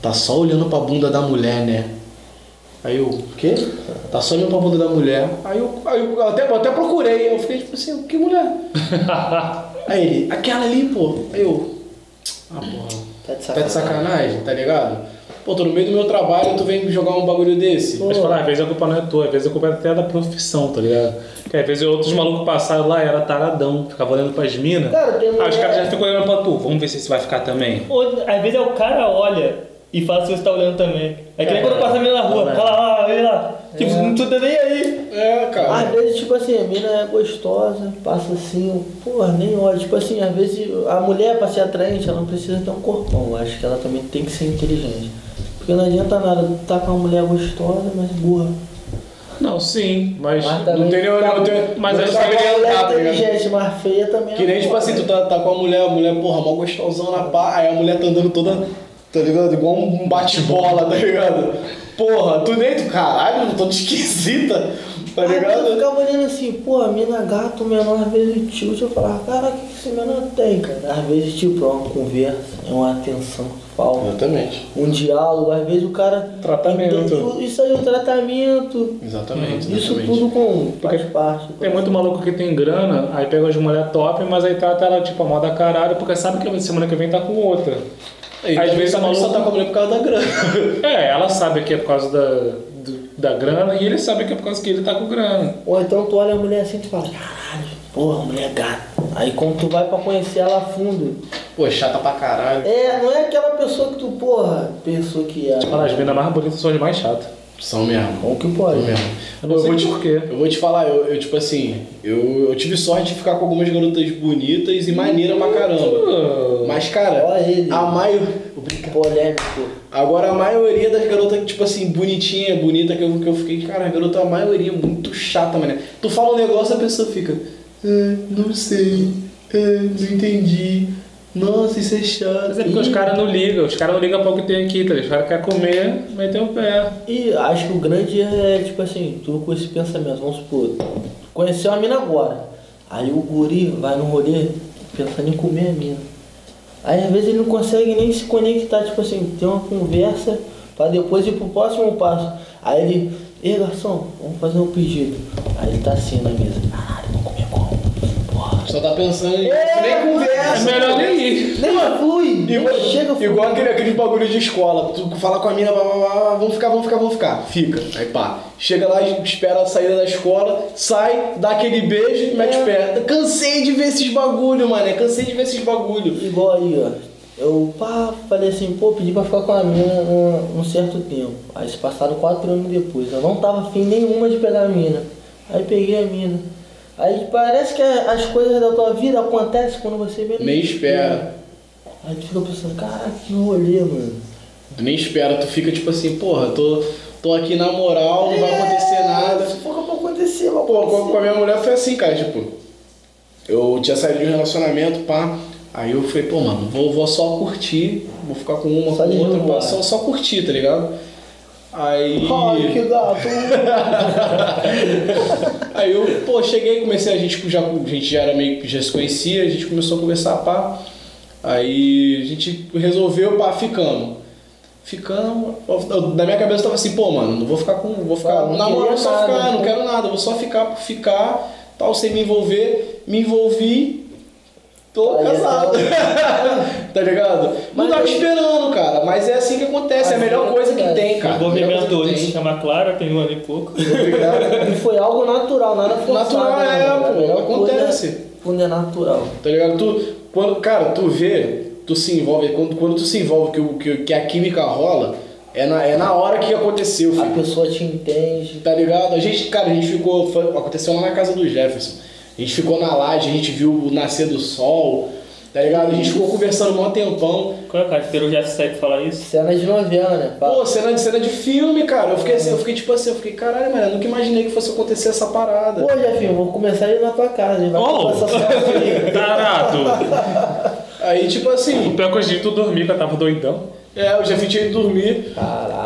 tá só olhando pra bunda da mulher, né? Aí eu, o quê? Tá só olhando pra bunda da mulher. Aí eu, aí eu até, eu até procurei, eu fiquei tipo assim, que mulher? Aí ele, aquela ali, pô. Aí eu, ah, porra, Tá de tá de sacanagem, tá ligado? Pô, tô no meio do meu trabalho, tu vem me jogar um bagulho desse. Pô. Mas falar, às vezes a culpa não é tua, às vezes a culpa é até da profissão, tá ligado? Porque às vezes outros malucos passaram lá, era taradão, ficava olhando pras minas. Cara, tem Aí os mulher- caras já ficam olhando pra tu, vamos ver se esse vai ficar também. Ou, às vezes é o cara olha e fala se você tá olhando também. É que nem É. quando passa a menina na rua, É. olha lá, olha lá. Tipo, não tô nem aí. É, cara. Às vezes, tipo assim, a mina é gostosa, passa assim, porra, nem olha. Tipo assim, às vezes a mulher, pra ser atraente, ela não precisa ter um corpão. Eu acho que ela também tem que ser inteligente. Porque não adianta nada, tu tá com uma mulher gostosa, mas burra. Não, sim, mas. Mas não tem nenhum- tem- mas ficar sabe com que tá, tá inteligente, mas feia também é Que nem tipo assim, tu tá, tá com a mulher, a mulher, porra, mó gostosona, pá, aí a mulher tá andando toda, tá ligado? Igual um bate-bola, tá ligado? Porra, tu nem, tu caralho, toda esquisita, tá Aí eu ligado? ficava olhando assim, pô, a mina gato, menor, às vezes o tilt, eu falava, cara, o que esse menor tem, cara? Às vezes, tipo, é uma conversa, é uma atenção que falta, Exatamente. um diálogo, às vezes o cara... Tratamento. Isso aí, o tratamento, Exatamente, isso exatamente. tudo com, faz Porque parte. Tem muito maluco que tem grana, aí pega as mulher top, mas aí trata ela tipo a moda caralho, porque sabe que semana que vem tá com outra. E Às às vezes o a só maluco- tá com a mulher por causa da grana. É, ela sabe que é por causa da, do, da grana e ele sabe que é por causa que ele tá com grana. Ou então tu olha a mulher assim e tu fala, caralho, porra, mulher gata. Aí quando tu vai pra conhecer ela a fundo, Pô, chata pra caralho. é, não é aquela pessoa que tu, porra, pensou que é. Fala, as meninas mais bonitas são as mais chatas. São mesmo. Como que pode? São mesmo. Eu não Pô, sei vou te, por quê. Eu vou te falar, eu, eu, tipo assim, eu, eu tive sorte de ficar com algumas garotas bonitas e maneiras pra caramba. Mas, cara, Olha ele. a maioria. Polêmico. Agora a maioria das garotas, tipo assim, bonitinha, bonita, que eu, que eu fiquei, cara, a garota, a maioria é muito chata, mané. Tu fala um negócio, a pessoa fica. "Ah, não sei. ah, não entendi. Nossa, isso é chato. Mas é porque os caras não ligam, os caras não ligam pra o que tem aqui, tá? ligado? Os caras querem comer, meter o pé. E acho que o grande é, tipo assim, tu com esse pensamento, vamos supor, conheceu a mina agora. Aí o guri vai no rolê pensando em comer a mina. Aí às vezes ele não consegue nem se conectar, tipo assim, ter uma conversa pra depois ir pro próximo passo. Aí ele, ei garçom, vamos fazer um pedido. Aí ele tá assim na mesa, caralho, vamos comer como? Só tá pensando em. É, nem conversa. É melhor nem ir. Nem flui, Igual, chega flui. igual aquele, aquele bagulho de escola, tu fala com a mina, blá, blá, blá, vamos ficar, vamos ficar, vamos ficar. Fica. Aí pá. Chega lá, espera a saída da escola, sai, dá aquele beijo e mete É. o pé. Cansei de ver esses bagulho, mano. Cansei de ver esses bagulho. Igual aí, ó. Eu pá, falei assim, pô, pedi pra ficar com a mina um, um certo tempo. Aí se passaram quatro anos depois. Eu não tava afim nenhuma de pegar a mina. Aí peguei a mina. Aí parece que as coisas da tua vida acontecem quando você menos Nem espera. Aí tu fica pensando, caraca, que rolê, mano. Tu nem espera, tu fica tipo assim, porra, tô, tô aqui na moral, não vai acontecer nada. Se for pra acontecer, vai Pô, com, acontecer. com a minha mulher foi assim, cara, tipo, eu tinha saído de um relacionamento, pá. Aí eu falei, pô, mano, vou, vou só curtir, vou ficar com uma, Só com outra, pá, só, só curtir, tá ligado? Aí. Ai, que gato. Aí eu, pô, cheguei, comecei, a gente já, a gente já era meio que já se conhecia, a gente começou a conversar, pá. Aí a gente resolveu, pá, ficamos. Ficamos, na minha cabeça tava assim, pô, mano, não vou ficar com. Vou ficar. Ah, não na moral, só nada, ficar, não né? quero nada, vou só ficar por ficar, tal, sem me envolver. Me envolvi, tô Aí, casado. tá ligado? Não Mas tava aí- esperando, cara, mas é assim que acontece, é a Assim melhor coisa que tem, cara. A Envolvimento hoje se tem. chama Clara, tem um ano e pouco. Obrigado. E foi algo natural, nada forçado. Natural, né, é? A pô, melhor acontece. é Quando é natural. Tá ligado? Tu, quando, cara, tu vê, tu se envolve, quando, quando tu se envolve que, o- que, que a química rola, é na, é na hora que aconteceu, A filho. pessoa te entende. Tá ligado? A gente, cara, a gente ficou. foi- aconteceu lá na casa do Jefferson. A gente ficou na laje, a gente viu o nascer do sol, tá ligado? A gente ficou conversando um tempão. Qual é, cara? Esperou o Jeff Seck falar isso? Cena de novela, né? Fala. Pô, cena de, cena de filme, cara. Eu fiquei assim, eu fiquei tipo assim, eu fiquei, caralho, mano, eu nunca imaginei que fosse acontecer essa parada. Pô, Jefinho, vou começar a ir na tua casa. hein? Vai Oh! Tarado! Aí, tipo O assim, pior que hoje tu dormir, que eu tava doidão. é, eu já tinha ido dormir.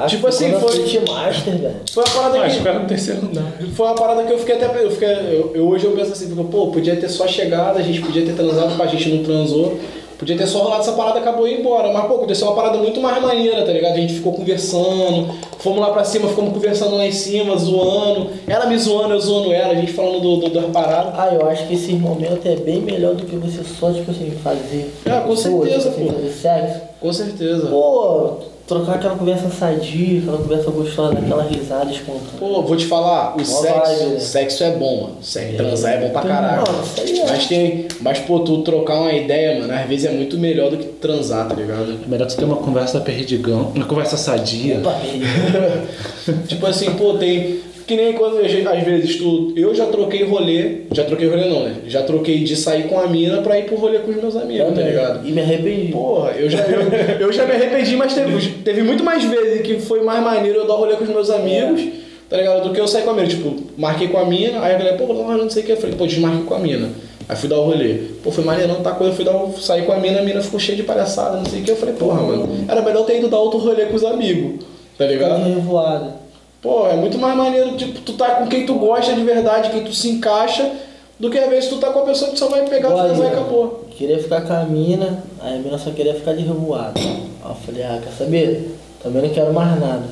Caraca, Tipo assim, foi- Switch Master, velho. Foi a parada Mas que. espera no terceiro não. Foi uma parada que eu fiquei até. Eu fiquei, eu, eu- hoje eu penso assim, porque, pô, podia ter só chegado, a gente podia ter transado, mas a gente não transou. Podia ter só rolado essa parada, acabou e ir embora. Mas, pô, aconteceu uma parada muito mais maneira, tá ligado? A gente ficou conversando, fomos lá pra cima, ficamos conversando lá em cima, zoando. Ela me zoando, eu zoando ela, a gente falando do, do, das paradas. Ah, eu acho que esse momento é bem melhor do que você só, tipo assim, fazer. Ah, com certeza, tipo assim, pô. fazer sexo. Com certeza. Pô, trocar aquela conversa sadia, aquela conversa gostosa, aquela risada espontânea. Pô, vou te falar, o sexo, vibe, né? sexo é bom, mano. Sexo, transar é bom pra Não, caralho. isso aí é. Mas tem. Mas, pô, tu trocar uma ideia, mano, às vezes é muito melhor do que transar, tá ligado? É melhor tu ter uma conversa perdigão, uma conversa sadia. Opa, tipo assim, pô, tem. Que nem quando às vezes tu. Eu já troquei rolê. Já troquei rolê não, né? Já troquei de sair com a mina pra ir pro rolê com os meus amigos, tá também. ligado? E me arrependi. Porra, eu já, eu, eu já me arrependi, mas teve, teve muito mais vezes que foi mais maneiro eu dar rolê com os meus amigos, tá ligado? Do que eu sair com a mina. Tipo, marquei com a mina, aí a galera, pô, não, não sei o que. Eu falei, pô, desmarquei com a mina. Aí fui dar o rolê. Pô, foi maneiro, não tá coisa. Eu fui dar o, sair com a mina, a mina ficou cheia de palhaçada, não sei o que. Eu falei, porra, mano, era melhor ter ido dar outro rolê com os amigos, tá ligado? revoada. Pô, é muito mais maneiro, tipo, tu tá com quem tu gosta de verdade, quem tu se encaixa, do que às vezes tu tá com a pessoa que só vai pegar, aí, transar e acabou. Queria ficar com a mina, aí a mina só queria ficar de revoada. Aí eu falei, ah, quer saber? Também não quero mais nada.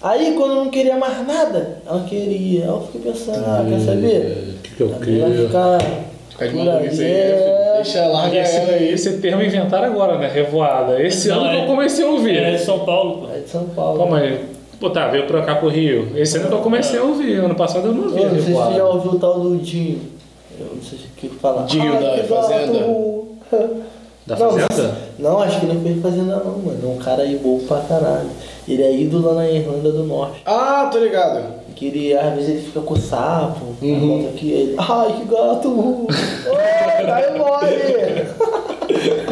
Aí quando eu não queria mais nada, ela queria. Aí eu fiquei pensando, ah, quer saber? O que, que eu vai queria? ficar. Ficar de maluquice aí, é. filho. deixa esse, ela aí. esse termo inventaram agora, né? Revoada. Esse Não, ano que é- eu comecei a É ouvir. de São Paulo, pô. É de São Paulo. Pô, mas Pô, tá, veio pra cá pro Rio. Esse ano que eu comecei a ouvir. Ano passado eu não ouvi. Eu não sei se você já ouviu o tal do Dinho. Eu não sei se o que falar. Dinho da que Fazenda? Da Não, Fazenda? Não, acho que não fez fazenda não, mano. É um cara aí bom pra caralho. Ele é ídolo na Irlanda do Norte. Ah, tô ligado. Que ele, às vezes ele fica com sapo. Uhum. Aqui, ele, Ai, que gato! Ai, dai mole!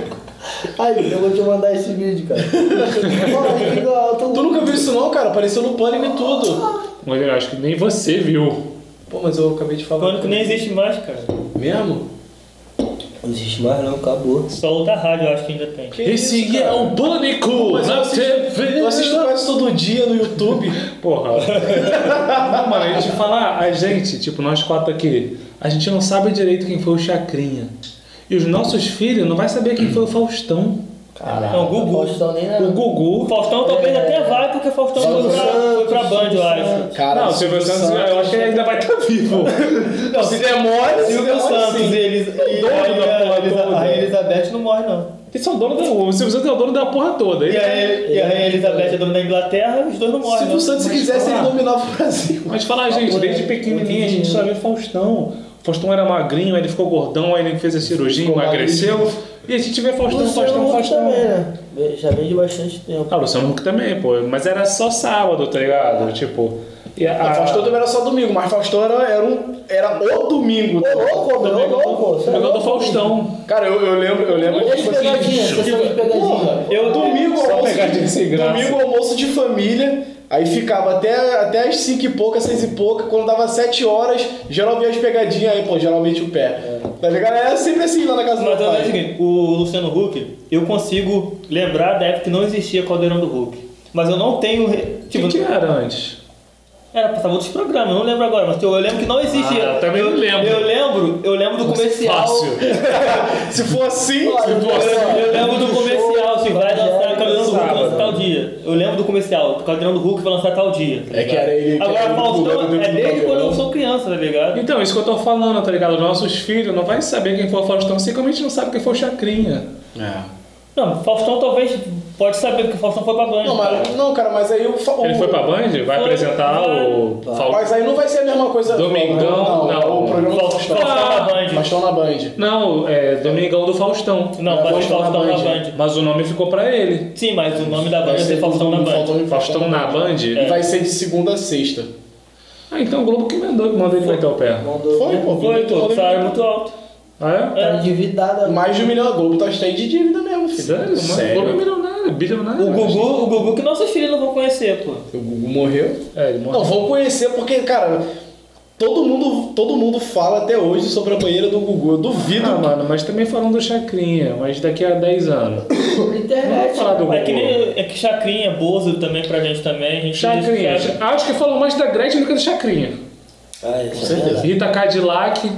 Ai, eu vou te mandar esse vídeo, cara. Ai, que gato! Tu nunca viu isso não, cara? Apareceu no Pânico e tudo. Olha, eu acho que nem você viu. Pô, mas eu acabei de falar. Pânico nem existe mais, cara. Mesmo? Não existe mais não, acabou. Só outra rádio eu acho que ainda tem. Que Esse isso, é o Pânico Mas eu na assisto, TV. eu assisto quase todo dia no YouTube. Porra. não, mano, a gente fala, a gente, tipo, nós quatro aqui, a gente não sabe direito quem foi o Chacrinha. E os nossos filhos não vai saber quem foi o Faustão. Caralho. Não, Gugu. Faustão nem nada. O O Gugu. Faustão talvez É. até vai, porque Faustão foi Silvio pra, foi pra Santos, Band, eu acho. Santos. Cara, não, o Silvio Santos, eu acho que ele ainda vai estar vivo. Não, se demora, se Silvio demora, Santos sim. e eles. E Dono aí, da a, porra Elisa- toda. a Elizabeth não morre, não. Eles são dono da. O Silvio Santos é o dono da porra toda. E Ele a, e a Rainha Elizabeth é dona da Inglaterra, os dois não morrem. Silvio não. Santos, se quisesse, ele dominava o Brasil. Mas falar, gente, desde pequenininho a gente só vê Faustão. Faustão era magrinho, aí ele ficou gordão, aí ele fez a cirurgia, Ficou emagreceu. E a gente vê Faustão, Luciano Faustão, Huck Faustão. também, né? Já vem de bastante tempo. Ah, o Luciano Huck também, pô. Mas era só sábado, tá ligado? Tipo. E a, A Faustão também era só domingo, mas Faustão era, era, um, era o domingo. Ô, louco, meu, ô, louco. você é Domingão do louco. Faustão. Cara, eu, eu lembro, eu lembro E as tipo assim, sessão de pegadinha. Eu domingo Só almoço, graça. domingo almoço de família, aí ficava até, até as 5 e pouca, 6 e pouca, quando dava 7 horas, geral via as pegadinhas aí, pô, geralmente o pé. Tá ligado? Era sempre assim lá na casa do meu Mas também é o pai. seguinte, o Luciano Huck, eu consigo lembrar da época que não existia Caldeirão do Hulk. Mas eu não tenho. re- O Tipo, que, que era antes? era passava outros programas, eu não lembro agora, mas eu lembro que não existia. Ah, eu também não lembro. Eu lembro, eu lembro do comercial. Fácil. Se for assim, se for assim. Eu lembro do comercial, se vai lançar Caldeirão do Hulk, sábado. lança tal dia. Eu lembro do comercial, o Caldeirão do Hulk vai lançar tal dia. tá É que era ele que Agora, Faustão é desde quando eu Caldeirão. sou criança, tá ligado? Então, isso que eu tô falando, tá ligado? Nossos filhos não vai saber quem foi o Faustão, assim como a gente não sabe quem foi o Chacrinha. É. Não, Faustão talvez pode saber porque Faustão foi pra Band. Não, cara. mas, não, cara, mas aí o, fa- Ele o- foi pra Band? Vai Foi, apresentar vai. o Faustão. Mas aí não vai ser a mesma coisa. Domingão, não. O programa do Faustão Faustão. na Band. Faustão na Band. Não, é Domingão do Faustão. Não, É, vai ser Faustão na Faustão na Band. Band. Mas o nome ficou pra ele. Sim, mas o nome da banda Vai ser Faustão na Band. Faustão- Faustão na Band? E vai ser de segunda a sexta. Ah, então o Globo que mandou, mandou ele meter o pé. Mandou Foi, pô. Foi, tô, salário muito alto. Ah, é? Tá endividada. Mais de um milhão. A Globo tá cheio de dívida mesmo, filho. Sério? Mas o Globo é milionário, bilionário. O Gugu, o Gugu que nossos filhos não vão conhecer, pô. O Gugu morreu. É, ele Não, morreu. vão conhecer porque, cara, todo mundo, todo mundo fala até hoje sobre a banheira do Gugu. Eu duvido. Ah, mano, mas também falando do Chacrinha, mas daqui a 10 anos. Vamos Internet. falar do Gugu. É que nem é que Chacrinha, Bozo também pra gente também. A gente Chacrinha. diz que- Acho que falou mais da Gretchen do que do Chacrinha. Ah, isso Com é certeza. Rita Cadillac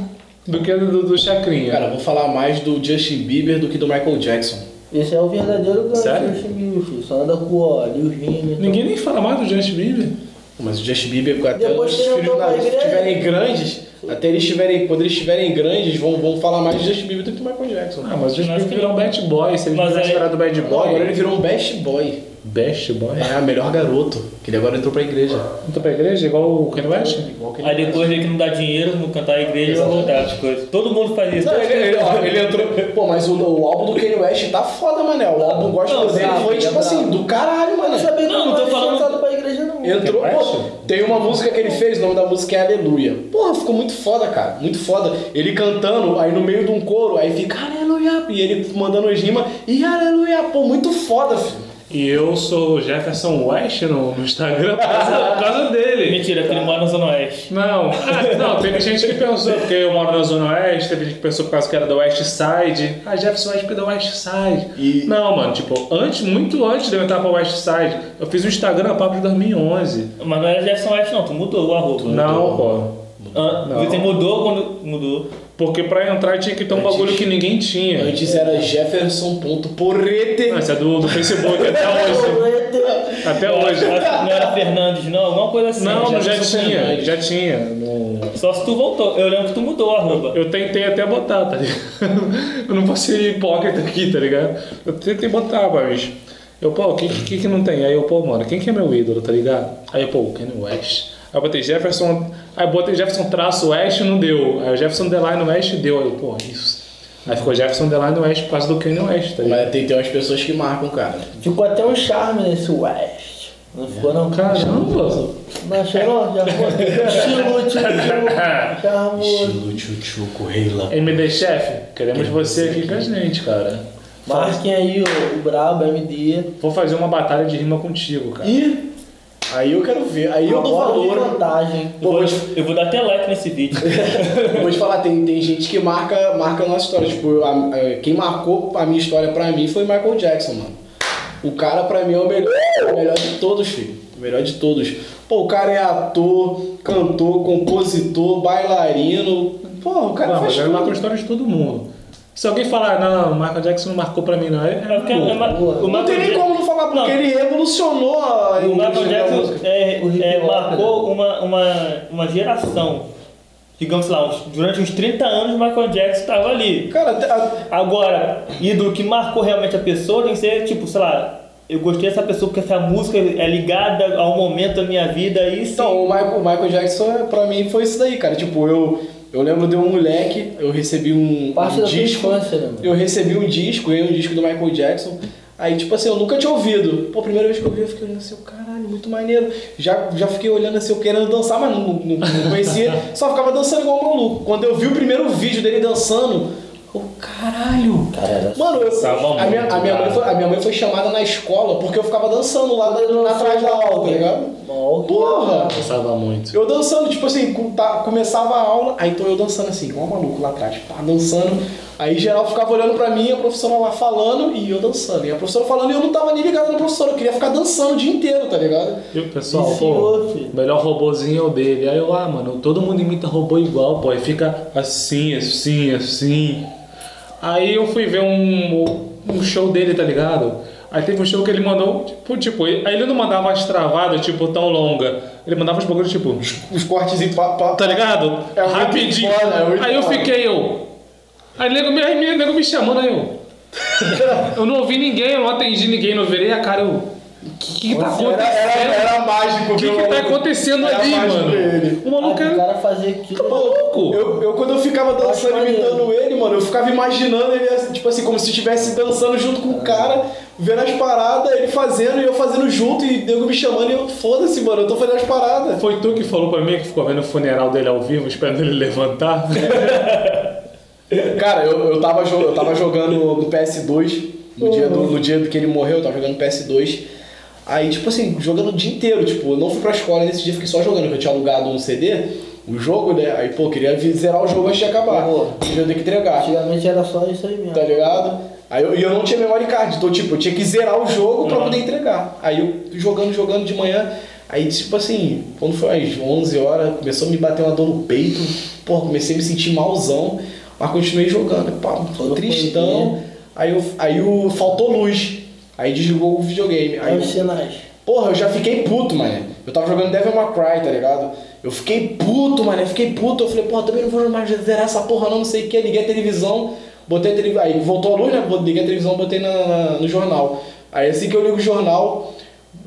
do que do, do Chacrinha. Cara, eu vou falar mais do Justin Bieber do que do Michael Jackson. Esse é o verdadeiro? Justin Bieber, filho. Só anda com ó, Lil Vini. Ninguém nem fala mais do Justin Bieber. Mas o Justin Bieber, até Depois os filhos na- estiverem grandes, até eles estiverem, quando eles estiverem grandes, vão, vão falar mais de Justin Bieber do que do Michael Jackson. Ah, mas o Justin Bieber virou um bad boy. Se ele tivesse virado bad boy. agora ele virou um best boy. Best boy? É, melhor garoto. Que ele agora entrou pra igreja. Tô pra igreja igual o Kanye West? Igual que Aí depois ele que não dá dinheiro, não cantar a igreja, vai voltar as coisas. Todo mundo faz isso. Não, ele, ele, ó, ele entrou. Pô, mas o, o álbum do Kanye West tá foda, mané. O álbum gospel Não, dele foi tipo assim, do caralho, mané. Não, não, não tô falando- pra igreja, não. Entrou, Kanye pô, tem uma música que ele fez, o nome da música é Aleluia. Porra, ficou muito foda, cara. Muito foda. Ele cantando, aí no meio de um coro, aí fica Aleluia. E ele mandando as rimas, e Aleluia. Pô, muito foda, filho. E eu sou Jefferson West no, no Instagram por causa, por causa dele. Mentira, que ele mora na Zona Oeste. Não, ah, não, teve gente que pensou, porque eu moro na Zona Oeste, teve gente que pensou por causa que era do West Side. Ah, Jefferson West é do West Side. E- Não, mano, tipo, antes, muito antes de eu entrar pra West Side, eu fiz um Instagram a papo de 2011. Mas não era Jefferson West, não, tu mudou o arroba. Não, pô. Ah, Não. Você mudou quando mudou. Porque pra entrar tinha que ter um Antes- bagulho que ninguém tinha. Antes era Jefferson.porrete. Não, esse é do, do Facebook até hoje. Até hoje. Que Não era Fernandes, não, alguma coisa assim. Não, já Jefferson tinha, Fernandes. já tinha. No- Só se tu voltou. Eu lembro que tu mudou o arroba. Eu tentei até botar, tá ligado? Eu não vou ser hipócrita aqui, tá ligado? Eu tentei botar, mas. Eu, pô, quem que, que não tem? Aí eu, pô, mano, quem que é meu ídolo, tá ligado? Aí eu, pô, o Kanye West. Aí eu botei Jefferson, aí eu botei Jefferson traço West não deu. Aí o Jefferson Deline West deu. Aí eu, pô, isso. Aí ficou Jefferson Deline West por causa do Kanye West, tá ligado? Mas tem, tem umas pessoas que marcam, cara. Ficou até um charme nesse West. Não ficou não? Caramba! Não achou não? Já foi. Estilo, tio, charmoso. Estilo tchutchu, correila. MD Chef, queremos você aqui com a gente, cara. Marquem aí o, o Brabo, MD. Vou fazer uma batalha de rima contigo, cara. Ih, aí eu quero ver. Aí eu dou Agora tem valor. vantagem. Eu vou, eu vou dar até like nesse vídeo. Eu vou te falar, tem, tem gente que marca, marca a nossa história. Tipo, a- a- quem marcou a minha história pra mim foi Michael Jackson, mano. O cara pra mim é o melhor, o melhor de todos, filho. O melhor de todos. Pô, o cara é ator, cantor, compositor, bailarino. Pô, o cara Não, faz tudo. marcou a história de todo mundo. Se alguém falar, não, o Michael Jackson não marcou pra mim, não, é, É porque é, é o Não tem nem como não falar, porque Não. ele revolucionou a O Michael Jackson é, é, hop, marcou uma, uma, uma geração. Digamos lá, uns- durante uns 30 anos o Michael Jackson estava ali. Cara, a- Agora, ídolo que marcou realmente a pessoa tem que ser, tipo, sei lá, eu gostei dessa pessoa porque essa música é ligada ao momento da minha vida e sim. Então, o Michael, o Michael Jackson, pra mim, foi isso daí, cara. Tipo, eu, eu lembro de um moleque, eu recebi um, Parte um da tua disco. infância, né? Eu recebi um disco, ganhei um disco do Michael Jackson. Aí, tipo assim, eu nunca tinha ouvido. Pô, a primeira vez que eu vi, eu fiquei olhando assim, caralho, muito maneiro. Já, já fiquei olhando assim, eu querendo dançar, mas não, não, não conhecia. só ficava dançando igual um maluco. Quando eu vi o primeiro vídeo dele dançando, eu, caralho. Cara, Mano, eu, Dançava a, minha, a, minha mãe foi, a minha mãe foi chamada na escola porque eu ficava dançando lá na, atrás da aula, tá ligado? Porra! Gostava muito. Eu dançando, tipo assim, com- tá- começava a aula, aí tô eu dançando assim, igual um maluco lá atrás, pá, dançando. Aí geral ficava olhando pra mim, a professora lá falando e eu dançando. E a professora falando e eu não tava nem ligado na professora, eu queria ficar dançando o dia inteiro, tá ligado? E o pessoal, Viciou, pô, filho. o melhor robozinho é o dele. Aí eu, ah, mano, todo mundo imita robô igual, pô. Aí fica assim, assim, assim. Aí eu fui ver um, um show dele, tá ligado? Aí teve um show que ele mandou, tipo, tipo, aí ele não mandava as travadas, tipo, tão longa. Ele mandava os bagulhos, tipo, Os cortes e pá, pá, tá ligado? É Rapidinho. foda, é aí eu foda. fiquei, eu. Aí nego, me- aí nego me chamando, aí eu. eu não ouvi ninguém, eu não atendi ninguém, não virei a cara, eu. O que, que tá Era, acontecendo? era, era mágico, O que, que tá acontecendo Era ali, mano? dele. O maluco Ah, o é cara fazer aquilo. louco. Eu, eu, quando eu ficava dançando, Acho imitando maneiro. ele, mano, eu ficava imaginando ele, tipo assim, como se estivesse dançando junto com o cara, vendo as paradas, ele fazendo e eu fazendo junto, e nego me chamando e eu, foda-se, mano, eu tô fazendo as paradas. Foi tu que falou pra mim que ficou vendo o funeral dele ao vivo, esperando ele levantar? Cara, eu, eu, tava, eu tava jogando no PS2, no dia, do, no dia que ele morreu, eu tava jogando PS2. Aí, tipo assim, jogando o dia inteiro, tipo, eu não fui pra escola nesse dia, fiquei só jogando, porque eu tinha alugado um CD, o jogo, né? Aí, pô, queria zerar o jogo antes de acabar. Pô. Eu tenho que entregar, Antigamente era só isso aí mesmo. tá ligado? Aí eu, e eu não tinha memory card, então, tipo, eu tinha que zerar o jogo pra Uhum. poder entregar. Aí eu jogando, jogando de manhã, aí, tipo assim, quando foi às 11 horas, começou a me bater uma dor no peito, pô, comecei a me sentir malzão, mas continuei jogando, pá, tô tristão. Aí, eu, aí o, faltou luz. Aí desligou o videogame. Aí, os sinais. porra, eu já fiquei puto, mano. Eu tava jogando Devil May Cry, tá ligado? Eu fiquei puto, mano. Eu fiquei puto. Eu falei, porra, também não vou mais zerar essa porra não, não sei o que. Liguei a televisão, botei a televisão. Aí voltou a luz, né? Liguei a televisão, botei na, na- no jornal. Aí assim que eu ligo o jornal,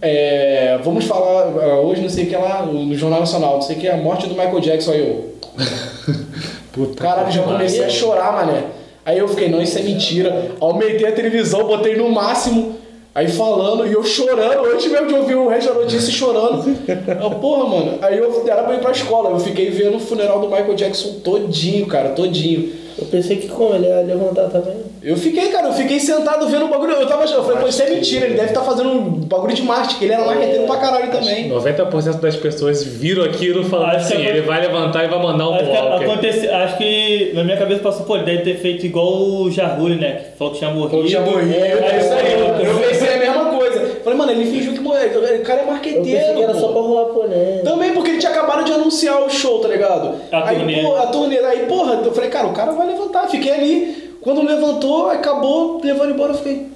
é, vamos falar ah, hoje, não sei o que lá, no Jornal Nacional, não sei o que, a morte do Michael Jackson. Aí eu, Puta Caralho, já comecei a chorar, mané. Aí eu fiquei, não, isso é mentira. Aumentei a televisão, botei no máximo, aí falando, e eu chorando, antes mesmo de ouvir o da notícia chorando. Eu, porra, mano. Aí eu era pra ir pra escola, eu fiquei vendo o funeral do Michael Jackson todinho, cara, todinho. Eu pensei que como ele ia levantar também. Eu fiquei, cara, eu fiquei sentado vendo o bagulho. Eu tava eu falei, pô, isso é mentira, ele deve estar fazendo um bagulho de marketing, que ele era marqueteiro pra caralho também. 90% das pessoas viram aquilo falando Acho que assim, aconte- ele vai levantar e vai mandar um Acho que, walker. acontece, acho que na minha cabeça passou, pô, ele deve ter feito igual o Jarulli, né? Que falou que tinha morrido. Eu tinha morrido, é isso aí. Eu pensei a mesma coisa. Falei, mano, ele fingiu que morreu. O cara é Eu marqueteiro. que era pô. só pra rolar polêmica. Também porque ele tinha acabado de anunciar o show, tá ligado? A aí, turnê. Pô, a turnê. Aí, porra, eu falei, cara, o cara vai levantar. Fiquei ali. Quando levantou, acabou, levando embora, eu fiquei,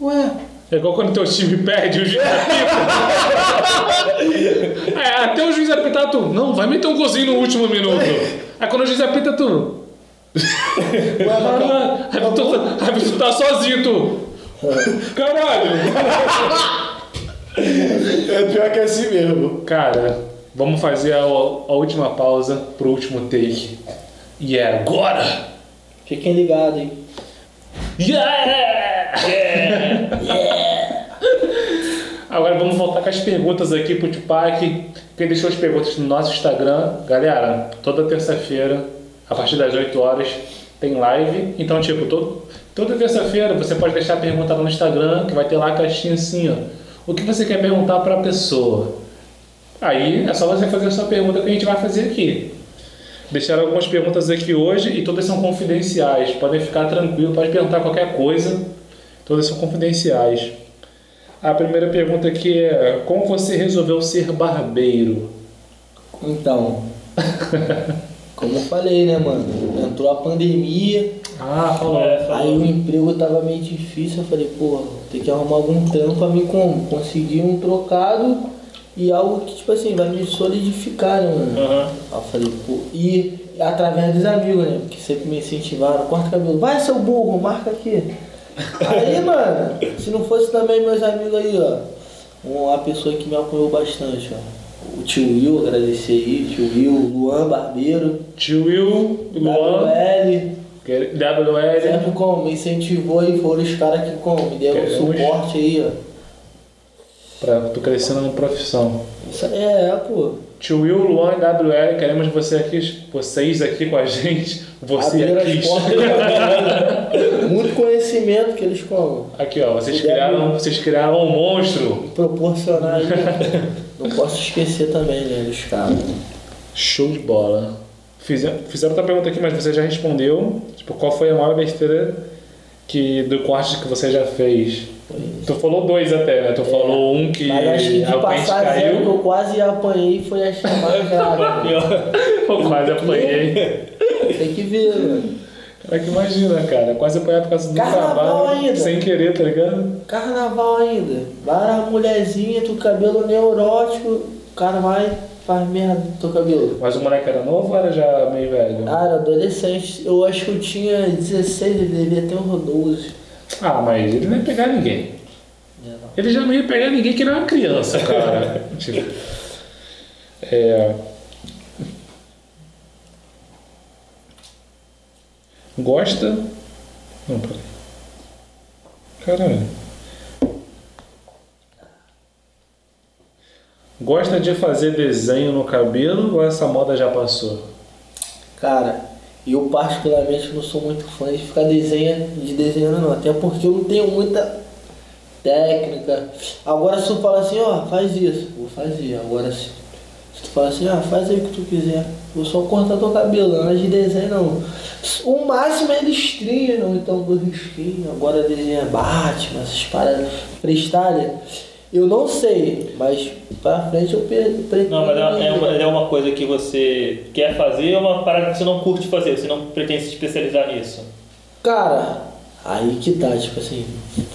ué. É igual quando teu time perde, o juiz apita. é, até o juiz apitar tu. Não, vai meter um golzinho no último minuto. Aí quando o juiz apita tu. Ué, mas Ah, Aí tu, aí tu tá sozinho, tu. Caralho! É pior que é assim mesmo. Cara, vamos fazer a, a última pausa pro último take. E é agora! Fiquem ligados, hein? Yeah! Agora vamos voltar com as perguntas aqui pro Tupac. Quem deixou as perguntas no nosso Instagram. Galera, toda terça-feira, a partir das 8 horas, tem live. Então, tipo, todo, toda terça-feira você pode deixar a pergunta lá no Instagram, que vai ter lá a caixinha assim, ó. O que você quer perguntar pra pessoa? Aí é só você fazer a sua pergunta que a gente vai fazer aqui. Deixaram algumas perguntas aqui hoje e todas são confidenciais. Podem ficar tranquilos, pode perguntar qualquer coisa. Todas são confidenciais. A primeira pergunta aqui é: Como você resolveu ser barbeiro? Então, como eu falei, né, mano? Entrou a pandemia, Ah, falou. É, aí o emprego tava meio difícil. Eu falei, pô, tem que arrumar algum trampo pra mim como? Conseguir um trocado e algo que, tipo assim, vai me solidificar, né, mano? Aí eu falei, pô, e através dos amigos, né? Porque sempre me incentivaram, corta o cabelo, vai seu burro, marca aqui. Aí, mano, se não fosse também meus amigos aí, ó, uma pessoa que me apoiou bastante, ó. O tio Will, agradecer aí, tio Will, Luan Barbeiro, Tio Will, Luan, WL, WL. sempre como, me incentivou e foram os caras que como, me deram Queremos. suporte aí, ó. Pra tu crescendo na profissão. Isso aí é, é, pô. Tio Will, Luan e WL, queremos você aqui, vocês aqui com a gente. Você Abriram aqui. as portas. Muito conhecimento que eles como. Aqui, ó, vocês Puderam- criaram, vocês criaram um monstro. proporcionar aí. Não posso esquecer também, né, dos caras. Show de bola. Fizeram, fizeram outra pergunta aqui, mas você já respondeu. Tipo, qual foi a maior besteira que, do corte que você já fez? Tu falou dois até, né? Tu falou um que Mas acho que de passar zero que eu caiu. quase apanhei foi a chamada grave. Pior. Eu quase apanhei. Tem que ver, mano. É que imagina, cara? Quase apanhei por causa do Carnaval trabalho. ainda. Sem querer, tá ligado? Carnaval ainda. Várias mulherzinhas, tu cabelo neurótico, o cara vai, faz merda no teu cabelo. Mas o moleque era novo ou era já meio velho? Ah, era adolescente. Eu acho que eu tinha 16, ele devia ter uns 12. Ah, mas ele não ia pegar ninguém. É, não. Ele já não ia pegar ninguém que era uma criança, cara. Tipo, é... Gosta? Não, peraí. Caralho. Gosta de fazer desenho no cabelo ou essa moda já passou? Cara, eu particularmente não sou muito fã de ficar de desenhando não, até porque eu não tenho muita técnica. Agora se tu fala assim, ó, faz isso, vou fazer. Agora se, se tu fala assim, ah, faz aí o que tu quiser, vou só cortar teu cabelo, não é de desenho não. O máximo é listrinha, então do risquinho, agora desenha Batman, essas paradas, freestyle. Eu não sei, mas pra frente eu pretendo. Não, mas é, é uma, é uma coisa que você quer fazer ou uma parada que você não curte fazer, você não pretende se especializar nisso? Cara, aí que tá, tipo assim,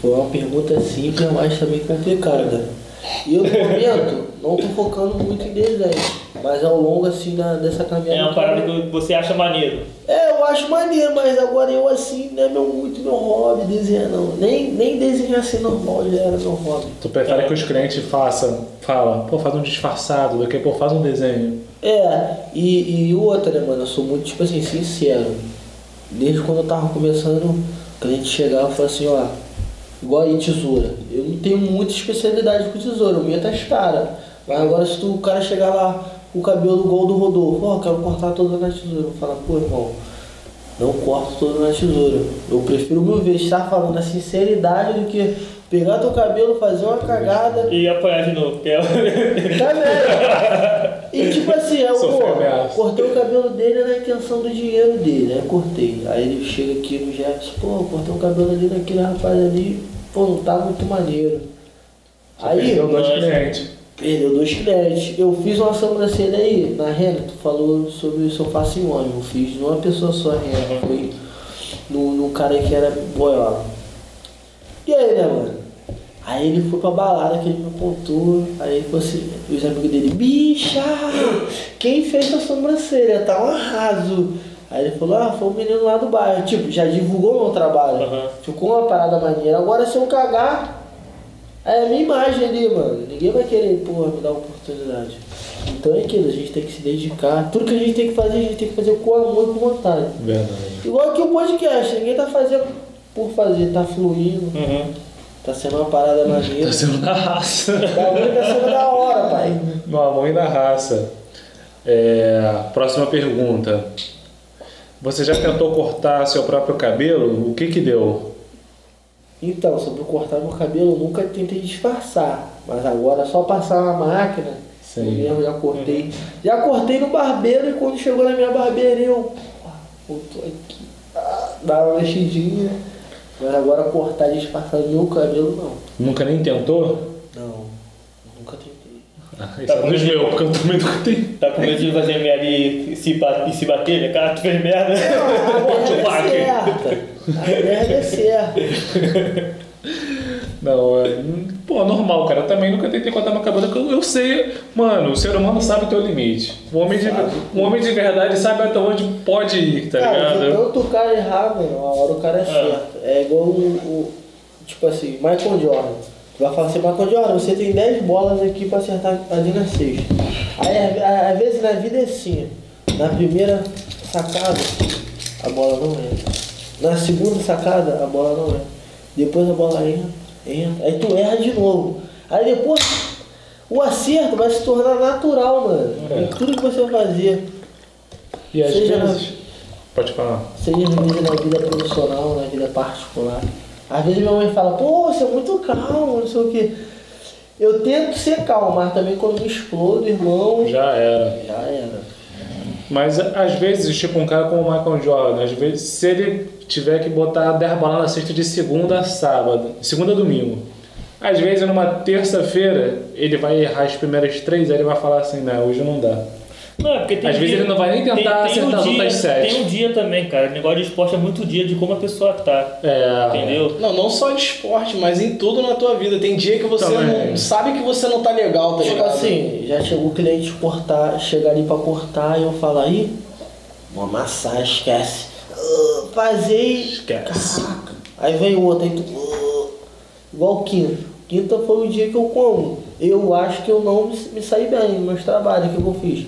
foi uma pergunta simples, mas também complicada. E eu no momento não tô focando muito em desenho, mas ao longo assim da, dessa caminhada. É uma parada que você acha maneiro. É, eu acho maneiro, mas agora eu assim, não é meu, muito meu hobby desenhar não. Nem, nem desenhar assim normal já era meu hobby. Tu prefere que os clientes façam, fala, pô, faz um disfarçado, do que, pô, faz um desenho. É, e, e outra, né, mano, eu sou muito, tipo assim, sincero. Desde quando eu tava começando, o cliente chegava e falava assim, ó, igual aí tesoura. Eu não tenho muita especialidade com tesoura, eu meto as caras. Mas agora se tu, o cara chegar lá com o cabelo igual do Rodolfo, ó, quero cortar toda na tesoura. Eu falo, pô, irmão, não corto toda na tesoura. Eu prefiro mil vezes estar falando a sinceridade do que pegar teu cabelo, fazer uma cagada E apanhar de novo, que é... Tá vendo? E tipo assim, eu pô, ameaça. cortei o cabelo dele na intenção do dinheiro dele, aí cortei. Aí ele chega aqui no Jefferson, pô, cortei o cabelo ali daquele rapaz ali, pô, não tá muito maneiro. Aí, Perdeu dois clientes. perdeu dois clientes. Eu fiz uma sobrancelha aí, na Rena, tu falou sobre se eu faço em homem. Eu fiz numa pessoa só, Rena. Foi no, no cara que era boiola. E aí, né, mano? Aí ele foi pra balada que ele me apontou. Aí ele falou assim, os amigos dele, bicha! Quem fez a sobrancelha? Tá um arraso. Aí ele falou, ah, foi o menino lá do bairro. Tipo, já divulgou meu trabalho. Aham. Ficou uma parada maneira. Agora se eu cagar, é a minha imagem ali, mano. Ninguém vai querer, porra, me dar oportunidade. Então é aquilo, a gente tem que se dedicar. Tudo que a gente tem que fazer, a gente tem que fazer com amor e com vontade. Verdade. Igual aqui o podcast, ninguém tá fazendo por fazer, tá fluindo, Uhum. tá sendo uma parada maneira. Tá sendo da raça. Tá sendo da hora, pai. No amor e na raça. É, próxima pergunta. Você já tentou cortar seu próprio cabelo? O que que deu? Então, sobre cortar meu cabelo, eu nunca tentei disfarçar. Mas agora é só passar na máquina. Sim. Eu mesmo já cortei. Já cortei no barbeiro e quando chegou na minha barbearia eu. Voltou aqui. Ah, dá uma mexidinha. Mas agora cortar disfarçar meu cabelo não. Nunca nem tentou? Não. Ah, isso é dos meus, porque eu também nunca tenho. Tá com medo de fazer merda e se, e se bater, né? Cara, tu fez merda. A merda é certa. A merda é certa. Não, é, pô, normal, cara. Eu também nunca tentei cortar cabelo, porque eu, eu sei, mano, o ser humano sabe o teu limite. O homem, de, o homem de verdade sabe até onde pode ir, tá Cara, ligado? tanto o cara errar, mano, a hora o cara é certo. É igual o, o- Tipo assim, Michael Jordan. Tu vai falar assim, Michael Jordan, você tem 10 bolas aqui pra acertar ali na sexta. Aí a- a- às vezes na vida é assim. Na primeira sacada, a bola não entra. Na segunda sacada, a bola não entra. Depois a bola entra, entra. Aí tu erra de novo. Aí depois o acerto vai se tornar natural, mano. É. Em tudo que você vai fazer. E às Seja na- vezes. Pode falar. Seja na na vida profissional, na vida particular. Às vezes minha mãe fala, pô, você é muito calmo, não sei o quê. Eu tento ser calmo, mas também quando me explodo, irmão, já, Já era. era. Mas às vezes, tipo, um cara como o Michael Jordan, às vezes, se ele tiver que botar 10 balas na cesta de segunda a sábado, segunda a domingo, às vezes numa terça-feira ele vai errar as primeiras três, aí ele vai falar assim, não, hoje não dá. Não, é porque tem Às vezes ele não vai nem tentar acertar as dia, outras sete. Tem um dia também, cara. O negócio de esporte é muito dia de como a pessoa tá. É. Entendeu? Não, não só de esporte, mas em tudo na tua vida. Tem dia que você Também. não sabe que você não tá legal, tá Tipo ligado? assim, já chegou o cliente cortar, chegar ali pra cortar e eu falar, aí, vou amassar, esquece. Fazer. Esquece. Caraca. Aí vem o outro, aí tu. igual quinta. Quinta foi o dia que eu como. Eu acho que eu não me, me saí bem nos meus trabalhos, o que eu fiz?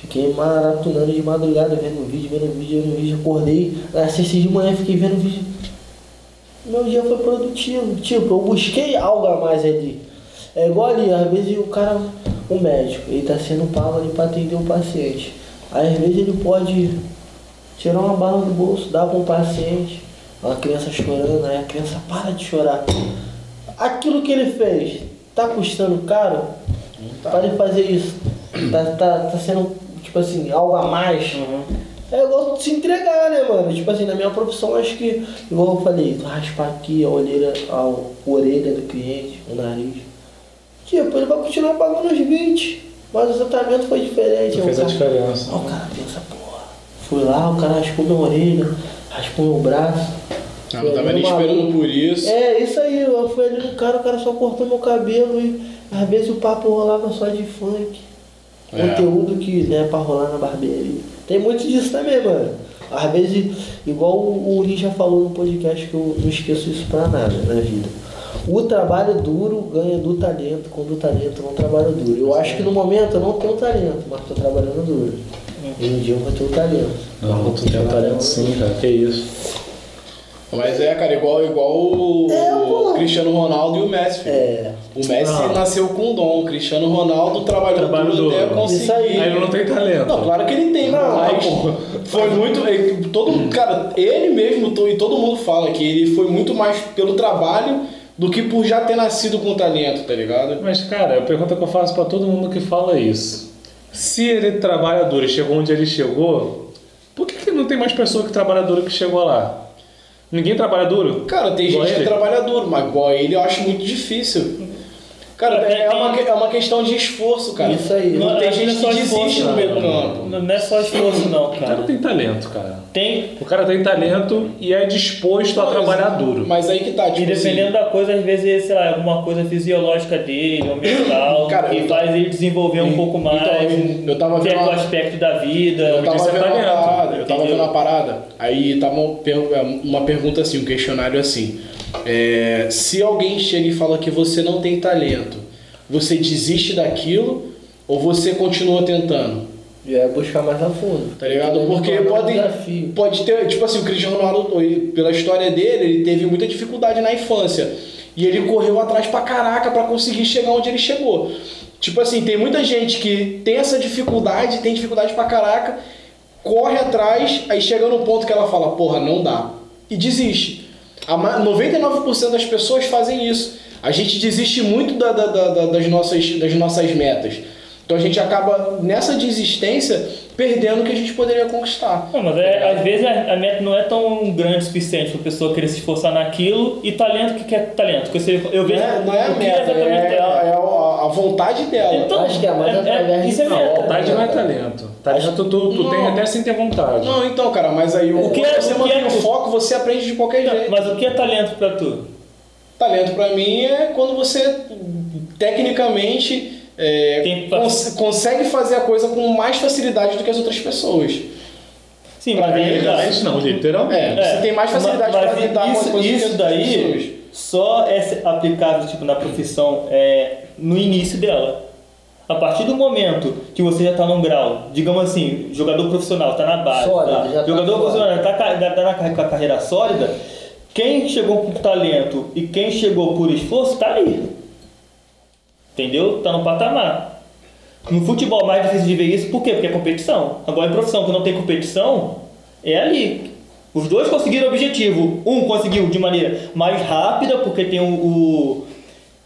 Fiquei maratonando de madrugada, vendo vídeo, vendo vídeo, vendo vídeo, acordei, na sexta de manhã fiquei vendo vídeo. Meu dia foi produtivo, tipo, eu busquei algo a mais ali. É igual ali, às vezes o cara, o médico, ele tá sendo pago ali pra atender o paciente. Aí às vezes ele pode tirar uma bala do bolso, dar pra um paciente, uma criança chorando, aí a criança para de chorar. Aquilo que ele fez, tá custando caro? Para ele fazer isso. Tá, tá, tá sendo, tipo assim, algo a mais. É igual se entregar, né, mano? Tipo assim, na minha profissão, acho que, igual eu falei, raspar aqui a orelha, a orelha do cliente, o nariz. Tipo, ele vai continuar pagando os 20, mas o tratamento foi diferente. O fez a diferença. Aí o cara pensa, porra, fui lá, o cara raspou minha orelha, raspou meu braço. Ah, não tava nem esperando por isso. É, isso aí, eu fui ali no cara, o cara só cortou meu cabelo e às vezes o papo rolava só de funk. É. Conteúdo que, né, pra rolar na barbearia. Tem muito disso também, mano. Às vezes, igual o Uri já falou no podcast, que eu não esqueço isso pra nada na vida. O trabalho duro ganha do talento, quando o talento não trabalha duro. Eu acho que no momento eu não tenho talento, mas tô trabalhando duro. E um dia eu vou ter o talento. Não, tu tem um talento sim, cara. Que isso. Mas é, cara, igual, igual o É, pô. Cristiano Ronaldo e o Messi. filho. É. O Messi Ah. nasceu com dom. O Cristiano Ronaldo trabalhou Trabalho duro até conseguir. Isso aí. Aí ele não tem talento. Não, claro que ele tem, Não, mas foi muito. ele- Todo, cara, ele mesmo e todo mundo fala que ele foi muito mais pelo trabalho do que por já ter nascido com talento, tá ligado? Mas, cara, a pergunta que eu faço pra todo mundo que fala isso. Se ele trabalha duro e chegou onde ele chegou, por que, que não tem mais pessoa que trabalha duro que chegou lá? Ninguém trabalha duro? Cara, tem Igual gente que trabalha duro, mas igual ele eu acho muito difícil. Cara, É, é, tem- uma, é uma questão de esforço, cara. Isso aí. Não tem acho gente é só que desiste esforço, no meio do não. campo. Não é só esforço, não, O cara cara. tem talento, cara. Tem. O cara tem talento e é disposto a trabalhar duro. Mas aí que tá, E tipo dependendo assim, da coisa, às vezes, sei lá, alguma coisa fisiológica dele, ou mental, Cara, que eu faz ele desenvolver um então, pouco mais eu- eu tava vendo certo uma- aspecto da vida. Eu tava é vendo uma talento, parada, eu tava vendo uma parada, aí tava uma, per- uma pergunta assim, um questionário assim. É, se alguém chega e fala que você não tem talento, você desiste daquilo ou você continua tentando? Já é buscar mais a fundo. Tá ligado? Também Porque um pode, pode ter, tipo assim, o Cristiano Ronaldo, pela história dele, ele teve muita dificuldade na infância. E ele correu atrás pra caraca pra conseguir chegar onde ele chegou. Tipo assim, tem muita gente que tem essa dificuldade, tem dificuldade pra caraca, corre atrás, aí chega no ponto que ela fala, porra, não dá. E desiste. A ma- 99% das pessoas fazem isso. A gente desiste muito da- da- da- das, nossas, das nossas metas. Então a gente acaba, nessa desistência, perdendo o que a gente poderia conquistar. Não, mas é, às vezes a, a meta não é tão grande o suficiente para a pessoa querer se esforçar naquilo e talento, o que que é talento? Porque você, eu Não vejo é, não é a o que meta, é, é a, é a- a vontade dela. Então, Acho que é mais através de isso é meta. Vontade não é talento. Talento tu, tu Não. tem até sem ter vontade. Não, então, cara, mas aí O que quando é- você o que mantém é- o foco, você aprende de qualquer Não, jeito. Mas o que é talento para tu? Talento pra mim é quando você tecnicamente é, cons- consegue fazer a coisa com mais facilidade do que as outras pessoas. Sim, mas aí Literalmente não, literalmente. É, você tem mais facilidade pra mas lidar com isso, as isso as outras daí pessoas. só é aplicável tipo, na profissão é, no início dela. A partir do momento que você já está num grau, digamos assim, jogador profissional, está na base, Sólido, tá? já tá jogador profissional está tá na com a carreira sólida, quem chegou por talento e quem chegou por esforço está aí. Entendeu? Está no patamar. No futebol é mais difícil de ver isso, por quê? Porque é competição. Agora em profissão que não tem competição, é ali. Os dois conseguiram o objetivo. Um conseguiu de maneira mais rápida, porque tem o. o-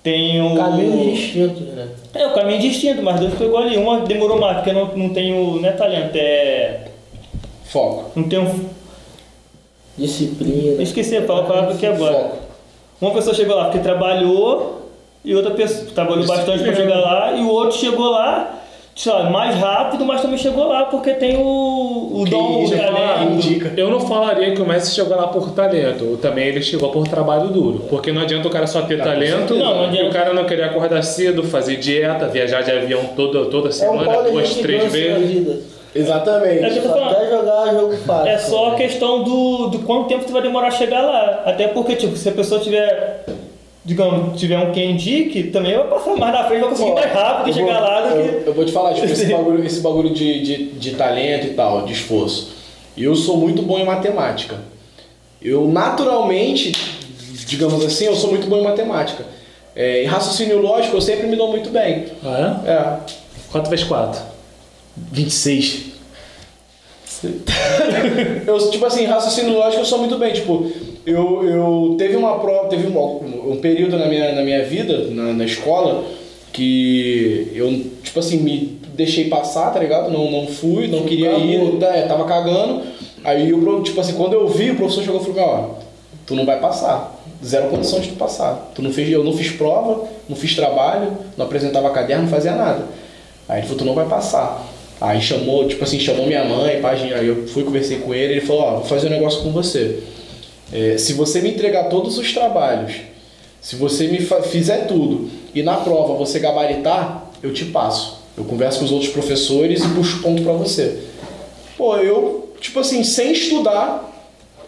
tem o. Caminhos distintos, né? É, o caminho distinto, mas dois pegou ali. Uma demorou mais, porque não, não tem o. Não é talento, é. Foco. Não tem um. Disciplina. Esqueci a palavra aqui agora. Foco. Uma pessoa chegou lá porque trabalhou e outra pessoa trabalhou bastante para chegar lá e o outro chegou lá, sei lá, mais rápido, mas também chegou lá porque tem o, o Que dom, o talento. Eu não falaria que o Messi chegou lá por talento, também ele chegou por trabalho duro. Porque não adianta o cara só ter talento Não, não e o cara não querer acordar cedo, fazer dieta, viajar de avião toda, toda É um semana, duas, três vezes. Exatamente. É falando. quer jogar jogo fácil. É só a questão do, do quanto tempo tu vai demorar a chegar lá. Até porque, tipo, se a pessoa tiver, digamos, tiver um quem indique, também vai passar mais na frente, vai conseguir mais rápido vou- chegar lá do eu, que. eu vou te falar, tipo, esse bagulho, esse bagulho de, de, de talento e tal, de esforço. Eu sou muito bom em matemática. Eu naturalmente, digamos assim, eu sou muito bom em matemática. É, em raciocínio lógico, eu sempre me dou muito bem. Ah, é? É. 4 vezes 4. 26. eu, tipo assim, raciocínio lógico eu sou muito bem. Tipo, eu, eu teve uma prova, teve um, um período na minha, na minha vida, na, na escola, que eu, tipo assim, me deixei passar, tá ligado? Não, não fui, não queria ir, tá, é, tava cagando. Aí, pro- tipo assim, quando eu vi, o professor chegou e falou: ó, tu não vai passar. Zero condição de tu passar. Tu não fez, eu não fiz prova, não fiz trabalho, não apresentava caderno, não fazia nada. Aí ele falou, tu não vai passar. Aí chamou, tipo assim, chamou minha mãe, página, aí eu fui, conversei com ele, ele falou, ó, vou fazer um negócio com você. É, se você me entregar todos os trabalhos, se você me fizer tudo e na prova você gabaritar, eu te passo. Eu converso com os outros professores e puxo ponto pra você. Pô, eu, tipo assim, sem estudar,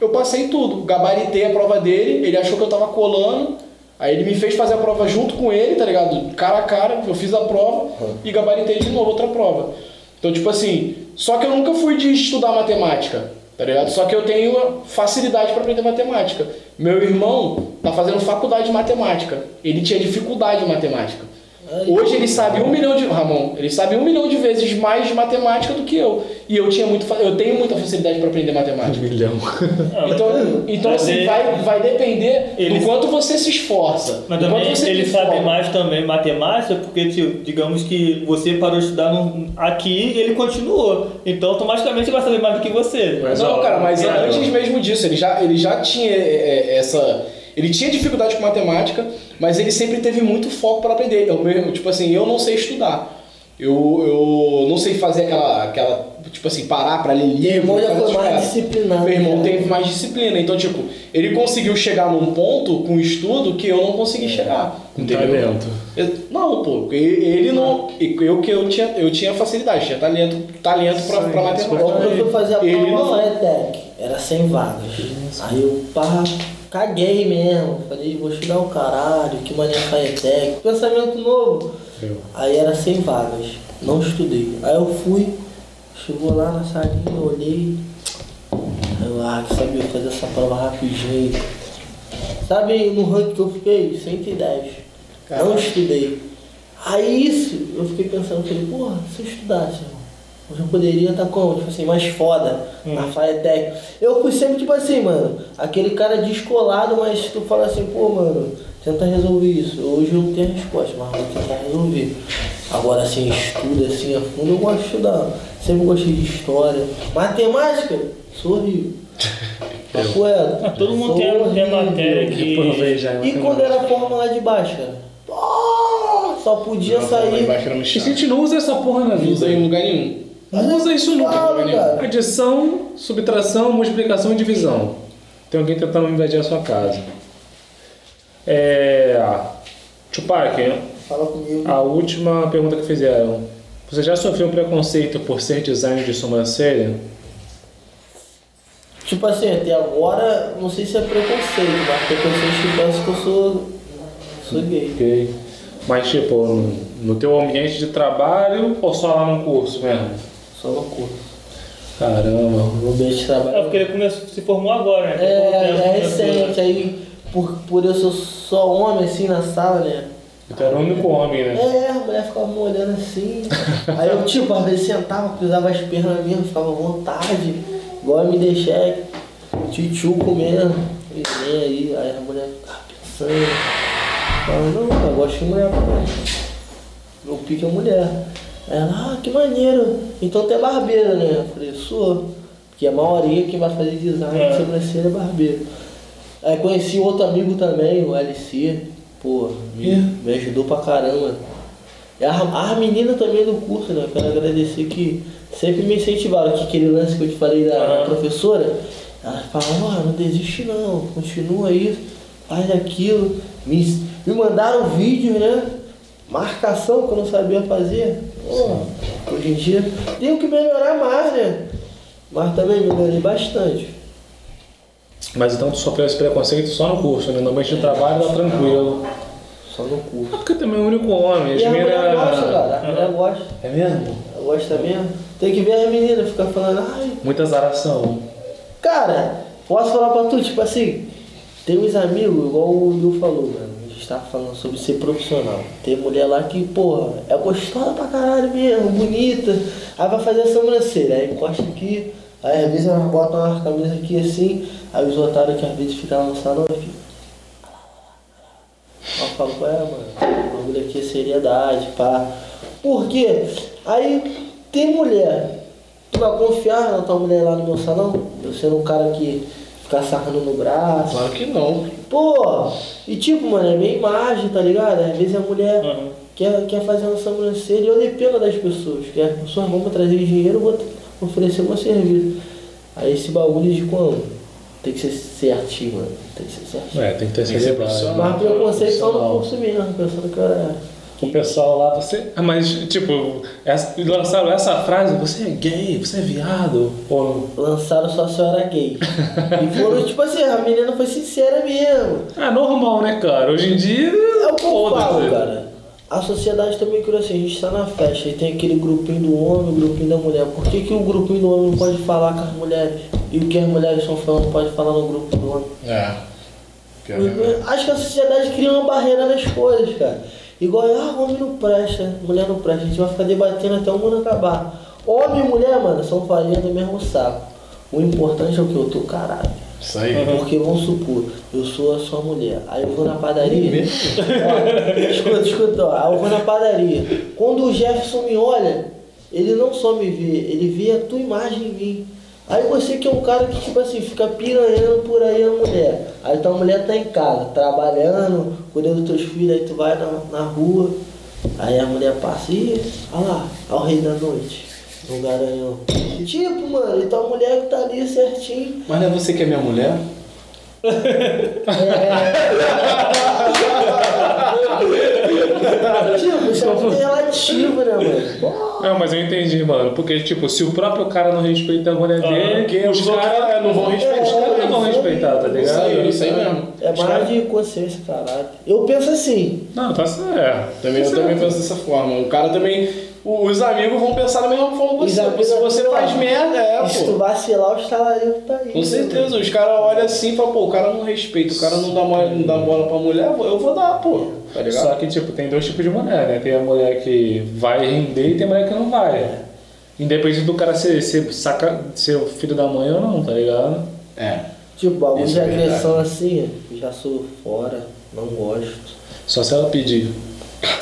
eu passei tudo. Gabaritei a prova dele, ele achou que eu tava colando, aí ele me fez fazer a prova junto com ele, tá ligado? Cara a cara, eu fiz a prova e gabaritei de novo outra prova. Então, tipo assim, só que eu nunca fui de estudar matemática, tá ligado? Só que eu tenho facilidade para aprender matemática. Meu irmão tá fazendo faculdade de matemática, ele tinha dificuldade em matemática. Hoje ele sabe um milhão de. Ramon, ele sabe um milhão de vezes mais de matemática do que eu. E eu tinha muito, eu tenho muita facilidade para aprender matemática. milhão. Não, Então, então Mas assim, ele- vai, vai depender ele- do quanto você se esforça. Mas também ele sabe mais também matemática, porque, tipo, digamos que você parou de estudar no- aqui e ele continuou. Então, automaticamente ele vai saber mais do que você. Mas, Não, ó, cara, mas cara, antes mesmo disso, ele já, ele já tinha é, é, essa, Ele tinha dificuldade com matemática, mas ele sempre teve muito foco para aprender. Eu mesmo, tipo assim, eu não sei estudar. Eu, eu não sei fazer aquela, aquela tipo assim, parar para ler livro. Meu irmão já foi mais disciplinado. Meu irmão teve mais disciplina. Então, tipo, ele conseguiu chegar num ponto com o estudo que eu não consegui chegar. Com Entendeu? talento. Eu- Não, pô, ele não. Eu que eu tinha, eu tinha facilidade, tinha talento, talento pra, pra matemática. Quando eu fui fazer a Ele prova não. na FATEC, era 100 vagas. Aí eu pá, caguei mesmo. Falei, vou estudar o caralho, que maneira FATEC. Pensamento novo. Aí era 100 vagas. Não estudei. Aí eu fui, chegou lá na salinha, olhei. Aí eu, ah, que sabia fazer essa prova rapidinho. Sabe no ranking que eu fiquei? 110. Não Caraca. estudei. Aí isso, eu fiquei pensando, falei, porra, se eu estudasse, eu poderia estar como? Tipo assim, mais foda na FATEC. Eu fui sempre tipo assim, mano, aquele cara descolado, mas tu fala assim, pô, mano, tenta resolver isso. Hoje eu não tenho resposta, mas vou tentar resolver. Agora assim, estudo assim a fundo, eu gosto de estudar. Sempre gostei de história. Matemática, sou horrível. É, Ah, todo mundo tem, tem horrível. matéria que. E quando era fórmula de baixa? Oh, só podia Não, sair. E a chato. gente não usa essa porra na Não vida. usa em lugar nenhum. Não usa isso nunca. Claro, nenhum. cara. Adição, subtração, multiplicação e divisão. Tem alguém tentando invadir a sua casa. É. Tupac, Fala comigo. a última pergunta que fizeram. Você já sofreu preconceito por ser designer de sobrancelha? Tipo assim, até agora, não sei se é preconceito, mas preconceito que parece que eu sou, sou gay. Ok. Mas tipo, no, no teu ambiente de trabalho ou só lá no curso mesmo? Só curso. Caramba. No ambiente de É trabalho. porque ele começou, se formou agora, né? É, tempo é começou. recente, aí por, por eu ser só homem assim na sala, né? Tu era o único homem, né? É, a mulher ficava me olhando assim. Aí eu, tipo, às vezes sentava, cruzava as pernas mesmo, ficava à vontade. Igual a me deixar tchutchuco mesmo. E vem aí, aí a mulher ficava pensando. Fala, não, eu gosto de mulher. Meu pique é mulher. Ela, ah, que maneiro. Então tu é barbeiro, né? Eu falei, sou. Porque a maioria que vai fazer design É. de sobrancelha é barbeiro. Aí conheci outro amigo também, o LC. Pô, me, me ajudou pra caramba. E as, as meninas também do curso, né? Quero agradecer que sempre me incentivaram. Que aquele lance que eu te falei da, professora, ela ó, não desiste não, continua aí, faz aquilo. Me, me mandaram vídeos, né? Marcação que eu não sabia fazer. Hoje em dia tenho que melhorar mais, né? Mas também melhorei bastante. Mas então tu sofreu esse preconceito só no curso, né? No ambiente de trabalho tá tranquilo. Só no curso. É porque também é o único homem. As E a mulher gosta, cara. A mulher gosta. É mesmo? Gosta mesmo. Tem que ver as meninas ficar falando, ai, Muita zaração. Cara, posso falar pra tu, tipo assim, tem uns amigos, igual o Will falou, mano. Gente tava falando sobre ser profissional. Tem mulher lá que, porra, é gostosa pra caralho mesmo, bonita. Aí vai fazer a sobrancelha, aí encosta aqui, aí às vezes ela bota uma camisa aqui assim, aí os otários que às vezes ficam no salão. Aí eu falo, é, mano, o bagulho aqui é seriedade, pá. Por quê? Aí tem mulher. Tu vai confiar na tua mulher lá no meu salão? Eu sendo um cara que fica sarrando no braço. Claro que não. Pô, e tipo, mano, é minha imagem, tá ligado? Às vezes a mulher Uhum. quer, quer fazer uma sobrancelha e eu dependo das pessoas. Que as pessoas vão trazer dinheiro, eu vou oferecer meu serviço. Aí esse bagulho de como? Tem que ser certinho, mano. Tem que ser certinho. É, tem que ter profissional. Mas preconceito só no curso mesmo, pensando que eu era. O pessoal lá, você. Ah, mas tipo, essa- lançaram essa frase, você é gay, você é viado. Ou. Lançaram só se eu era gay. e foram, tipo assim, a menina foi sincera mesmo. Ah, normal, né, cara? Hoje em dia. É o que eu foda-se. falo, cara. A sociedade também criou assim, a gente tá na festa e tem aquele grupinho do homem, o grupinho da mulher. Por que, que o grupinho do homem não pode falar com as mulheres? E o que as mulheres estão falando pode falar no grupo do homem? É. É. Acho que a sociedade cria uma barreira nas coisas, cara. Igual, ah, homem não presta, mulher não presta. A gente vai ficar debatendo até o mundo acabar. Homem e mulher, mano, são farinha do mesmo saco. O importante é o que? Eu tô caralho. Isso aí. Porque vamos supor, eu sou a sua mulher. Aí eu vou na padaria. Ó, escuta, escuta, ó. Aí eu vou na padaria. Quando o Jefferson me olha, ele não só me vê, ele vê a tua imagem em mim. Aí você que é um cara que, tipo assim, fica piranhando por aí a mulher. Aí tua mulher tá em casa, trabalhando, cuidando dos teus filhos, aí tu vai na, na rua, aí a mulher passa e, olha lá, ao rei da noite, no garanhão. Tipo, mano, e tua mulher que tá ali certinho. Mas não é você que é minha mulher? Tipo, isso é muito relativo, né, mano? Não, mas eu entendi, mano. Porque, tipo, se o próprio cara não respeita a mulher dele, porque os caras não vão respeitar. Os caras não vão respeitar, tá ligado? Isso aí, isso aí mesmo. É mais de consciência, caralho. Eu penso assim, Não, tá certo. Também, eu também penso dessa forma. O cara também. Os amigos vão pensar da mesma forma que você. Se você faz merda, é, se tu pô. vacilar, o estalarinho tá aí. Com né, certeza, os caras olham assim e falam, pô, o cara não respeita, o cara não dá, bola, não dá bola pra mulher, eu vou dar, pô. Tá ligado? Só que, tipo, tem dois tipos de mulher, né? Tem a mulher que vai render e tem a mulher que não vai. Independente do cara ser, ser, saca, ser o filho da mãe ou não, tá ligado? É. Tipo, bagulho de é verdade. agressão assim, já sou fora, não gosto. Só se ela pedir.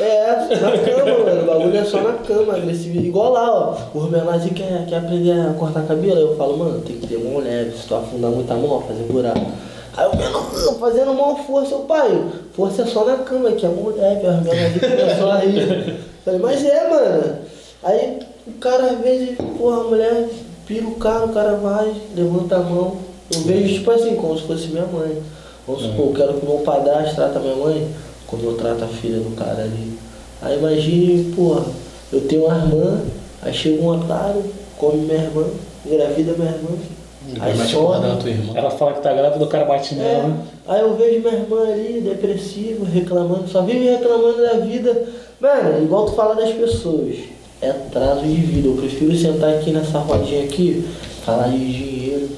É, na cama, mano. O bagulho é só na cama, agressivo. Igual lá, ó. O Rubenazzi quer, quer aprender a cortar cabelo. Eu falo, mano, tem que ter mão leve. Se tu afundar muito a mão, ó, fazer buraco. Aí o menino fazendo mão força, o pai, força é só na cama, que é mão leve. O Rubenazzi começou a rir. Falei, mas é, mano. Aí o cara às vezes, porra, a mulher pira o cara, o cara vai, levanta a mão. Eu vejo tipo assim, como se fosse minha mãe. Vamos supor, eu quero que o meu padrasto trata minha mãe como eu trato a filha do cara ali. Aí imagine, porra, eu tenho uma irmã, aí chega um otário, come minha irmã, engravida minha irmã. Aí some. Ela fala que tá grávida, o cara bate É, nela. aí eu vejo minha irmã ali, depressiva, reclamando, só vive reclamando da vida. Mano, igual tu fala das pessoas, é atraso de vida. Eu prefiro sentar aqui nessa rodinha aqui, falar de dinheiro,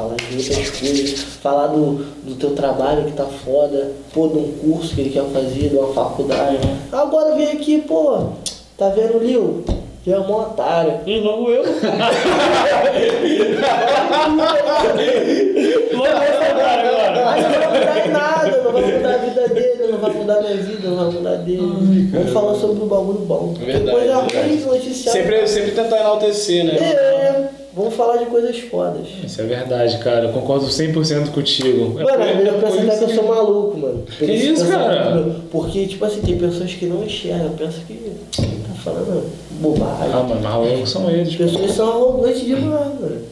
falar de outras coisas, falar do, do teu trabalho que tá foda, pô, de um curso que ele quer fazer, de uma faculdade. Agora vem aqui, pô, tá vendo o Lil? Tu é um otário. E logo eu. Logo esse cara agora. Mas não vai mudar em nada, não vai mudar a vida dele, não vai mudar a minha vida, não vai mudar dele. Vamos falar sobre o bagulho bom. Verdade, coisa verdade. ruim noticiar. Sempre, sempre tentar enaltecer, né? É, vamos falar de coisas fodas. Isso é verdade, cara. Eu concordo 100% contigo. É Mano, é penso por até que eu sou maluco, mano. Que isso, cara? Porque, tipo assim, tem pessoas que não enxergam, pensam que tá falando bobagem. Ah, mano, mas erros são eles. As pessoas são arrogantes demais, mano.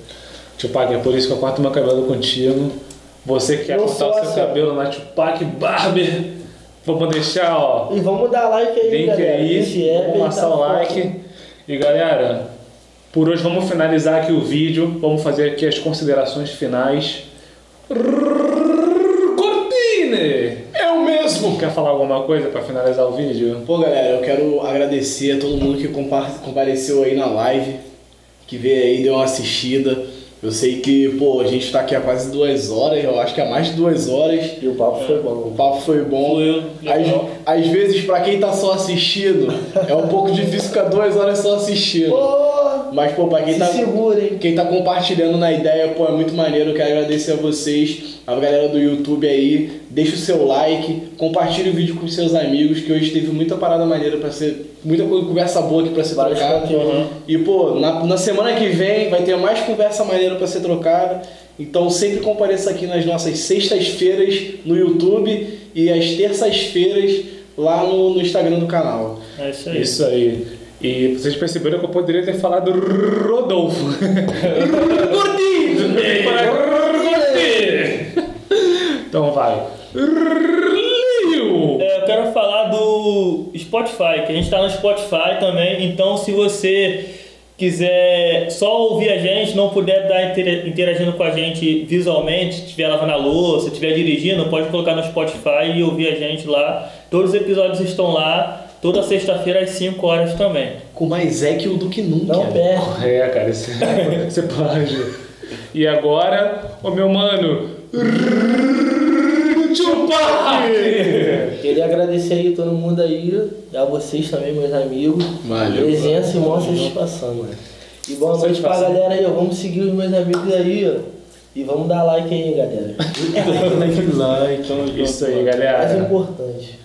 Tupac, é por isso que eu corto meu cabelo contigo. Você que quer cortar o seu cabelo na Tupac Barber, vamos deixar, ó, E vamos dar like aí, link galera. aí, app vamos passar tá o like. E galera, por hoje vamos finalizar aqui o vídeo. Vamos fazer aqui as considerações finais. Cortine! Eu mesmo! Quer falar alguma coisa pra finalizar o vídeo? Pô, galera, eu quero agradecer a todo mundo que compa- compareceu aí na live, que veio aí, deu uma assistida. Eu sei que, pô, a gente tá aqui há quase duas horas, eu acho que há mais de duas horas. E o papo foi O bom. papo foi bom. Fluiu. Às, às vezes, pra quem tá só assistindo, é um pouco difícil ficar duas horas só assistindo. Pô, Mas, pô, pra quem se tá. segura, hein? Quem tá compartilhando na ideia, pô, é muito maneiro. Eu quero agradecer a vocês, a galera do YouTube aí. Deixa o seu like, compartilha o vídeo com seus amigos, que hoje teve muita parada maneira para ser. Muita co- conversa boa aqui pra ser Vários trocada. conteúdos. E, pô, na, na semana que vem vai ter mais conversa maneira para ser trocada. Então sempre compareça aqui nas nossas sextas-feiras no YouTube e às terças-feiras lá no, no Instagram do canal. É isso aí. Isso aí. E vocês perceberam que eu poderia ter falado Rodolfo. Gordinho! Então vai. É, eu quero falar do Spotify, que a gente está no Spotify também. Então, se você quiser só ouvir a gente, não puder estar intera- interagindo com a gente visualmente, estiver lavando a louça, estiver dirigindo, pode colocar no Spotify e ouvir a gente lá. Todos os episódios estão lá, toda sexta-feira às 5 horas também. Com mais é que o do que nunca. Não perde. É, cara, isso é, plágio. E agora, o meu mano. Tupac! Queria agradecer aí todo mundo aí, a vocês também, meus amigos. Valeu. Presença e maior satisfação, mano. E boa noite pra galera aí, ó. Vamos seguir os meus amigos aí, ó. E vamos dar like aí, galera. Isso aí, Mais galera. importante.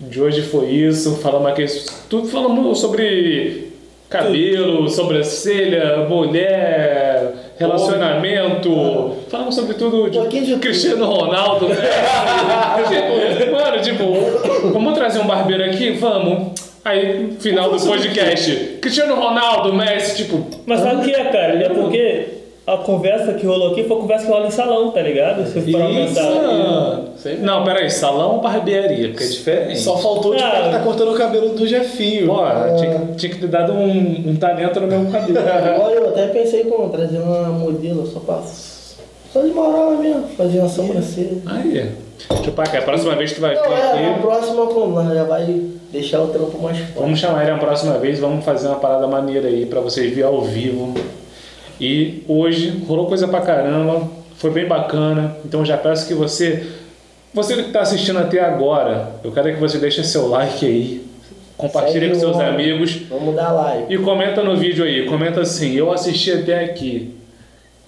De hoje foi isso. Falamos aqui. Tudo falamos sobre cabelo, sobrancelha, mulher, relacionamento, falamos sobre tudo de Um pouquinho de tudo. Cristiano Ronaldo, né? tipo, mano, tipo, vamos trazer um barbeiro aqui? Vamos. Aí, final do podcast. Cristiano Ronaldo, Messi, tipo, Mas sabe o que é, cara? É porque a conversa que rolou aqui foi a conversa que rola em salão, tá ligado? Se pra pensar. Sempre. Não, peraí, salão ou barbearia? Porque é diferente. Só faltou tipo, Ah. ele tá cortando o cabelo do Jefinho. Pô, tinha, que- tinha que ter dado um, um talento no meu cabelo. Olha, eu até pensei como trazer uma modelo só pra. Só de moral mesmo, fazer uma sobrancelha. Aí. Chupa, cara, a próxima vez que tu vai vir Não, é, a aqui. próxima como? Nós já vai deixar o trampo mais forte. Vamos chamar ele a próxima vez, vamos fazer uma parada maneira aí pra vocês verem ao vivo. E hoje rolou coisa pra caramba, foi bem bacana. Então já peço que você, você que tá assistindo até agora, eu quero que você deixe seu like aí, compartilhe com seus homem. amigos. Vamos dar like. E comenta no vídeo aí, comenta assim, eu assisti até aqui.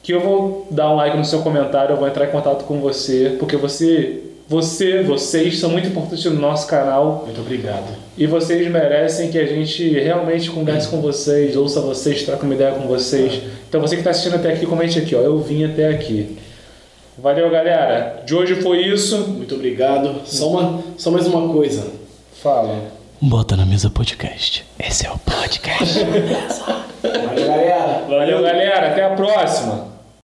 Que eu vou dar um like no seu comentário, eu vou entrar em contato com você, porque você, você, vocês são muito importantes no nosso canal Muito obrigado. e vocês merecem que a gente realmente converse com vocês, ouça vocês, troque uma ideia com vocês. Então você que está assistindo até aqui, comente aqui, ó, eu vim até aqui. Valeu, galera. De hoje foi isso. Muito obrigado. Só, uma, só mais uma coisa. Fala. Bota na mesa podcast. Esse é o podcast. Valeu, galera. Valeu, galera. Até a próxima.